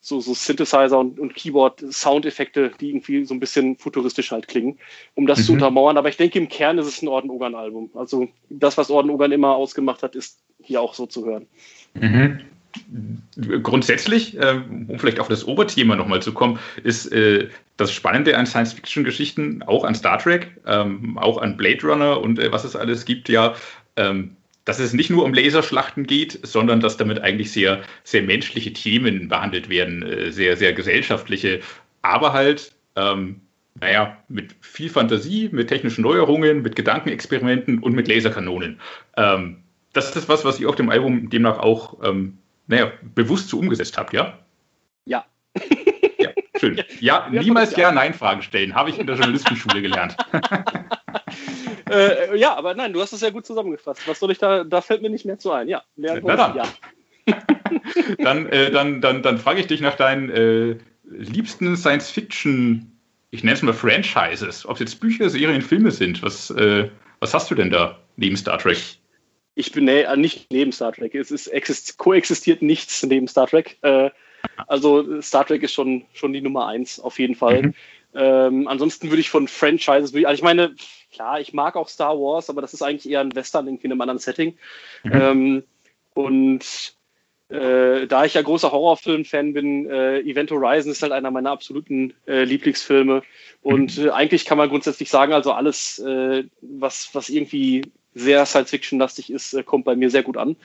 so, so Synthesizer und, und Keyboard-Soundeffekte, die irgendwie so ein bisschen futuristisch halt klingen, um das mhm. zu untermauern. Aber ich denke, im Kern ist es ein Orden-Ogan-Album. Also das, was Orden-Ogan immer ausgemacht hat, ist hier auch so zu hören. Mhm. Grundsätzlich, äh, um vielleicht auf das Oberthema nochmal zu kommen, ist äh, das Spannende an Science-Fiction-Geschichten, auch an Star Trek, ähm, auch an Blade Runner und äh, was es alles gibt, ja, ähm, dass es nicht nur um Laserschlachten geht, sondern dass damit eigentlich sehr, sehr menschliche Themen behandelt werden, äh, sehr, sehr gesellschaftliche, aber halt, ähm, naja, mit viel Fantasie, mit technischen Neuerungen, mit Gedankenexperimenten und mit Laserkanonen. Ähm, das ist was, was ihr auf dem Album demnach auch, ähm, naja, bewusst so umgesetzt habt, ja? Ja. Ja, schön. Ja, niemals Ja-Nein-Fragen stellen, habe ich in der Journalistenschule gelernt. [LAUGHS] äh, ja, aber nein, du hast es ja gut zusammengefasst. Was soll ich da, da fällt mir nicht mehr zu ein. Ja, Na dann. ja. [LAUGHS] dann, äh, dann, dann, dann frage ich dich nach deinen äh, liebsten Science-Fiction, ich nenne es mal Franchises, ob es jetzt Bücher, Serien, Filme sind. Was, äh, was hast du denn da neben Star Trek? Ich bin nee, äh, nicht neben Star Trek. Es ist koexistiert nichts neben Star Trek. Äh, also Star Trek ist schon, schon die Nummer eins auf jeden Fall. Mhm. Ähm, ansonsten würde ich von Franchises, also ich meine, klar, ich mag auch Star Wars, aber das ist eigentlich eher ein Western irgendwie in einem anderen Setting. Mhm. Ähm, und äh, da ich ja großer Horrorfilm-Fan bin, äh, Event Horizon ist halt einer meiner absoluten äh, Lieblingsfilme. Und mhm. äh, eigentlich kann man grundsätzlich sagen, also alles, äh, was, was irgendwie sehr Science-Fiction-lastig ist, äh, kommt bei mir sehr gut an.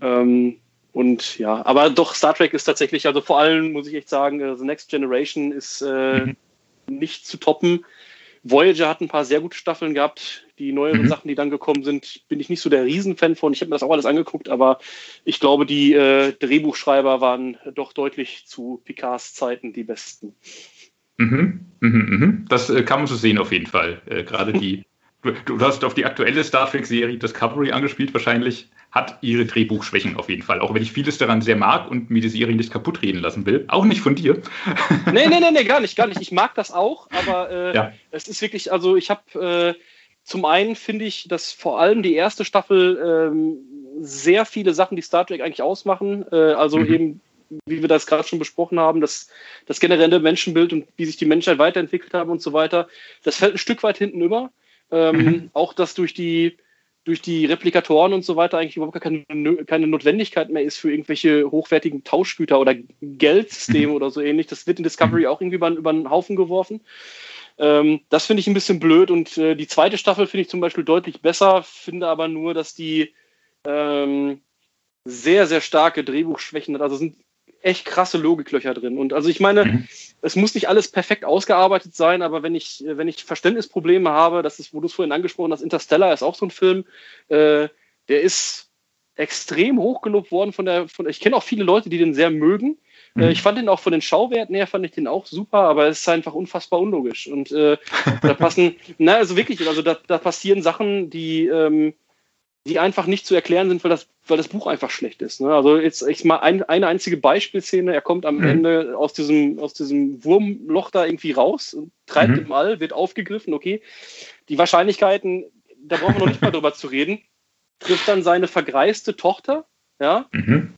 Ähm, und ja, aber doch, Star Trek ist tatsächlich, also vor allem muss ich echt sagen, äh, The Next Generation ist äh, mhm. nicht zu toppen. Voyager hat ein paar sehr gute Staffeln gehabt. Die neueren mhm. Sachen, die dann gekommen sind, bin ich nicht so der Riesenfan von. Ich habe mir das auch alles angeguckt, aber ich glaube, die äh, Drehbuchschreiber waren doch deutlich zu Picards Zeiten die besten. Mhm. Mhm, mhm. Das äh, kann man so sehen auf jeden Fall. Äh, Gerade die, [LAUGHS] du, hast auf die aktuelle Star Trek-Serie Discovery angespielt wahrscheinlich hat ihre Drehbuchschwächen auf jeden Fall. Auch wenn ich vieles daran sehr mag und mir die Serie nicht kaputt reden lassen will. Auch nicht von dir. [LAUGHS] Nee, nee, nee, nee gar nicht, gar nicht. Ich mag das auch, aber äh, ja. es ist wirklich, also ich habe äh, zum einen finde ich, dass vor allem die erste Staffel ähm, sehr viele Sachen, die Star Trek eigentlich ausmachen, äh, also mhm. eben wie wir das gerade schon besprochen haben, das, das generelle Menschenbild und wie sich die Menschheit weiterentwickelt haben und so weiter, das fällt ein Stück weit hinten über. Ähm, mhm. Auch dass durch die durch die Replikatoren und so weiter eigentlich überhaupt keine, keine Notwendigkeit mehr ist für irgendwelche hochwertigen Tauschgüter oder Geldsysteme mhm. oder so ähnlich. Das wird in Discovery mhm. auch irgendwie über, über einen Haufen geworfen. Ähm, das finde ich ein bisschen blöd und äh, die zweite Staffel finde ich zum Beispiel deutlich besser, finde aber nur, dass die ähm, sehr, sehr starke Drehbuchschwächen hat. Also sind echt krasse Logiklöcher drin. Und also ich meine, mhm. es muss nicht alles perfekt ausgearbeitet sein, aber wenn ich, wenn ich Verständnisprobleme habe, das ist, wo du es vorhin angesprochen hast, Interstellar ist auch so ein Film, äh, der ist extrem hochgelobt worden von der, von, ich kenne auch viele Leute, die den sehr mögen. Äh, mhm. ich fand den auch von den Schauwerten her, fand ich den auch super, aber es ist einfach unfassbar unlogisch. Und äh, da passen, [LAUGHS] na, also wirklich, also da, da passieren Sachen, die, ähm, die einfach nicht zu erklären sind, weil das, weil das Buch einfach schlecht ist. Ne? Also jetzt ich mal ein, eine einzige Beispielszene, er kommt am mhm. Ende aus diesem, aus diesem Wurmloch da irgendwie raus und treibt mhm. im All, wird aufgegriffen, okay. Die Wahrscheinlichkeiten, da brauchen wir noch nicht mal drüber zu reden, trifft dann seine vergreiste Tochter, ja, mhm.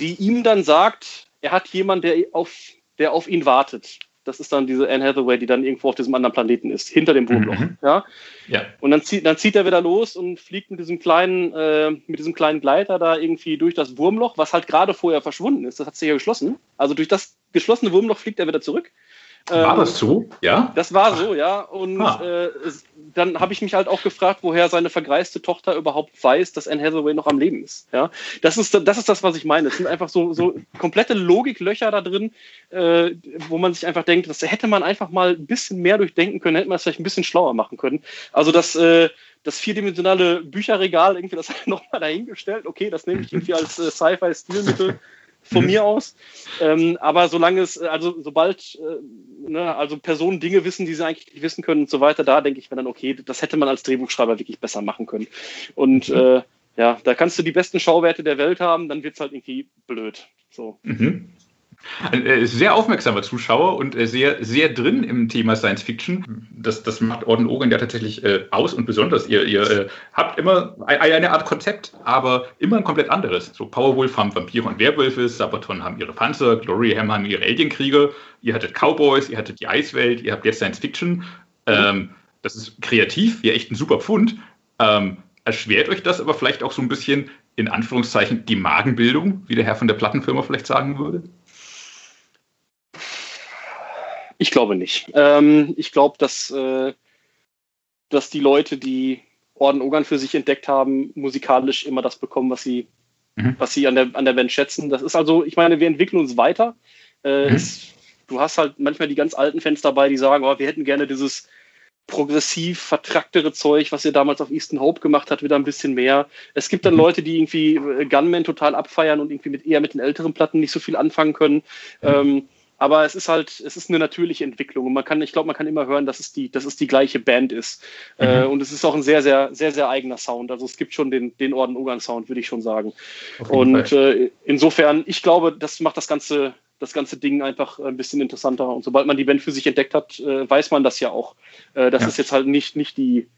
die ihm dann sagt, er hat jemanden, der auf, der auf ihn wartet. Das ist dann diese Anne Hathaway, die dann irgendwo auf diesem anderen Planeten ist, hinter dem Wurmloch. Mhm. Ja? ja. Und dann zieht, dann zieht er wieder los und fliegt mit diesem kleinen, äh, mit diesem kleinen Gleiter da irgendwie durch das Wurmloch, was halt gerade vorher verschwunden ist. Das hat sich ja geschlossen. Also durch das geschlossene Wurmloch fliegt er wieder zurück. War das so? Ja. Das war so, ja. Und ah. äh, dann habe ich mich halt auch gefragt, woher seine vergreiste Tochter überhaupt weiß, dass Anne Hathaway noch am Leben ist. Ja, das ist das, ist das was ich meine. Es sind einfach so, so [LAUGHS] komplette Logiklöcher da drin, äh, wo man sich einfach denkt, das hätte man einfach mal ein bisschen mehr durchdenken können, hätte man es vielleicht ein bisschen schlauer machen können. Also das, äh, das vierdimensionale Bücherregal, irgendwie das [LAUGHS] nochmal dahingestellt. Okay, das nehme ich irgendwie als äh, Sci-Fi-Stilmittel von mir aus. Ähm, aber solange es, also sobald äh, ne, also Personen Dinge wissen, die sie eigentlich nicht wissen können und so weiter, da denke ich mir dann, okay, das hätte man als Drehbuchschreiber wirklich besser machen können. Und mhm. äh, ja, da kannst du die besten Schauwerte der Welt haben, dann wird es halt irgendwie blöd. So. Mhm. Ein äh, sehr aufmerksamer Zuschauer und äh, sehr, sehr drin im Thema Science Fiction. Das, das macht Orden Ogen ja tatsächlich äh, aus und besonders. Ihr, ihr äh, habt immer eine Art Konzept, aber immer ein komplett anderes. So Powerwolf haben Vampire und Werwölfe, Sabaton haben ihre Panzer, Gloryham haben ihre Alienkrieger, ihr hattet Cowboys, ihr hattet die Eiswelt, ihr habt jetzt Science Fiction. Ähm, das ist kreativ, ja echt ein super Pfund. Ähm, erschwert euch das aber vielleicht auch so ein bisschen in Anführungszeichen die Magenbildung, wie der Herr von der Plattenfirma vielleicht sagen würde? Ich glaube nicht. Ähm, ich glaube, dass, äh, dass die Leute, die Orden Ogern für sich entdeckt haben, musikalisch immer das bekommen, was sie, mhm. was sie an der, an der Band schätzen. Das ist also, ich meine, wir entwickeln uns weiter. Äh, mhm. es, du hast halt manchmal die ganz alten Fans dabei, die sagen, oh, wir hätten gerne dieses progressiv vertracktere Zeug, was ihr damals auf Easton Hope gemacht hat, wieder ein bisschen mehr. Es gibt dann mhm. Leute, die irgendwie äh, Gunman total abfeiern und irgendwie mit eher mit den älteren Platten nicht so viel anfangen können. Mhm. Ähm, aber es ist halt, es ist eine natürliche Entwicklung und man kann, ich glaube, man kann immer hören, dass es die, dass es die gleiche Band ist. Mhm. Äh, und es ist auch ein sehr, sehr, sehr, sehr eigener Sound. Also es gibt schon den, den Orden Ungarn Sound, würde ich schon sagen. Und äh, insofern, ich glaube, das macht das ganze, das ganze Ding einfach ein bisschen interessanter. Und sobald man die Band für sich entdeckt hat, äh, weiß man das ja auch. Äh, dass ja. es jetzt halt nicht, nicht die,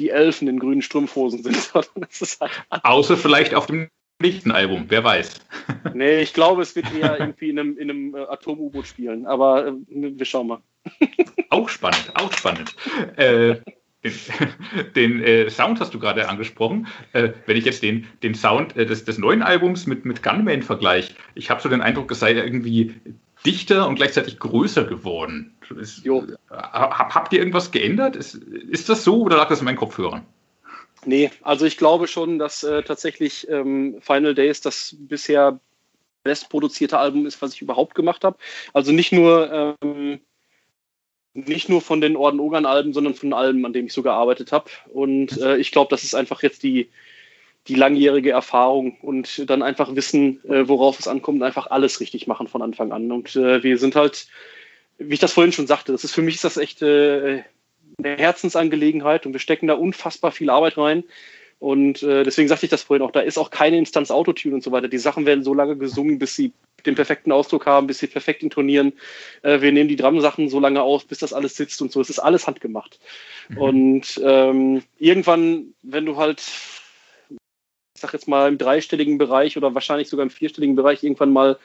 die Elfen in grünen Strumpfhosen sind, [LAUGHS] sondern es ist halt. Außer vielleicht auf dem nicht ein Album, wer weiß. [LAUGHS] Nee, ich glaube, es wird eher irgendwie in einem, in einem äh, Atom-U-Boot spielen, aber äh, wir schauen mal. [LAUGHS] Auch spannend, auch spannend. Äh, den, [LAUGHS] den äh, Sound hast du gerade angesprochen. Äh, wenn ich jetzt den, den Sound äh, des, des neuen Albums mit, mit Gunman vergleiche, ich habe so den Eindruck, es sei irgendwie dichter und gleichzeitig größer geworden. Ist, jo. Hab, habt ihr irgendwas geändert? Ist, ist das so oder lag das in meinen Kopfhörern? Nee, also ich glaube schon, dass äh, tatsächlich ähm, Final Days das bisher bestproduzierte Album ist, was ich überhaupt gemacht habe. Also nicht nur ähm, nicht nur von den Orden Ogern Alben, sondern von Alben, an denen ich so gearbeitet habe. Und äh, ich glaube, das ist einfach jetzt die die langjährige Erfahrung und dann einfach wissen, äh, worauf es ankommt, einfach alles richtig machen von Anfang an. Und äh, wir sind halt, wie ich das vorhin schon sagte, das ist für mich ist das echt äh, eine Herzensangelegenheit und wir stecken da unfassbar viel Arbeit rein. Und äh, deswegen sagte ich das vorhin auch, da ist auch keine Instanz Autotune und so weiter. Die Sachen werden so lange gesungen, bis sie den perfekten Ausdruck haben, bis sie perfekt intonieren. Äh, wir nehmen die Drum-Sachen so lange auf, bis das alles sitzt und so. Es ist alles handgemacht. Mhm. Und ähm, irgendwann, wenn du halt, ich sag jetzt mal im dreistelligen Bereich oder wahrscheinlich sogar im vierstelligen Bereich irgendwann mal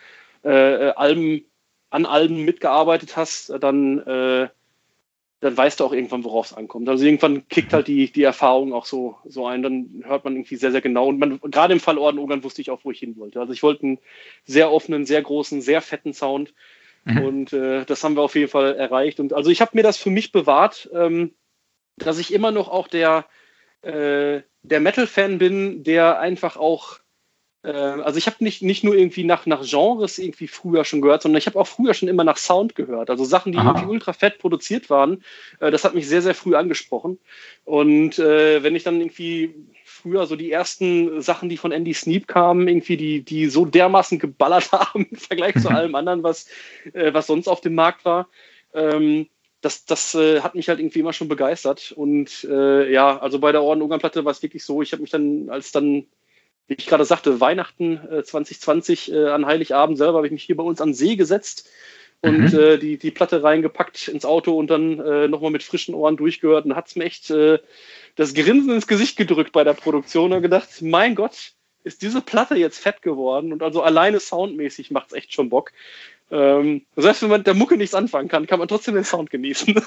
äh, Alben an Alben mitgearbeitet hast, dann äh, dann weißt du auch irgendwann, worauf es ankommt. Also irgendwann kickt halt die, die Erfahrung auch so, so ein, dann hört man irgendwie sehr, sehr genau. Und man, gerade im Fall Orden Ogern wusste ich auch, wo ich hin wollte. Also ich wollte einen sehr offenen, sehr großen, sehr fetten Sound. Mhm. Und äh, das haben wir auf jeden Fall erreicht. Und also ich habe mir das für mich bewahrt, ähm, dass ich immer noch auch der, äh, der Metal-Fan bin, der einfach auch also ich habe nicht, nicht nur irgendwie nach, nach Genres irgendwie früher schon gehört, sondern ich habe auch früher schon immer nach Sound gehört. Also Sachen, die Aha. irgendwie ultra fett produziert waren, äh, das hat mich sehr, sehr früh angesprochen. Und äh, wenn ich dann irgendwie früher so die ersten Sachen, die von Andy Sneap kamen, irgendwie die, die so dermaßen geballert [LAUGHS] haben im Vergleich zu allem anderen, was, äh, was sonst auf dem Markt war, ähm, das, das äh, hat mich halt irgendwie immer schon begeistert. Und äh, ja, also bei der Orden-Ungarn-Platte war es wirklich so, ich habe mich dann, als dann wie ich gerade sagte, Weihnachten äh, 2020 äh, an Heiligabend selber habe ich mich hier bei uns an See gesetzt und mhm. äh, die, die Platte reingepackt ins Auto und dann äh, nochmal mit frischen Ohren durchgehört und hat es mir echt äh, das Grinsen ins Gesicht gedrückt bei der Produktion und gedacht, mein Gott, ist diese Platte jetzt fett geworden und also alleine soundmäßig macht es echt schon Bock. Ähm, selbst wenn man mit der Mucke nichts anfangen kann, kann man trotzdem den Sound genießen. [LAUGHS]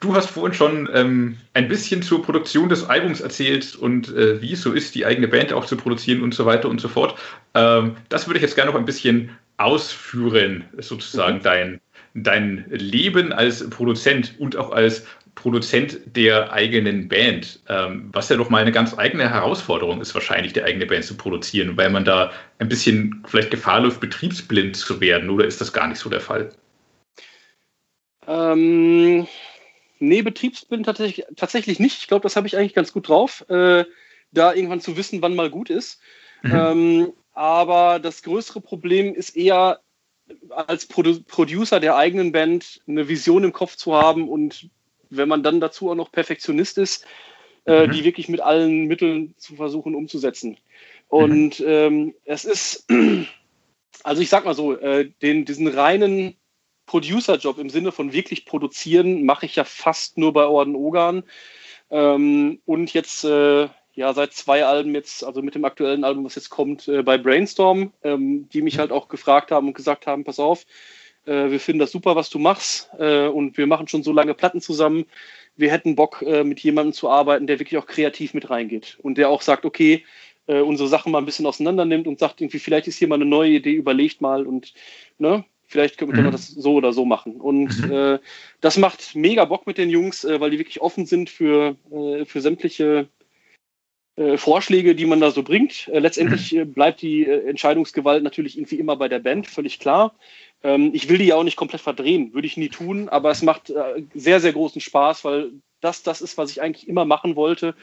Du hast vorhin schon ähm, ein bisschen zur Produktion des Albums erzählt und äh, wie es so ist, die eigene Band auch zu produzieren und so weiter und so fort. Ähm, das würde ich jetzt gerne noch ein bisschen ausführen, sozusagen mhm. dein, dein Leben als Produzent und auch als Produzent der eigenen Band, ähm, was ja doch mal eine ganz eigene Herausforderung ist, wahrscheinlich die eigene Band zu produzieren, weil man da ein bisschen vielleicht Gefahr läuft, betriebsblind zu werden, oder ist das gar nicht so der Fall? Ähm, Nee, Betriebsbild tatsächlich, tatsächlich nicht. Ich glaube, das habe ich eigentlich ganz gut drauf, äh, da irgendwann zu wissen, wann mal gut ist. Mhm. Ähm, aber das größere Problem ist eher, als Produ Producer der eigenen Band eine Vision im Kopf zu haben und wenn man dann dazu auch noch Perfektionist ist, äh, mhm. die wirklich mit allen Mitteln zu versuchen umzusetzen. Und mhm. ähm, es ist, [CLEARS THROAT] also ich sag mal so, äh, den, diesen reinen Producer-Job im Sinne von wirklich produzieren mache ich ja fast nur bei Orden Ogan. Ähm, und jetzt äh, ja seit zwei Alben jetzt, also mit dem aktuellen Album, was jetzt kommt, äh, bei Brainstorm, ähm, die mich halt auch gefragt haben und gesagt haben, pass auf, äh, wir finden das super, was du machst äh, und wir machen schon so lange Platten zusammen. Wir hätten Bock, äh, mit jemandem zu arbeiten, der wirklich auch kreativ mit reingeht und der auch sagt, okay, äh, unsere Sachen mal ein bisschen auseinander nimmt und sagt irgendwie, vielleicht ist hier mal eine neue Idee, überlegt mal und ne, Vielleicht können wir mhm. das so oder so machen. Und mhm. äh, das macht mega Bock mit den Jungs, äh, weil die wirklich offen sind für, äh, für sämtliche äh, Vorschläge, die man da so bringt. Äh, letztendlich mhm. Äh, bleibt die Entscheidungsgewalt natürlich irgendwie immer bei der Band, völlig klar. Ähm, ich will die ja auch nicht komplett verdrehen, würde ich nie tun, aber es macht sehr, sehr großen Spaß, weil das das ist, was ich eigentlich immer machen wollte,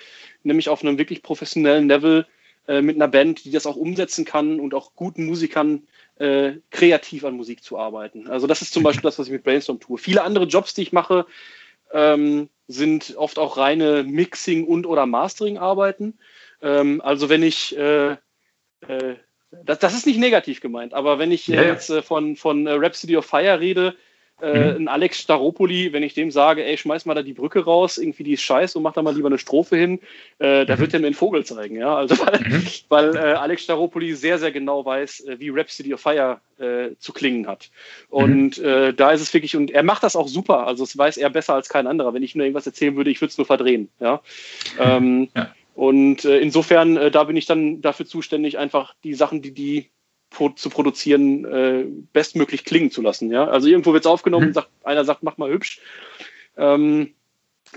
nämlich auf einem wirklich professionellen Level mit einer Band, die das auch umsetzen kann und auch guten Musikern äh, kreativ an Musik zu arbeiten. Also das ist zum Beispiel das, was ich mit Brainstorm tue. Viele andere Jobs, die ich mache, ähm, sind oft auch reine Mixing- und oder Mastering-Arbeiten. Ähm, also wenn ich, äh, äh, das, das, ist nicht negativ gemeint, aber wenn ich ja, ja. jetzt äh, von, von äh, Rhapsody of Fire rede, Äh, mhm. Ein Alex Staropoli, wenn ich dem sage, ey, schmeiß mal da die Brücke raus, irgendwie die ist scheiße und mach da mal lieber eine Strophe hin, äh, da mhm. wird er mir einen Vogel zeigen, ja. Also weil, mhm. weil äh, Alex Staropoli sehr, sehr genau weiß, äh, wie Rhapsody of Fire äh, zu klingen hat. Und äh, da ist es wirklich, und er macht das auch super, also das weiß er besser als kein anderer. Wenn ich nur irgendwas erzählen würde, ich würde es nur verdrehen, ja. Ähm, ja. Und äh, insofern, äh, da bin ich dann dafür zuständig, einfach die Sachen, die die zu produzieren, äh, bestmöglich klingen zu lassen. Ja? Also irgendwo wird es aufgenommen, mhm. sagt, einer sagt, mach mal hübsch. Ähm,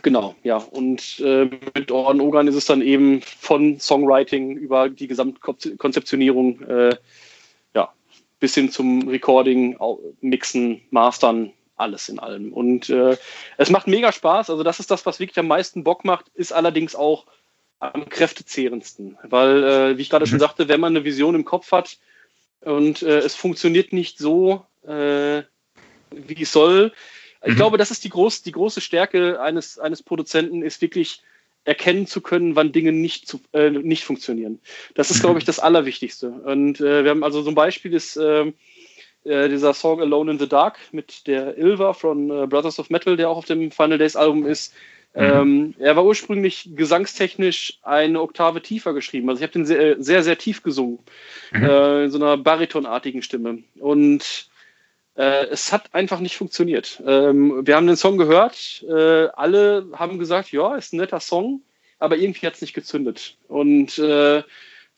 genau, ja. Und äh, mit Orden Ogan ist es dann eben von Songwriting über die Gesamtkonzeptionierung äh, ja, bis hin zum Recording, Mixen, Mastern, alles in allem. Und äh, es macht mega Spaß. Also das ist das, was wirklich am meisten Bock macht, ist allerdings auch am kräftezehrendsten. Weil, äh, wie ich gerade mhm. schon sagte, wenn man eine Vision im Kopf hat, und äh, es funktioniert nicht so, äh, wie es soll. Ich mhm. glaube, das ist die, groß, die große Stärke eines, eines Produzenten, ist wirklich erkennen zu können, wann Dinge nicht, zu, äh, nicht funktionieren. Das ist, glaube ich, [LAUGHS] das Allerwichtigste. Und äh, wir haben also so ein Beispiel ist äh, äh, dieser Song Alone in the Dark mit der Ilva von äh, Brothers of Metal, der auch auf dem Final Days Album ist. Mhm. Ähm, er war ursprünglich gesangstechnisch eine Oktave tiefer geschrieben. Also ich habe den sehr, sehr, sehr, tief gesungen, mhm. äh, in so einer baritonartigen Stimme. Und äh, es hat einfach nicht funktioniert. Ähm, wir haben den Song gehört, äh, alle haben gesagt, ja, ist ein netter Song, aber irgendwie hat es nicht gezündet. Und äh,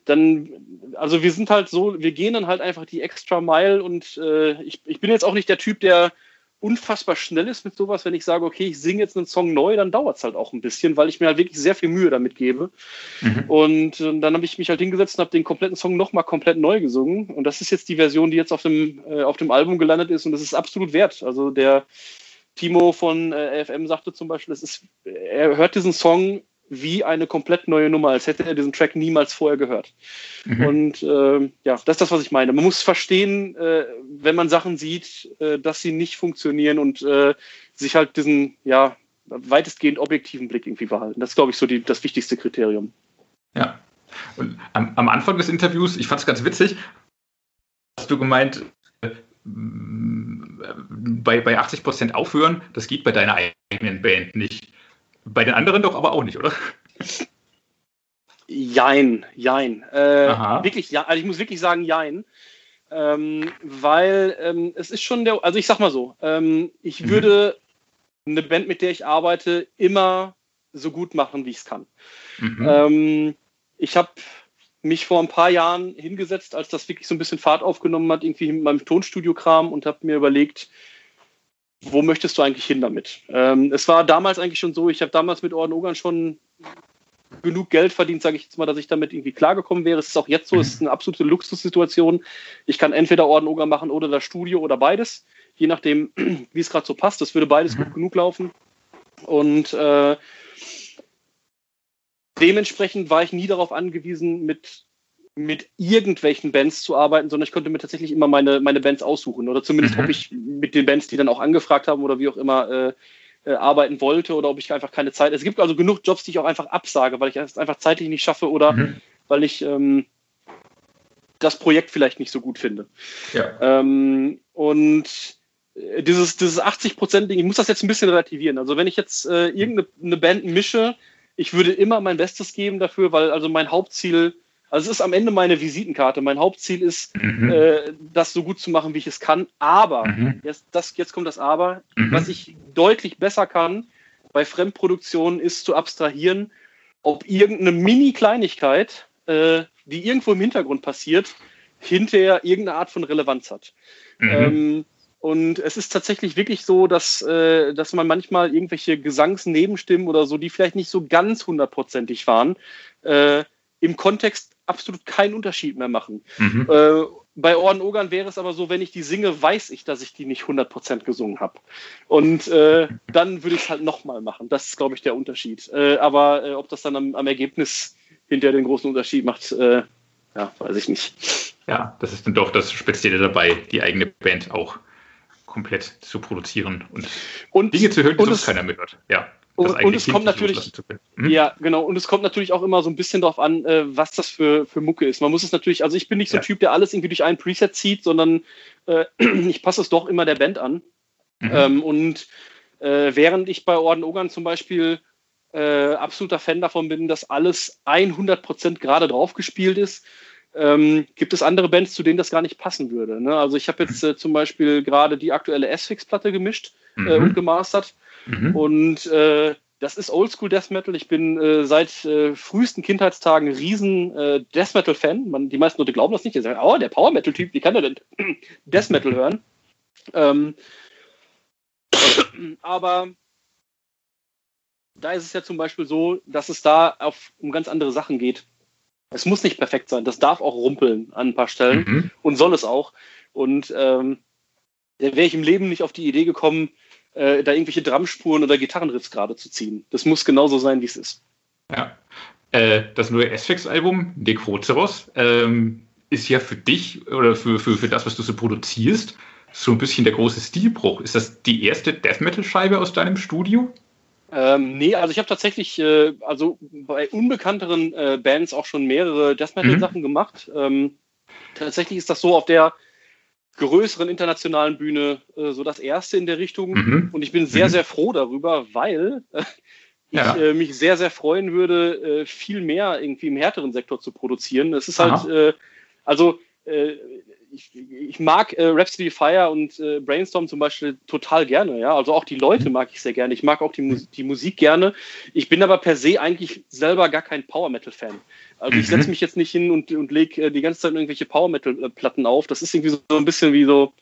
dann, also wir sind halt so, wir gehen dann halt einfach die extra Mile und äh, ich, ich bin jetzt auch nicht der Typ, der unfassbar schnell ist mit sowas, wenn ich sage, okay, ich singe jetzt einen Song neu, dann dauert es halt auch ein bisschen, weil ich mir halt wirklich sehr viel Mühe damit gebe. Mhm. Und äh, dann habe ich mich halt hingesetzt und habe den kompletten Song nochmal komplett neu gesungen. Und das ist jetzt die Version, die jetzt auf dem, äh, auf dem Album gelandet ist und das ist absolut wert. Also der Timo von äh, AFM sagte zum Beispiel, es ist, er hört diesen Song wie eine komplett neue Nummer, als hätte er diesen Track niemals vorher gehört. Mhm. Und äh, ja, das ist das, was ich meine. Man muss verstehen, äh, wenn man Sachen sieht, äh, dass sie nicht funktionieren und äh, sich halt diesen, ja, weitestgehend objektiven Blick irgendwie behalten. Das ist, glaube ich, so die, das wichtigste Kriterium. Ja. Und am, am Anfang des Interviews, ich fand es ganz witzig, hast du gemeint, äh, bei, bei 80 Prozent aufhören, das geht bei deiner eigenen Band nicht. Bei den anderen doch aber auch nicht, oder? Jein, jein. Äh, wirklich, ja, also ich muss wirklich sagen, jein. Ähm, weil ähm, es ist schon der, also ich sag mal so, ähm, ich mhm. würde eine Band, mit der ich arbeite, immer so gut machen, wie ich es kann. Mhm. Ähm, ich habe mich vor ein paar Jahren hingesetzt, als das wirklich so ein bisschen Fahrt aufgenommen hat, irgendwie in meinem Tonstudio-Kram und habe mir überlegt, wo möchtest du eigentlich hin damit? Ähm, es war damals eigentlich schon so, ich habe damals mit Orden Ogern schon genug Geld verdient, sage ich jetzt mal, dass ich damit irgendwie klargekommen wäre. Es ist auch jetzt so, es ist eine absolute Luxussituation. Ich kann entweder Orden Ogern machen oder das Studio oder beides, je nachdem, [CLEARS THROAT] wie es gerade so passt. Das würde beides gut genug laufen. Und äh, dementsprechend war ich nie darauf angewiesen, mit mit irgendwelchen Bands zu arbeiten, sondern ich konnte mir tatsächlich immer meine, meine Bands aussuchen oder zumindest, mhm. ob ich mit den Bands, die dann auch angefragt haben oder wie auch immer, äh, äh, arbeiten wollte oder ob ich einfach keine Zeit. Es gibt also genug Jobs, die ich auch einfach absage, weil ich es einfach zeitlich nicht schaffe oder mhm. weil ich ähm, das Projekt vielleicht nicht so gut finde. Ja. Ähm, und äh, dieses, dieses 80%-Ding, ich muss das jetzt ein bisschen relativieren. Also wenn ich jetzt äh, irgendeine Band mische, ich würde immer mein Bestes geben dafür, weil also mein Hauptziel also es ist am Ende meine Visitenkarte. Mein Hauptziel ist, mhm. äh, das so gut zu machen, wie ich es kann. Aber, mhm. jetzt, das, jetzt kommt das Aber, mhm. was ich deutlich besser kann bei Fremdproduktionen, ist zu abstrahieren, ob irgendeine Mini-Kleinigkeit, äh, die irgendwo im Hintergrund passiert, hinterher irgendeine Art von Relevanz hat. Mhm. Ähm, und es ist tatsächlich wirklich so, dass, äh, dass man manchmal irgendwelche Gesangsnebenstimmen oder so, die vielleicht nicht so ganz hundertprozentig waren, äh, im Kontext absolut keinen Unterschied mehr machen. Mhm. Äh, bei Orden Ogern wäre es aber so, wenn ich die singe, weiß ich, dass ich die nicht 100% gesungen habe. Und äh, dann würde ich es halt nochmal machen. Das ist, glaube ich, der Unterschied. Äh, aber äh, ob das dann am, am, Ergebnis hinterher den großen Unterschied macht, äh, ja, weiß ich nicht. Ja, das ist dann doch das Spezielle dabei, die eigene Band auch komplett zu produzieren und, und Dinge zu hören, die sonst keiner mehr hört. Ja. Und, und es kommt natürlich, hm? ja, genau, und es kommt natürlich auch immer so ein bisschen darauf an, äh, was das für, für Mucke ist. Man muss es natürlich, also ich bin nicht so ein Typ, der alles irgendwie durch ein Preset zieht, sondern äh, [CLEARS THROAT] ich passe es doch immer der Band an. Mhm. Ähm, und äh, während ich bei Orden Ogern zum Beispiel äh, absoluter Fan davon bin, dass alles 100% gerade drauf gespielt ist, ähm, gibt es andere Bands, zu denen das gar nicht passen würde. Ne? Also ich habe jetzt äh, zum Beispiel gerade die aktuelle S-Fix-Platte gemischt äh, mhm. und gemastert. Mhm. Und äh, das ist Oldschool Death Metal. Ich bin äh, seit äh, frühesten Kindheitstagen riesen äh, Death Metal Fan. die meisten Leute glauben das nicht. Die sagen, oh, der Power Metal Typ, wie kann er denn [CLEARS THROAT] Death Metal hören? Ähm, aber da ist es ja zum Beispiel so, dass es da auf, um ganz andere Sachen geht. Es muss nicht perfekt sein. Das darf auch rumpeln an ein paar Stellen mhm. und soll es auch. Und ähm, da wäre ich im Leben nicht auf die Idee gekommen, äh, da irgendwelche Drumspuren oder Gitarrenriffs gerade zu ziehen. Das muss genauso sein, wie es ist. Ja. Äh, das neue S-Fix-Album, Necroceros, ähm, ist ja für dich oder für, für, für das, was du so produzierst, so ein bisschen der große Stilbruch. Ist das die erste Death Metal-Scheibe aus deinem Studio? Ähm, nee, also ich habe tatsächlich äh, also bei unbekannteren äh, Bands auch schon mehrere Death Metal-Sachen mhm. gemacht. Ähm, tatsächlich ist das so auf der größeren internationalen Bühne äh, so das erste in der Richtung. Mhm. Und ich bin sehr, mhm. sehr froh darüber, weil äh, ja. ich äh, mich sehr, sehr freuen würde, äh, viel mehr irgendwie im härteren Sektor zu produzieren. Es ist Aha. halt, also äh, ich, ich, mag äh, Rhapsody Fire und äh, Brainstorm zum Beispiel total gerne, ja. Also auch die Leute mhm. mag ich sehr gerne. Ich mag auch die, Mus die Musik gerne. Ich bin aber per se eigentlich selber gar kein Power Metal Fan. Also ich setze mhm. mich jetzt nicht hin und, und lege äh, die ganze Zeit irgendwelche Power Metal Platten auf. Das ist irgendwie so, so ein bisschen wie so,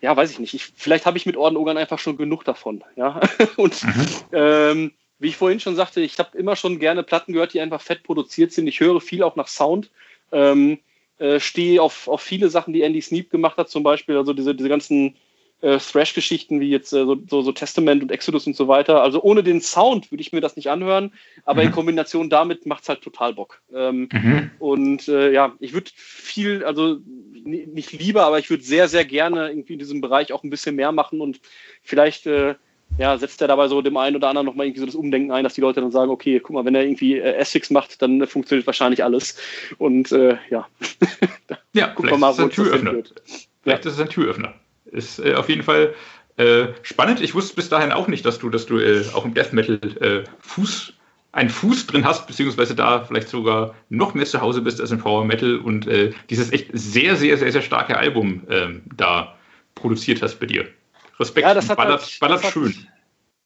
ja, weiß ich nicht. Ich, vielleicht habe ich mit Orden Ogern einfach schon genug davon, ja. [LAUGHS] und mhm. ähm, wie ich vorhin schon sagte, ich habe immer schon gerne Platten gehört, die einfach fett produziert sind. Ich höre viel auch nach Sound. Ähm, äh, stehe auf, auf viele Sachen, die Andy Sneap gemacht hat, zum Beispiel, also diese, diese ganzen äh, Thrash-Geschichten wie jetzt äh, so, so, so, Testament und Exodus und so weiter. Also ohne den Sound würde ich mir das nicht anhören, aber mhm. in Kombination damit macht es halt total Bock. Ähm, mhm. Und äh, ja, ich würde viel, also nicht lieber, aber ich würde sehr, sehr gerne irgendwie in diesem Bereich auch ein bisschen mehr machen und vielleicht äh, ja, setzt er dabei so dem einen oder anderen nochmal irgendwie so das Umdenken ein, dass die Leute dann sagen, okay, guck mal, wenn er irgendwie äh, S6 macht, dann äh, funktioniert wahrscheinlich alles. Und äh, ja, [LAUGHS] ja gucken wir mal, wo es Türöffner. Wird. Vielleicht ja. ist es ein Türöffner. Ist äh, auf jeden Fall äh, spannend. Ich wusste bis dahin auch nicht, dass du, dass du äh, auch im Death Metal äh, Fuß, einen Fuß drin hast, beziehungsweise da vielleicht sogar noch mehr zu Hause bist als im Power Metal und dieses echt sehr, sehr, sehr, sehr starke Album ähm, da produziert hast bei dir. Respekt, ja, das hat ballert, halt, ballert das schön. Hat,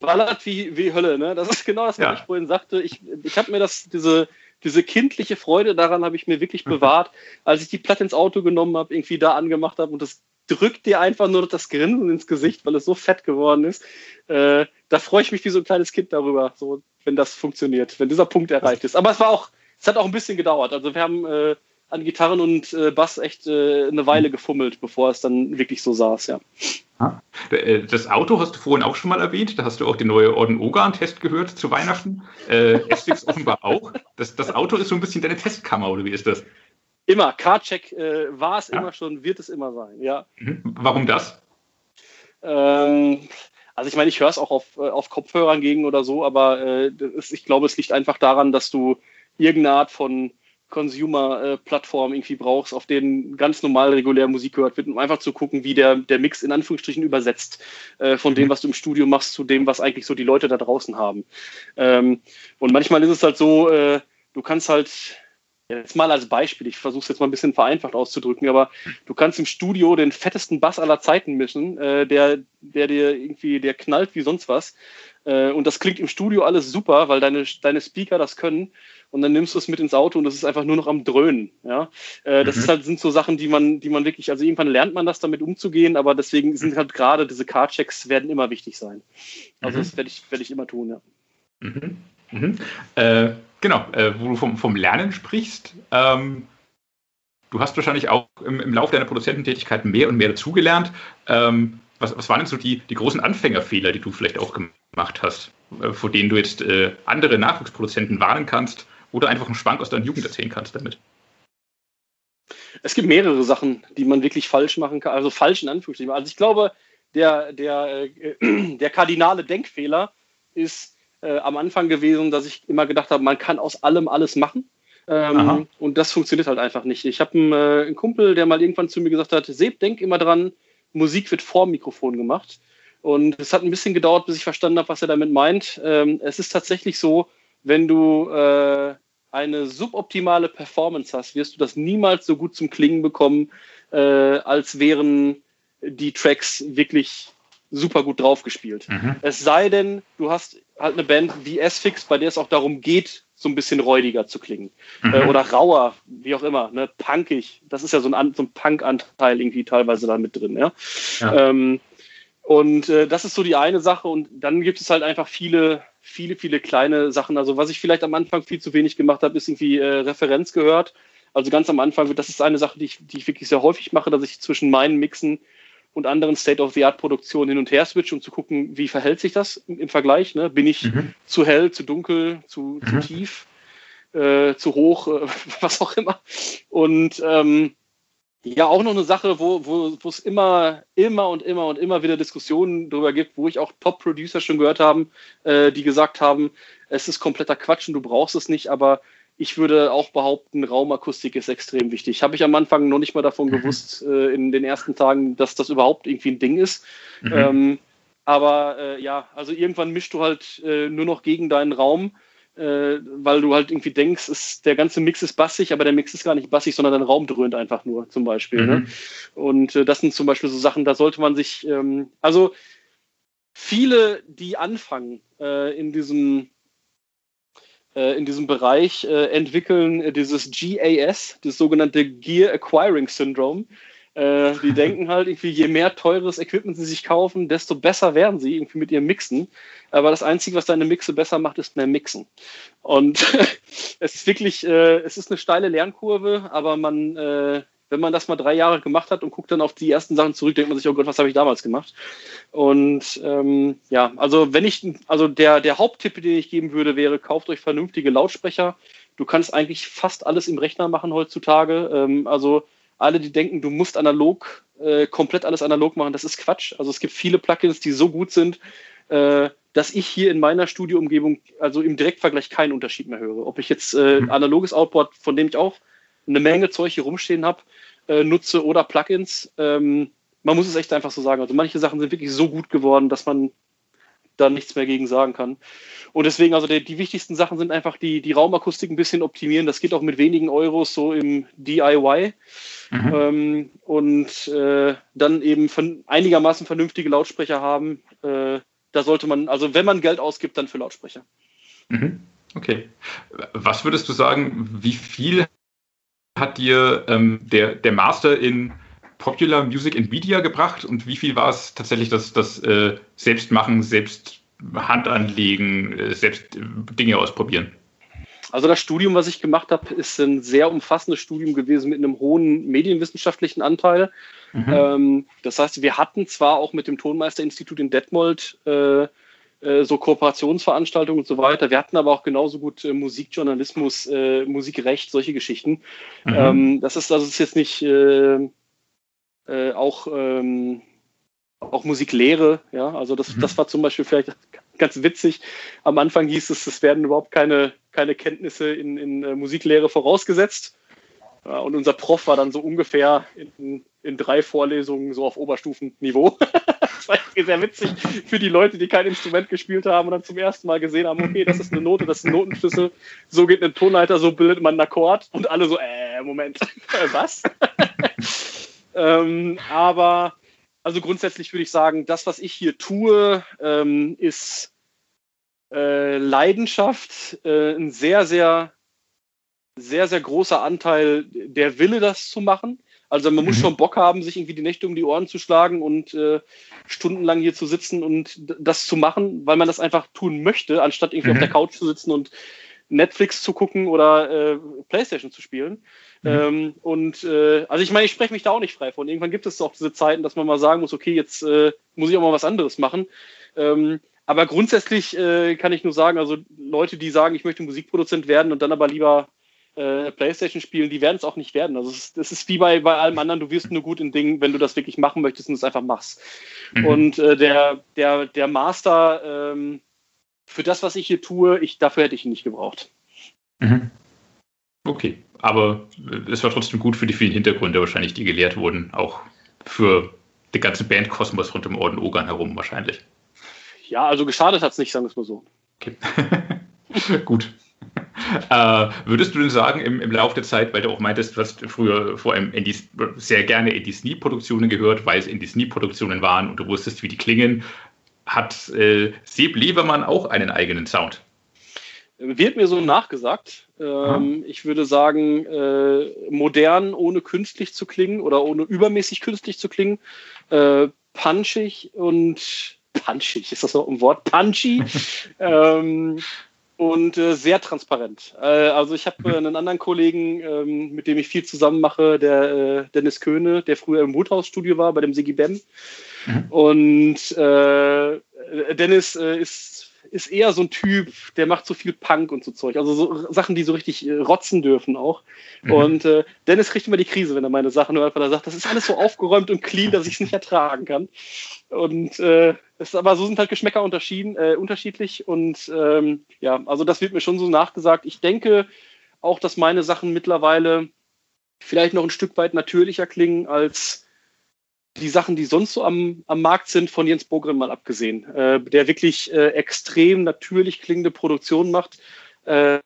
ballert wie, wie Hölle, ne? Das ist genau das, was ja. ich vorhin sagte. Ich, ich habe mir das, diese, diese kindliche Freude daran habe ich mir wirklich mhm. bewahrt, als ich die Platte ins Auto genommen habe, irgendwie da angemacht habe und das drückt dir einfach nur das Grinsen ins Gesicht, weil es so fett geworden ist. Äh, da freue ich mich wie so ein kleines Kind darüber, so, wenn das funktioniert, wenn dieser Punkt erreicht ist. Aber es war auch, es hat auch ein bisschen gedauert. Also wir haben äh, an Gitarren und äh, Bass echt äh, eine Weile gefummelt, bevor es dann wirklich so saß, ja. Äh, das Auto hast du vorhin auch schon mal erwähnt. Da hast du auch den neuen Orden Ogan-Test gehört zu Weihnachten. Äh, Esfix offenbar auch. Das, das Auto ist so ein bisschen deine Testkammer, oder wie ist das? Immer. Carcheck äh, war es ja. immer schon, wird es immer sein, ja. Mhm. Warum das? Ähm, also ich meine, ich höre es auch auf, äh, auf Kopfhörern gegen oder so, aber äh, ist, ich glaube, es liegt einfach daran, dass du irgendeine Art von Consumer-Plattform irgendwie brauchst, auf denen ganz normal regulär Musik gehört wird, um einfach zu gucken, wie der, der Mix in Anführungsstrichen übersetzt äh, von mhm. dem, was du im Studio machst, zu dem, was eigentlich so die Leute da draußen haben. Ähm, und manchmal ist es halt so, äh, du kannst halt, jetzt mal als Beispiel, ich versuche es jetzt mal ein bisschen vereinfacht auszudrücken, aber du kannst im Studio den fettesten Bass aller Zeiten mischen, äh, der, der dir irgendwie, der knallt wie sonst was. Äh, und das klingt im Studio alles super, weil deine, deine Speaker das können und dann nimmst du es mit ins Auto und das ist einfach nur noch am Dröhnen. Ja? Äh, das mhm. ist halt, sind so Sachen, die man, die man wirklich, also irgendwann lernt man das damit umzugehen, aber deswegen sind halt gerade diese Cardchecks werden immer wichtig sein. Also mhm. das werde ich, werde ich immer tun, ja. Mhm. mhm. Äh, genau, äh, wo du vom, vom Lernen sprichst, ähm, du hast wahrscheinlich auch im, im Laufe deiner Produzententätigkeit mehr und mehr dazugelernt. Ähm, was, was waren denn so die, die großen Anfängerfehler, die du vielleicht auch gemacht hast, äh, vor denen du jetzt äh, andere Nachwuchsproduzenten warnen kannst oder einfach einen Schwank aus deiner Jugend erzählen kannst damit? Es gibt mehrere Sachen, die man wirklich falsch machen kann, also falsch in Anführungsstrichen. Also ich glaube, der, der, äh, [CLEARS THROAT] der kardinale Denkfehler ist äh, am Anfang gewesen, dass ich immer gedacht habe, man kann aus allem alles machen. Ähm, und das funktioniert halt einfach nicht. Ich habe einen, äh, einen, Kumpel, der mal irgendwann zu mir gesagt hat, Seb, denk immer dran, Musik wird vor dem Mikrofon gemacht. Und es hat ein bisschen gedauert, bis ich verstanden habe, was er damit meint. Ähm, es ist tatsächlich so, wenn du äh, eine suboptimale Performance hast, wirst du das niemals so gut zum Klingen bekommen, äh, als wären die Tracks wirklich super gut draufgespielt. Mhm. Es sei denn, du hast halt eine Band wie S-Fix, bei der es auch darum geht, so ein bisschen räudiger zu klingen. Mhm. Äh, oder rauer, wie auch immer, ne? punkig. Das ist ja so ein, so ein Punk-Anteil irgendwie teilweise da mit drin. Ja? ja. Ähm, und äh, das ist so die eine Sache. Und dann gibt es halt einfach viele, viele, viele kleine Sachen. Also was ich vielleicht am Anfang viel zu wenig gemacht habe, ist irgendwie äh, Referenz gehört. Also ganz am Anfang, das ist eine Sache, die ich, die ich wirklich sehr häufig mache, dass ich zwischen meinen Mixen und anderen State-of-the-Art-Produktionen hin und her switche, um zu gucken, wie verhält sich das im Vergleich. Ne? Bin ich mhm. zu hell, zu dunkel, zu, mhm. zu tief, äh, zu hoch, äh, [LAUGHS] was auch immer. Und ähm, ja, auch noch eine Sache, wo, wo, wo es immer, immer und immer und immer wieder Diskussionen darüber gibt, wo ich auch Top-Producer schon gehört haben, äh, die gesagt haben, es ist kompletter Quatsch und du brauchst es nicht, aber ich würde auch behaupten, Raumakustik ist extrem wichtig. Habe ich am Anfang noch nicht mal davon mhm. gewusst, äh, in den ersten Tagen, dass das überhaupt irgendwie ein Ding ist. Mhm. Ähm, aber äh, ja, also irgendwann mischst du halt äh, nur noch gegen deinen Raum, äh, weil du halt irgendwie denkst, ist, der ganze Mix ist bassig, aber der Mix ist gar nicht bassig, sondern dein Raum dröhnt einfach nur, zum Beispiel. Ne? Mhm. Ne? Und äh, das sind zum Beispiel so Sachen, da sollte man sich, ähm, also viele, die anfangen äh, in diesem äh, in diesem Bereich äh, entwickeln dieses GAS, das sogenannte Gear Acquiring Syndrome. Äh, die denken halt irgendwie, je mehr teures Equipment sie sich kaufen, desto besser werden sie irgendwie mit ihrem Mixen. Aber das Einzige, was deine Mixe besser macht, ist mehr Mixen. Und [LAUGHS] es ist wirklich, äh, es ist eine steile Lernkurve, aber man äh, wenn man das mal drei Jahre gemacht hat und guckt dann auf die ersten Sachen zurück, denkt man sich, oh Gott, was habe ich damals gemacht? Und ähm, ja, also wenn ich, also der, der Haupttipp, den ich geben würde, wäre, kauft euch vernünftige Lautsprecher. Du kannst eigentlich fast alles im Rechner machen heutzutage. Ähm, also alle, die denken, du musst analog, äh, komplett alles analog machen, das ist Quatsch. Also es gibt viele Plugins, die so gut sind, äh, dass ich hier in meiner Studioumgebung, also im Direktvergleich keinen Unterschied mehr höre. Ob ich jetzt äh, mhm. analoges Outboard, von dem ich auch eine Menge Zeug hier rumstehen habe, äh, nutze oder Plugins. Ähm, man muss es echt einfach so sagen. Also manche Sachen sind wirklich so gut geworden, dass man da nichts mehr gegen sagen kann. Und deswegen, also die, die wichtigsten Sachen sind einfach die, die Raumakustik ein bisschen optimieren. Das geht auch mit wenigen Euros so im DIY. Mhm. Ähm, und äh, dann eben von, einigermaßen vernünftige Lautsprecher haben. Äh, da sollte man, also wenn man Geld ausgibt, dann für Lautsprecher. Mhm. Okay. Was würdest du sagen, wie viel hat dir ähm, der, der Master in Popular Music in Media gebracht und wie viel war es tatsächlich das, das äh, Selbstmachen, selbst Hand anlegen, äh, selbst äh, Dinge ausprobieren? Also das Studium, was ich gemacht habe, ist ein sehr umfassendes Studium gewesen mit einem hohen medienwissenschaftlichen Anteil. Mhm. Ähm, das heißt, wir hatten zwar auch mit dem Tonmeisterinstitut in Detmold äh, äh, so Kooperationsveranstaltungen und so weiter. Wir hatten aber auch genauso gut äh, Musikjournalismus, äh, Musikrecht, solche Geschichten. Mhm. Ähm, das ist also ist jetzt nicht äh, äh, auch, ähm, auch Musiklehre, ja. Also das, mhm. das war zum Beispiel vielleicht [LAUGHS] ganz witzig. Am Anfang hieß es, es werden überhaupt keine, keine Kenntnisse in, in äh, Musiklehre vorausgesetzt. Ja, und unser Prof war dann so ungefähr in, in drei Vorlesungen so auf Oberstufenniveau. [LAUGHS] das war sehr witzig für die Leute, die kein Instrument gespielt haben und dann zum ersten Mal gesehen haben, okay, das ist eine Note, das ist ein Notenschlüssel, so geht ein Tonleiter, so bildet man einen Akkord und alle so, äh, Moment, [LAUGHS] was? Ähm, aber also grundsätzlich würde ich sagen, das, was ich hier tue, ähm, ist äh, Leidenschaft, äh, ein sehr, sehr sehr, sehr großer Anteil der Wille, das zu machen. Also man mhm. muss schon Bock haben, sich irgendwie die Nächte um die Ohren zu schlagen und äh, stundenlang hier zu sitzen und das zu machen, weil man das einfach tun möchte, anstatt irgendwie mhm. auf der Couch zu sitzen und Netflix zu gucken oder äh, Playstation zu spielen. Mhm. Ähm, und äh, also ich meine, ich spreche mich da auch nicht frei von. Irgendwann gibt es auch diese Zeiten, dass man mal sagen muss, okay, jetzt äh, muss ich auch mal was anderes machen. Ähm, aber grundsätzlich äh, kann ich nur sagen, also Leute, die sagen, ich möchte Musikproduzent werden und dann aber lieber äh, Playstation spielen, die werden es auch nicht werden. Also es, das ist wie bei, bei allem anderen, du wirst nur gut in Dingen, wenn du das wirklich machen möchtest und es einfach machst. Mhm. Und äh, der, der, der Master, ähm, für das, was ich hier tue, ich, dafür hätte ich ihn nicht gebraucht. Mhm. Okay, aber es war trotzdem gut für die vielen Hintergründe wahrscheinlich, die gelehrt wurden, auch für der ganze Bandkosmos rund um Orden Ogan herum wahrscheinlich. Ja, also geschadet hat es nicht, sagen wir es mal so. Okay. [LAUGHS] Gut. [LAUGHS] Äh, würdest du denn sagen, im, im Laufe der Zeit, weil du auch meintest, du hast früher vor allem Andy, sehr gerne Andy Snee-Produktionen gehört, weil es Andy Snee-Produktionen waren und du wusstest, wie die klingen, hat äh, Seb Levermann auch einen eigenen Sound? Wird mir so nachgesagt. Ähm, ich würde sagen, äh, modern, ohne künstlich zu klingen oder ohne übermäßig künstlich zu klingen, äh, punchig und [LAUGHS] punchig, ist das so ein Wort? Punchy. [LAUGHS] ähm, und äh, sehr transparent. Äh, also ich habe äh, einen anderen Kollegen, ähm, mit dem ich viel zusammen mache, der äh, Dennis Köhne, der früher im Woodhouse-Studio war bei dem Sigi Bem. Mhm. Und Dennis ist ist eher so ein Typ, der macht so viel Punk und so Zeug. Also so Sachen, die so richtig äh, rotzen dürfen auch. Mhm. Und äh, Dennis kriegt immer die Krise, wenn er meine Sachen hört, weil er sagt, das ist alles so aufgeräumt und clean, dass ich es nicht ertragen kann. Und äh, es, aber so sind halt Geschmäcker unterschieden, äh, unterschiedlich. Und ähm, ja, also das wird mir schon so nachgesagt. Ich denke auch, dass meine Sachen mittlerweile vielleicht noch ein Stück weit natürlicher klingen als die Sachen, die sonst so am, am Markt sind, von Jens Bogren mal abgesehen, äh, der wirklich äh, extrem natürlich klingende Produktionen macht, äh,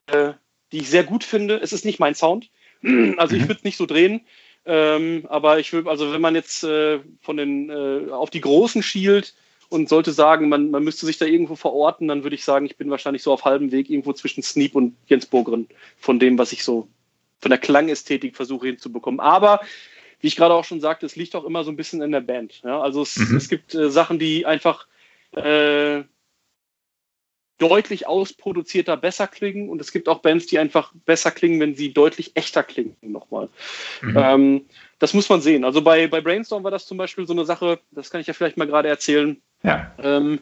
die ich sehr gut finde. Es ist nicht mein Sound, [CLEARS THROAT] also ich mhm. würde es nicht so drehen, ähm, aber ich würde, also wenn man jetzt äh, von den äh, auf die Großen schielt und sollte sagen, man, man müsste sich da irgendwo verorten, dann würde ich sagen, ich bin wahrscheinlich so auf halbem Weg irgendwo zwischen Sneep und Jens Bogren von dem, was ich so von der Klangästhetik versuche hinzubekommen. Aber wie ich gerade auch schon sagte, es liegt auch immer so ein bisschen in der Band. Ja? Also es, mhm. es gibt äh, Sachen, die einfach äh, deutlich ausproduzierter besser klingen und es gibt auch Bands, die einfach besser klingen, wenn sie deutlich echter klingen nochmal. Mhm. Ähm, das muss man sehen. Also bei, bei Brainstorm war das zum Beispiel so eine Sache, das kann ich ja vielleicht mal gerade erzählen. Ja. Ähm,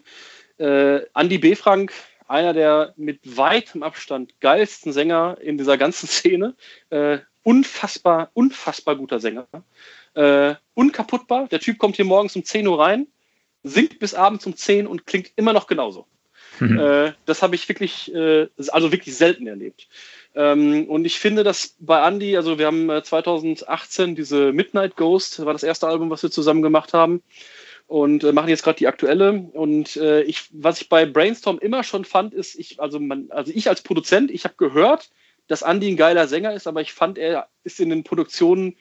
äh, Andy B. Frank, einer der mit weitem Abstand geilsten Sänger in dieser ganzen [LAUGHS] Szene, äh, unfassbar, unfassbar guter Sänger. Äh, unkaputtbar. Der Typ kommt hier morgens um 10 Uhr rein, singt bis abends um 10 und klingt immer noch genauso. Mhm. Äh, das habe ich wirklich, äh, also wirklich selten erlebt. Ähm, und ich finde, dass bei Andy, also wir haben 2018 äh, diese Midnight Ghost, war das erste Album, was wir zusammen gemacht haben und äh, machen jetzt gerade die aktuelle. Und äh, ich, was ich bei Brainstorm immer schon fand, ist, ich, also man, also ich als Produzent, ich habe gehört, dass Andy ein geiler Sänger ist, aber ich fand, er ist in den Produktionen,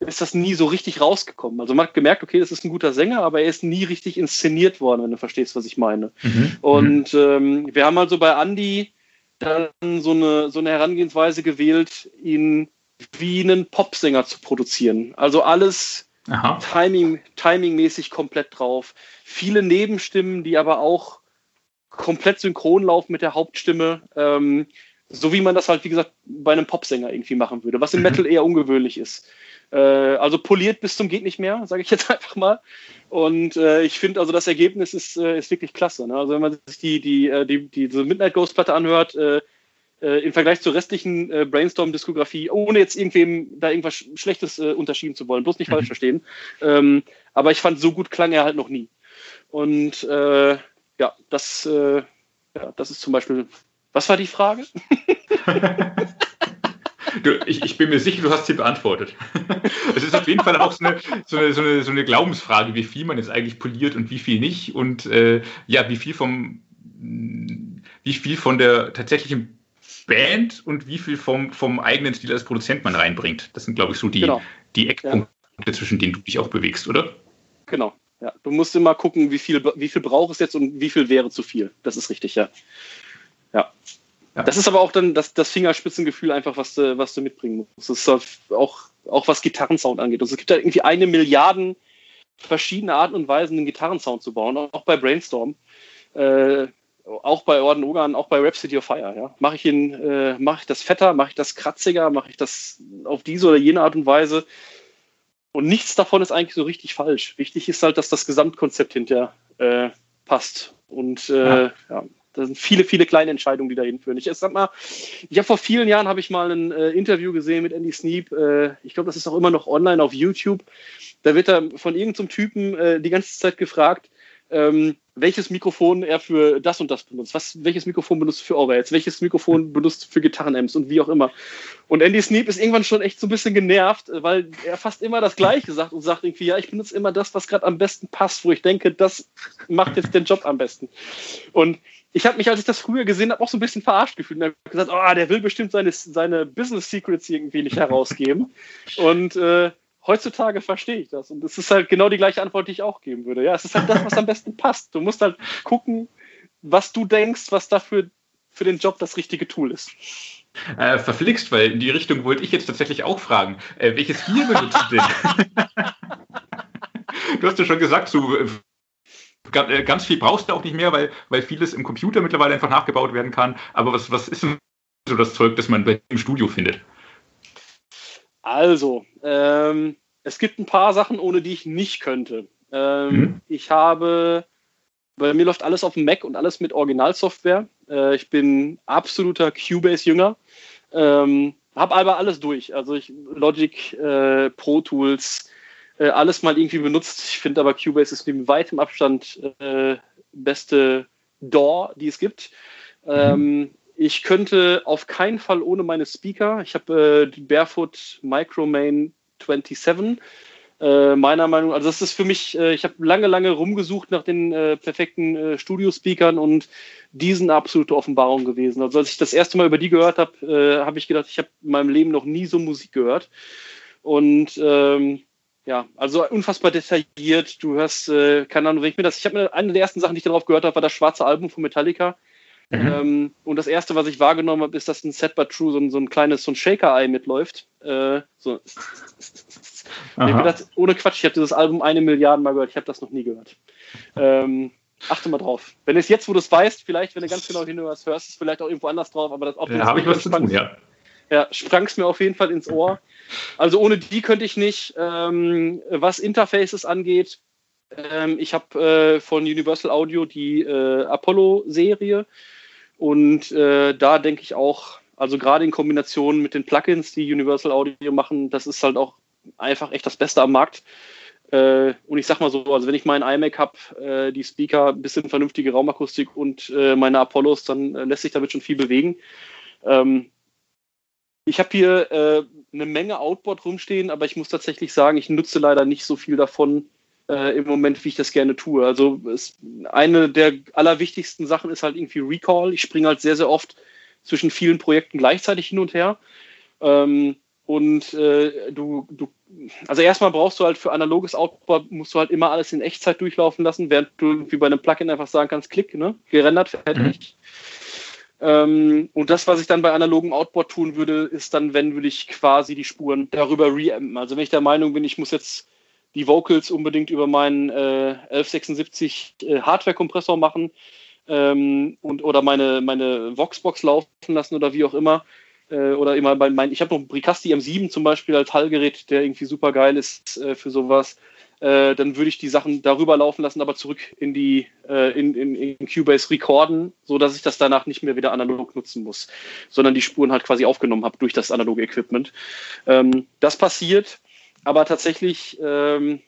ist das nie so richtig rausgekommen. Also man hat gemerkt, okay, das ist ein guter Sänger, aber er ist nie richtig inszeniert worden, wenn du verstehst, was ich meine. Mhm. Und ähm, wir haben also bei Andy dann so eine, so eine Herangehensweise gewählt, ihn wie einen Popsänger zu produzieren. Also alles Timing, timingmäßig komplett drauf. Viele Nebenstimmen, die aber auch komplett synchron laufen mit der Hauptstimme. Ähm, so wie man das halt, wie gesagt, bei einem Popsänger irgendwie machen würde, was im mhm. Metal eher ungewöhnlich ist. Äh, also poliert bis zum geht nicht mehr, sage ich jetzt [LAUGHS] einfach mal. Und äh, ich finde, also das Ergebnis ist, äh, ist wirklich klasse. Ne? Also wenn man sich die, die, äh, die, die, diese Midnight Ghost Platte anhört, äh, äh, im Vergleich zur restlichen Brainstorm-Diskografie, ohne jetzt irgendwem da irgendwas Schlechtes unterschieben zu wollen, bloß nicht mhm. falsch verstehen. Ähm, aber ich fand, so gut klang er halt noch nie. Und ja, das, ja, das ist zum Beispiel was war die Frage? [LAUGHS] Du, ich, ich, bin mir sicher, du hast sie beantwortet. [LAUGHS] Es ist auf jeden Fall auch so eine, so, eine, so, eine, so eine, Glaubensfrage, wie viel man jetzt eigentlich poliert und wie viel nicht. Und äh, ja, wie viel vom wie viel von der tatsächlichen Band und wie viel vom, vom eigenen Stil als Produzent man reinbringt. Das sind, glaube ich, so die, genau. die Eckpunkte, ja. zwischen denen du dich auch bewegst, oder? Genau. Ja, du musst immer gucken, wie viel, wie viel braucht es jetzt und wie viel wäre zu viel. Das ist richtig, ja. Ja. ja. Das ist aber auch dann das, das Fingerspitzengefühl einfach, was du, was du mitbringen musst. Das ist auch, auch was Gitarrensound angeht. Also es gibt da irgendwie eine Milliarden verschiedene Arten und Weisen, einen Gitarrensound zu bauen, auch bei Brainstorm. Äh, auch bei Orden Ogan, auch bei Rhapsody of Fire. Ja. Mache ich, äh, mach ich das fetter, mache ich das kratziger, mache ich das auf diese oder jene Art und Weise. Und nichts davon ist eigentlich so richtig falsch. Wichtig ist halt, dass das Gesamtkonzept hinterher äh, passt. Und äh, ja. ja. Das sind viele, viele kleine Entscheidungen, die dahin führen. Ich sag mal, ich habe vor vielen Jahren habe ich mal ein äh, Interview gesehen mit Andy Sneap. Äh, ich glaube, das ist auch immer noch online auf YouTube. Da wird er von irgendeinem Typen äh, die ganze Zeit gefragt, ähm, welches Mikrofon er für das und das benutzt, was, welches Mikrofon benutzt für Overheads, welches Mikrofon benutzt für Gitarrenamps und wie auch immer. Und Andy Sneap ist irgendwann schon echt so ein bisschen genervt, weil er fast immer das Gleiche sagt und sagt irgendwie, ja, ich benutze immer das, was gerade am besten passt, wo ich denke, das macht jetzt den Job am besten. Und ich habe mich, als ich das früher gesehen habe, auch so ein bisschen verarscht gefühlt und habe gesagt, oh, der will bestimmt seine, seine Business Secrets irgendwie nicht herausgeben. [LAUGHS] und äh, heutzutage verstehe ich das. Und es ist halt genau die gleiche Antwort, die ich auch geben würde. Ja, es ist halt das, was am besten passt. Du musst halt gucken, was du denkst, was dafür für den Job das richtige Tool ist. Äh, verflixt, weil in die Richtung wollte ich jetzt tatsächlich auch fragen. Äh, welches Bier benutzt du denn? [LAUGHS] du hast ja schon gesagt, du äh, ganz viel brauchst du auch nicht mehr, weil, weil vieles im Computer mittlerweile einfach nachgebaut werden kann. Aber was, was ist denn so das Zeug, das man im Studio findet? Also, ähm, es gibt ein paar Sachen, ohne die ich nicht könnte. Ähm, mhm. Ich habe, bei mir läuft alles auf dem Mac und alles mit Originalsoftware. Äh, ich bin absoluter Cubase-Jünger. Ähm, habe aber alles durch. Also ich, Logic, äh, Pro Tools, äh, alles mal irgendwie benutzt. Ich finde aber Cubase ist neben weitem Abstand äh, beste DAW, die es gibt. Ähm, ich könnte auf keinen Fall ohne meine Speaker. Ich habe äh, die Barefoot Micromain 27. Äh, meiner Meinung nach, also das ist für mich, äh, ich habe lange, lange rumgesucht nach den äh, perfekten äh, Studio-Speakern und diesen absolute Offenbarung gewesen. Also als ich das erste Mal über die gehört habe, äh, habe ich gedacht, ich habe in meinem Leben noch nie so Musik gehört. Und ähm, ja, also unfassbar detailliert. Du hast, äh, keine Ahnung, wenn ich mir das, ich habe mir eine der ersten Sachen, die ich darauf gehört habe, war das schwarze Album von Metallica. Mhm. Ähm, und das erste, was ich wahrgenommen habe, ist, dass ein Set but True so ein, so ein kleines so ein Shaker-Ei mitläuft. Äh, so. Gedacht, ohne Quatsch, ich habe dieses Album eine Milliarde Mal gehört, ich habe das noch nie gehört. Ähm, achte mal drauf. Wenn es jetzt, wo du es weißt, vielleicht, wenn du ganz genau hinhörst, hörst, ist vielleicht auch irgendwo anders drauf, aber das auch ja, habe ich was zu tun, ja. Ja, sprang es mir auf jeden Fall ins Ohr. Also ohne die könnte ich nicht. Ähm, was Interfaces angeht, ähm, ich habe äh, von Universal Audio die äh, Apollo-Serie und äh, da denke ich auch, also gerade in Kombination mit den Plugins, die Universal Audio machen, das ist halt auch einfach echt das Beste am Markt. Äh, und ich sag mal so, also wenn ich meinen iMac habe, äh, die Speaker, ein bisschen vernünftige Raumakustik und äh, meine Apollos, dann lässt sich damit schon viel bewegen. Ähm, ich habe hier äh, eine Menge Outboard rumstehen, aber ich muss tatsächlich sagen, ich nutze leider nicht so viel davon, äh, im Moment, wie ich das gerne tue. Also es, eine der allerwichtigsten Sachen ist halt irgendwie Recall. Ich springe halt sehr, sehr oft zwischen vielen Projekten gleichzeitig hin und her. Ähm, und äh, du, du, also erstmal brauchst du halt für analoges Output, musst du halt immer alles in Echtzeit durchlaufen lassen, während du irgendwie bei einem Plugin einfach sagen kannst, klick, ne? gerendert, fertig. Mhm. Ähm, und das, was ich dann bei analogem Output tun würde, ist dann, wenn würde ich quasi die Spuren darüber reampen. Also wenn ich der Meinung bin, ich muss jetzt die Vocals unbedingt über meinen äh, 1176 äh, Hardware-Kompressor machen ähm, und oder meine, meine Voxbox laufen lassen oder wie auch immer. Äh, oder immer bei meinen, ich habe noch einen Bricasti M7 zum Beispiel als Hallgerät, der irgendwie super geil ist äh, für sowas. Äh, dann würde ich die Sachen darüber laufen lassen, aber zurück in die äh, in, in, in Cubase recorden, so dass ich das danach nicht mehr wieder analog nutzen muss, sondern die Spuren halt quasi aufgenommen habe durch das analoge Equipment. Ähm, das passiert aber tatsächlich, ähm,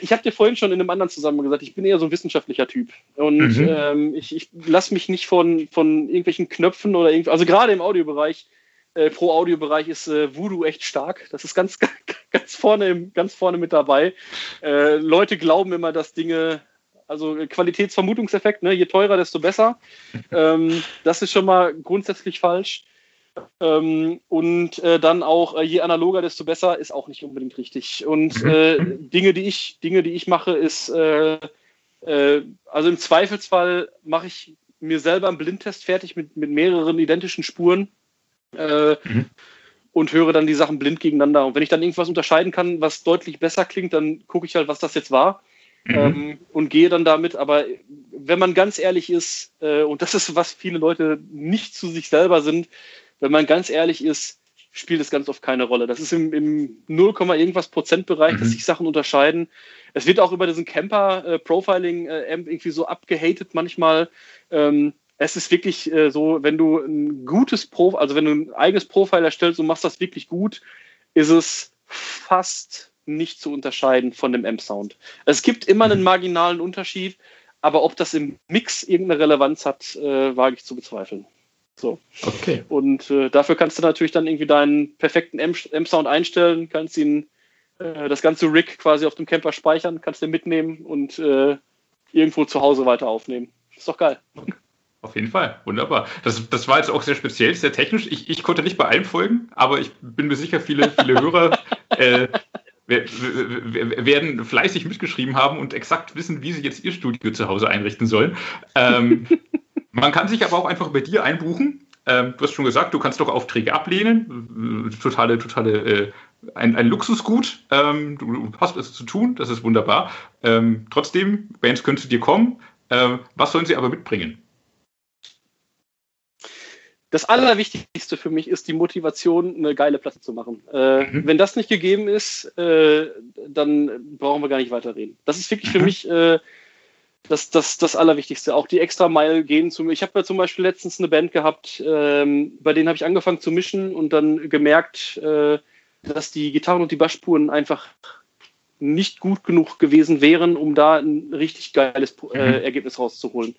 ich habe dir vorhin schon in einem anderen Zusammenhang gesagt, ich bin eher so ein wissenschaftlicher Typ. Und mhm. ähm, ich, ich lasse mich nicht von, von irgendwelchen Knöpfen oder irgendwie, also gerade im Audiobereich, äh, pro Audiobereich ist äh, Voodoo echt stark. Das ist ganz, [LAUGHS] ganz, vorne, ganz vorne mit dabei. Äh, Leute glauben immer, dass Dinge, also Qualitätsvermutungseffekt, ne, je teurer, desto besser. [LAUGHS] ähm, das ist schon mal grundsätzlich falsch. Ähm, und äh, dann auch, äh, je analoger, desto besser, ist auch nicht unbedingt richtig. Und [LAUGHS] äh, Dinge, die ich, Dinge, die ich mache, ist, äh, äh, also im Zweifelsfall mache ich mir selber einen Blindtest fertig mit, mit mehreren identischen Spuren äh, mhm. und höre dann die Sachen blind gegeneinander. Und wenn ich dann irgendwas unterscheiden kann, was deutlich besser klingt, dann gucke ich halt, was das jetzt war. Mhm. Ähm, und gehe dann damit. Aber wenn man ganz ehrlich ist, und das ist, was viele Leute nicht zu sich selber sind, wenn man ganz ehrlich ist, spielt es ganz oft keine Rolle. Das ist im, im 0, irgendwas Prozentbereich, mhm. dass sich Sachen unterscheiden. Es wird auch über diesen Camper-Profiling-Amp äh, irgendwie so abgehatet manchmal. Ähm, es ist wirklich äh, so, wenn du ein gutes Pro, also wenn du ein eigenes Profil erstellst und machst das wirklich gut, ist es fast nicht zu unterscheiden von dem Amp-Sound. Es gibt immer einen marginalen Unterschied, aber ob das im Mix irgendeine Relevanz hat, äh, wage ich zu bezweifeln. So. Okay. Und äh, dafür kannst du natürlich dann irgendwie deinen perfekten M-Sound einstellen, kannst ihn äh, das ganze Rig quasi auf dem Camper speichern, kannst den mitnehmen und äh, irgendwo zu Hause weiter aufnehmen. Ist doch geil. Auf jeden Fall, wunderbar. Das, das war jetzt auch sehr speziell, sehr technisch. Ich, ich konnte nicht bei allem folgen, aber ich bin mir sicher, viele, viele [LAUGHS] Hörer äh, werden fleißig mitgeschrieben haben und exakt wissen, wie sie jetzt ihr Studio zu Hause einrichten sollen. Ähm, [LAUGHS] man kann sich aber auch einfach bei dir einbuchen. Ähm, du hast schon gesagt, du kannst doch Aufträge ablehnen. Totale, totale, äh, ein, ein Luxusgut. Ähm, du, hast es zu tun, das ist wunderbar. Ähm, trotzdem, Bands können zu dir kommen. Ähm, was sollen sie aber mitbringen? Das Allerwichtigste für mich ist die Motivation, eine geile Platte zu machen. Äh, mhm. Wenn das nicht gegeben ist, äh, dann brauchen wir gar nicht weiterreden. Das ist wirklich mhm. für mich äh, das, das, das Allerwichtigste. Auch die extra Meile gehen zu mir. Ich habe ja zum Beispiel letztens eine Band gehabt, ähm, bei denen habe ich angefangen zu mischen und dann gemerkt, äh, dass die Gitarren und die Bassspuren einfach nicht gut genug gewesen wären, um da ein richtig geiles äh, mhm. Ergebnis rauszuholen.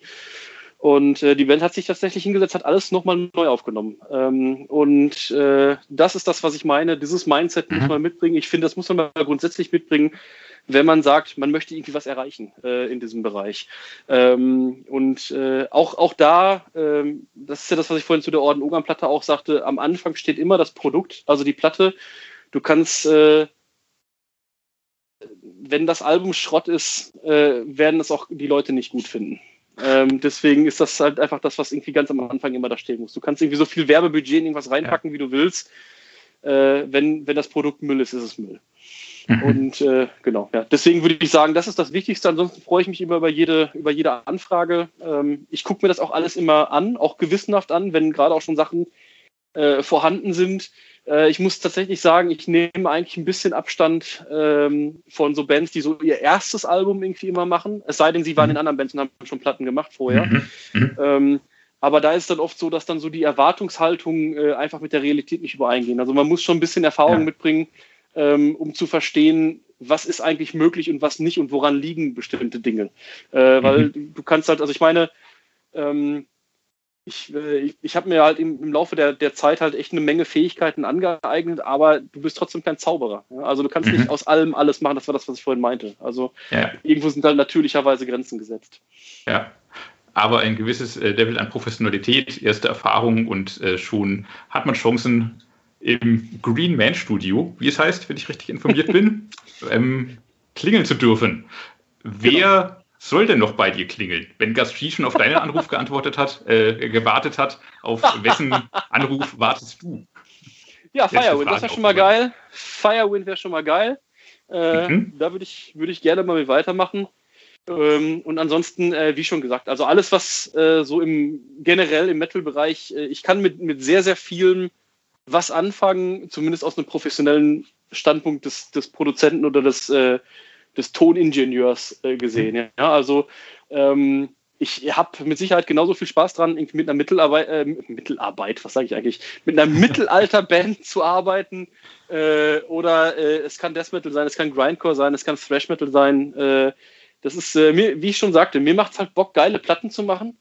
Und äh, die Band hat sich tatsächlich hingesetzt, hat alles nochmal neu aufgenommen. Ähm, und äh, das ist das, was ich meine. Dieses Mindset muss mhm. man mitbringen. Ich finde, das muss man mal grundsätzlich mitbringen, wenn man sagt, man möchte irgendwie was erreichen äh, in diesem Bereich. Ähm, und äh, auch, auch da, ähm, das ist ja das, was ich vorhin zu der orden ogan platte auch sagte, am Anfang steht immer das Produkt, also die Platte. Du kannst äh, wenn das Album Schrott ist, äh, werden es auch die Leute nicht gut finden. Ähm, deswegen ist das halt einfach das, was irgendwie ganz am Anfang immer da stehen muss. Du kannst irgendwie so viel Werbebudget in irgendwas reinpacken, ja. wie du willst. Äh, wenn, wenn das Produkt Müll ist, ist es Müll. Mhm. Und äh, genau, ja. Deswegen würde ich sagen, das ist das Wichtigste. Ansonsten freue ich mich immer über jede, über jede Anfrage. Ähm, ich gucke mir das auch alles immer an, auch gewissenhaft an, wenn gerade auch schon Sachen äh, vorhanden sind, äh, ich muss tatsächlich sagen, ich nehme eigentlich ein bisschen Abstand ähm, von so Bands, die so ihr erstes Album irgendwie immer machen. Es sei denn, sie waren mhm. in anderen Bands und haben schon Platten gemacht vorher. Mhm. Mhm. Ähm, aber da ist dann oft so, dass dann so die Erwartungshaltungen äh, einfach mit der Realität nicht übereingehen. Also man muss schon ein bisschen Erfahrung ja. mitbringen, ähm, um zu verstehen, was ist eigentlich möglich und was nicht und woran liegen bestimmte Dinge. Äh, weil mhm. du kannst halt, also ich meine, ähm, ich, äh, ich, ich habe mir halt im, im Laufe der, der Zeit halt echt eine Menge Fähigkeiten angeeignet, aber du bist trotzdem kein Zauberer. Ja? Also du kannst mhm. nicht aus allem alles machen, das war das, was ich vorhin meinte. Also ja. irgendwo sind halt natürlicherweise Grenzen gesetzt. Ja, aber ein gewisses äh, Level an Professionalität, erste Erfahrung und äh, schon hat man Chancen im Green Man Studio, wie es heißt, wenn ich richtig informiert [LAUGHS] bin, ähm, klingeln zu dürfen. Wer soll denn noch bei dir klingeln? Wenn Gaspi schon auf deinen Anruf geantwortet hat, äh, gewartet hat, auf wessen [LAUGHS] Anruf wartest du? Ja, Firewind, das wäre schon mal geil. Firewind wäre schon mal geil. Äh, mhm. Da würde ich, würd ich gerne mal mit weitermachen. Ähm, und ansonsten, äh, wie schon gesagt, also alles, was äh, so im generell im Metal-Bereich, äh, ich kann mit, mit sehr, sehr vielem was anfangen, zumindest aus einem professionellen Standpunkt des, des Produzenten oder des, äh, des Toningenieurs äh, gesehen. Mhm. Ja, also ähm, ich habe mit Sicherheit genauso viel Spaß dran, irgendwie mit einer Mittelarbeit, äh, Mittelarbeit, was sage ich eigentlich, mit einer [LAUGHS] Mittelalterband zu arbeiten. Äh, oder äh, es kann Death Metal sein, es kann Grindcore sein, es kann Thrash Metal sein. Äh, das ist, äh, mir, wie ich schon sagte, mir macht es halt Bock, geile Platten zu machen.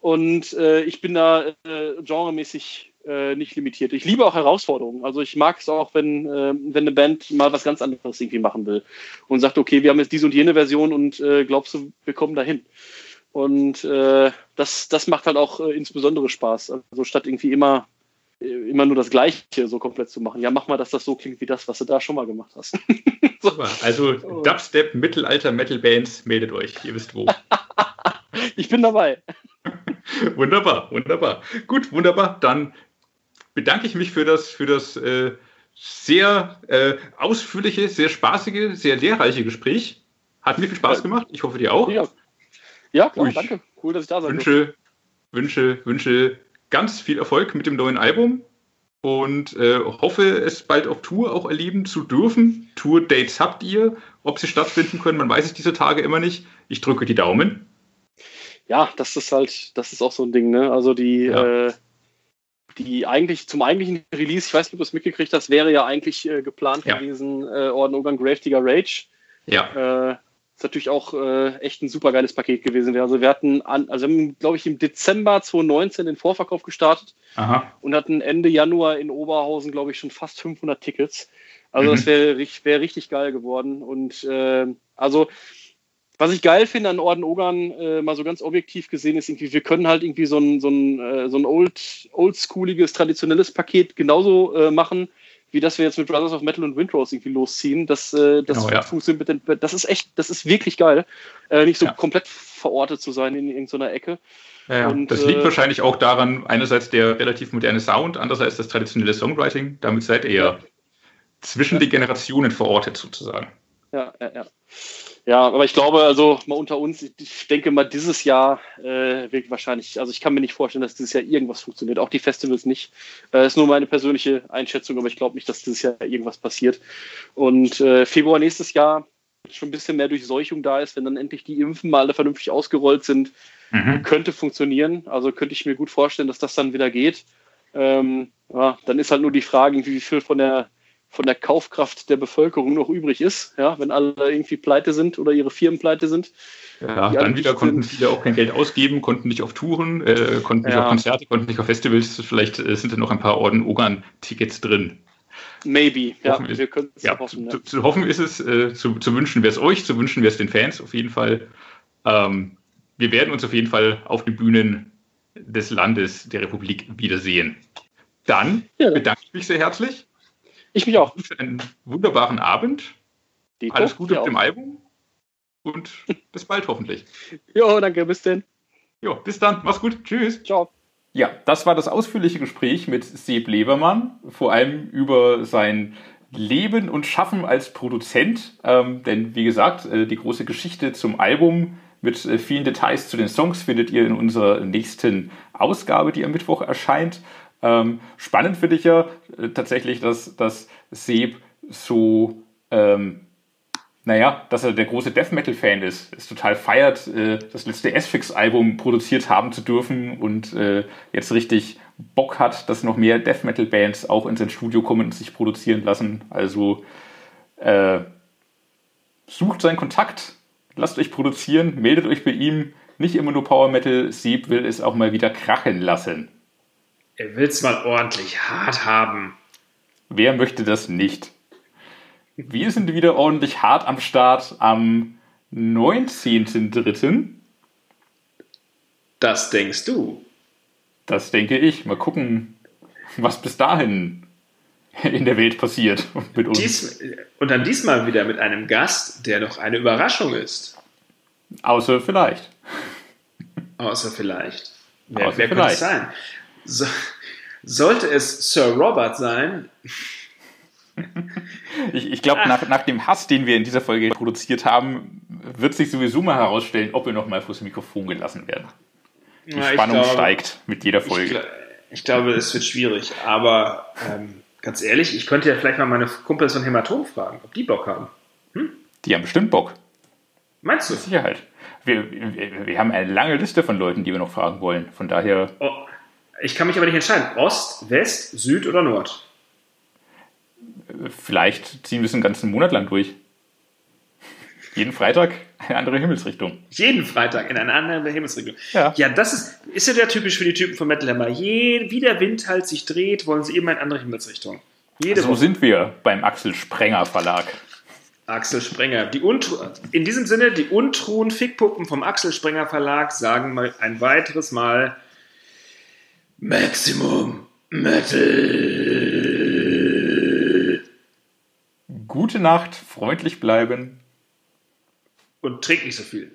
Und äh, ich bin da äh, genremäßig äh, nicht limitiert. Ich liebe auch Herausforderungen. Also ich mag es auch, wenn, äh, wenn eine Band mal was ganz anderes irgendwie machen will und sagt, okay, wir haben jetzt diese und jene Version und äh, glaubst du, wir kommen dahin. Und äh, das, das macht halt auch äh, insbesondere Spaß. Also statt irgendwie immer, äh, immer nur das Gleiche so komplett zu machen. Ja, mach mal, dass das so klingt wie das, was du da schon mal gemacht hast. [LAUGHS] so. Also Dubstep, Mittelalter, Metal Bands, meldet euch, ihr wisst wo. [LAUGHS] ich bin dabei. [LAUGHS] wunderbar, wunderbar. Gut, wunderbar. Dann bedanke ich mich für das, für das äh, sehr äh, ausführliche, sehr spaßige, sehr lehrreiche Gespräch. Hat mir viel Spaß gemacht. Ich hoffe, dir auch. Ja, ja klar, ich danke. Cool, dass ich da sein wünsche, wünsche, wünsche ganz viel Erfolg mit dem neuen Album und äh, hoffe, es bald auf Tour auch erleben zu dürfen. Tour-Dates habt ihr. Ob sie stattfinden können, man weiß es diese Tage immer nicht. Ich drücke die Daumen. Ja, das ist halt, das ist auch so ein Ding, ne? Also die, ja. äh, die eigentlich zum eigentlichen Release, ich weiß nicht, ob du es mitgekriegt hast, wäre ja eigentlich äh, geplant ja. gewesen, äh, Orden Ogan Gravedigger Rage. Ja. Äh, ist natürlich auch äh, echt ein super geiles Paket gewesen. Also wir hatten, an, also haben, glaube ich, im Dezember 2019 den Vorverkauf gestartet Aha. und hatten Ende Januar in Oberhausen, glaube ich, schon fast 500 Tickets. Also mhm. das wäre wär richtig geil geworden. Und äh, also was ich geil finde an Orden Ogern, äh, mal so ganz objektiv gesehen, ist irgendwie, wir können halt irgendwie so ein, so ein, äh, so ein old, oldschooliges, traditionelles Paket genauso äh, machen, wie das wir jetzt mit Brothers of Metal und Windrose irgendwie losziehen. Das, äh, das genau, ja. funktioniert mit den, das ist echt, das ist wirklich geil. Äh, nicht so ja. komplett verortet zu sein in irgendeiner Ecke. Ja, und, das liegt äh, wahrscheinlich auch daran, einerseits der relativ moderne Sound, andererseits das traditionelle Songwriting. Damit seid ihr ja. zwischen den Generationen verortet sozusagen. Ja, ja, ja. Ja, aber ich glaube, also mal unter uns, ich denke mal, dieses Jahr äh, wird wahrscheinlich, also ich kann mir nicht vorstellen, dass dieses Jahr irgendwas funktioniert, auch die Festivals nicht. Äh, ist nur meine persönliche Einschätzung, aber ich glaube nicht, dass dieses Jahr irgendwas passiert. Und äh, Februar nächstes Jahr schon ein bisschen mehr Durchseuchung da ist, wenn dann endlich die Impfen mal alle vernünftig ausgerollt sind, mhm. könnte funktionieren. Also könnte ich mir gut vorstellen, dass das dann wieder geht. Ähm, ja, dann ist halt nur die Frage, wie viel von der von der Kaufkraft der Bevölkerung noch übrig ist, ja, wenn alle irgendwie pleite sind oder ihre Firmen pleite sind. Ja, dann wieder konnten viele auch kein Geld ausgeben, konnten nicht auf Touren, äh, konnten nicht ja. auf Konzerte, konnten nicht auf Festivals. Vielleicht äh, sind da noch ein paar Orden-Ogern-Tickets drin. Maybe, ja, hoffen wir können es ja, hoffen. Zu, zu, hoffen ist es, äh, zu, zu wünschen wäre es euch, zu wünschen wäre es den Fans auf jeden Fall. Ähm, wir werden uns auf jeden Fall auf den Bühnen des Landes der Republik wiedersehen. Dann ja. bedanke ich mich sehr herzlich ich mich auch. Einen wunderbaren Abend. Dito, Alles Gute mit dem Album. Und [LAUGHS] bis bald hoffentlich. Jo, danke. Bis denn. Jo, bis dann. Mach's gut. Tschüss. Ciao. Ja, das war das ausführliche Gespräch mit Seb Lebermann, vor allem über sein Leben und Schaffen als Produzent. Ähm, denn wie gesagt, äh, die große Geschichte zum Album mit äh, vielen Details zu den Songs findet ihr in unserer nächsten Ausgabe, die am Mittwoch erscheint. Ähm, spannend finde ich ja äh, tatsächlich, dass, dass Seb so, ähm, naja, dass er der große Death Metal-Fan ist, es total feiert, äh, das letzte S-Fix-Album produziert haben zu dürfen und äh, jetzt richtig Bock hat, dass noch mehr Death Metal-Bands auch in sein Studio kommen und sich produzieren lassen. Also äh, sucht seinen Kontakt, lasst euch produzieren, meldet euch bei ihm. Nicht immer nur Power Metal, Sieb will es auch mal wieder krachen lassen. Er will es mal ordentlich hart haben. Wer möchte das nicht? Wir sind wieder ordentlich hart am Start am 19.03. Das denkst du? Das denke ich. Mal gucken, was bis dahin in der Welt passiert mit uns. Dies, und dann diesmal wieder mit einem Gast, der noch eine Überraschung ist. Außer vielleicht. Außer vielleicht. Wer, Außer wer vielleicht. könnte es sein? So, sollte es Sir Robert sein? ich, ich glaube, nach, nach dem Hass, den wir in dieser Folge produziert haben, wird sich sowieso mal herausstellen, ob wir noch mal vors Mikrofon gelassen werden. Die ja, Spannung glaube, steigt mit jeder Folge. Ich, ich, glaube, es wird schwierig. Aber ähm, ganz ehrlich, ich könnte ja vielleicht mal meine Kumpels von Hämatom fragen, ob die Bock haben. Hm? Die haben bestimmt Bock. Meinst du? Mit Sicherheit. Wir, wir, wir, haben eine lange Liste von Leuten, die wir noch fragen wollen. Von daher. Oh, ich kann mich aber nicht entscheiden. Ost, West, Süd oder Nord? Vielleicht ziehen wir es einen ganzen Monat lang durch. Jeden Freitag eine andere Himmelsrichtung. Jeden Freitag in eine andere Himmelsrichtung. Ja, ja das ist, ist ja der typisch für die Typen von Metal Hammer. Je, wie der Wind halt sich dreht, wollen sie immer in andere Himmelsrichtung. Jede so Woche. sind wir beim Axel Sprenger Verlag. Axel Sprenger. Die in diesem Sinne, die untruhen Fickpuppen vom Axel Sprenger Verlag sagen mal ein weiteres Mal Maximum Metal. Gute Nacht, freundlich bleiben. Und trink nicht so viel.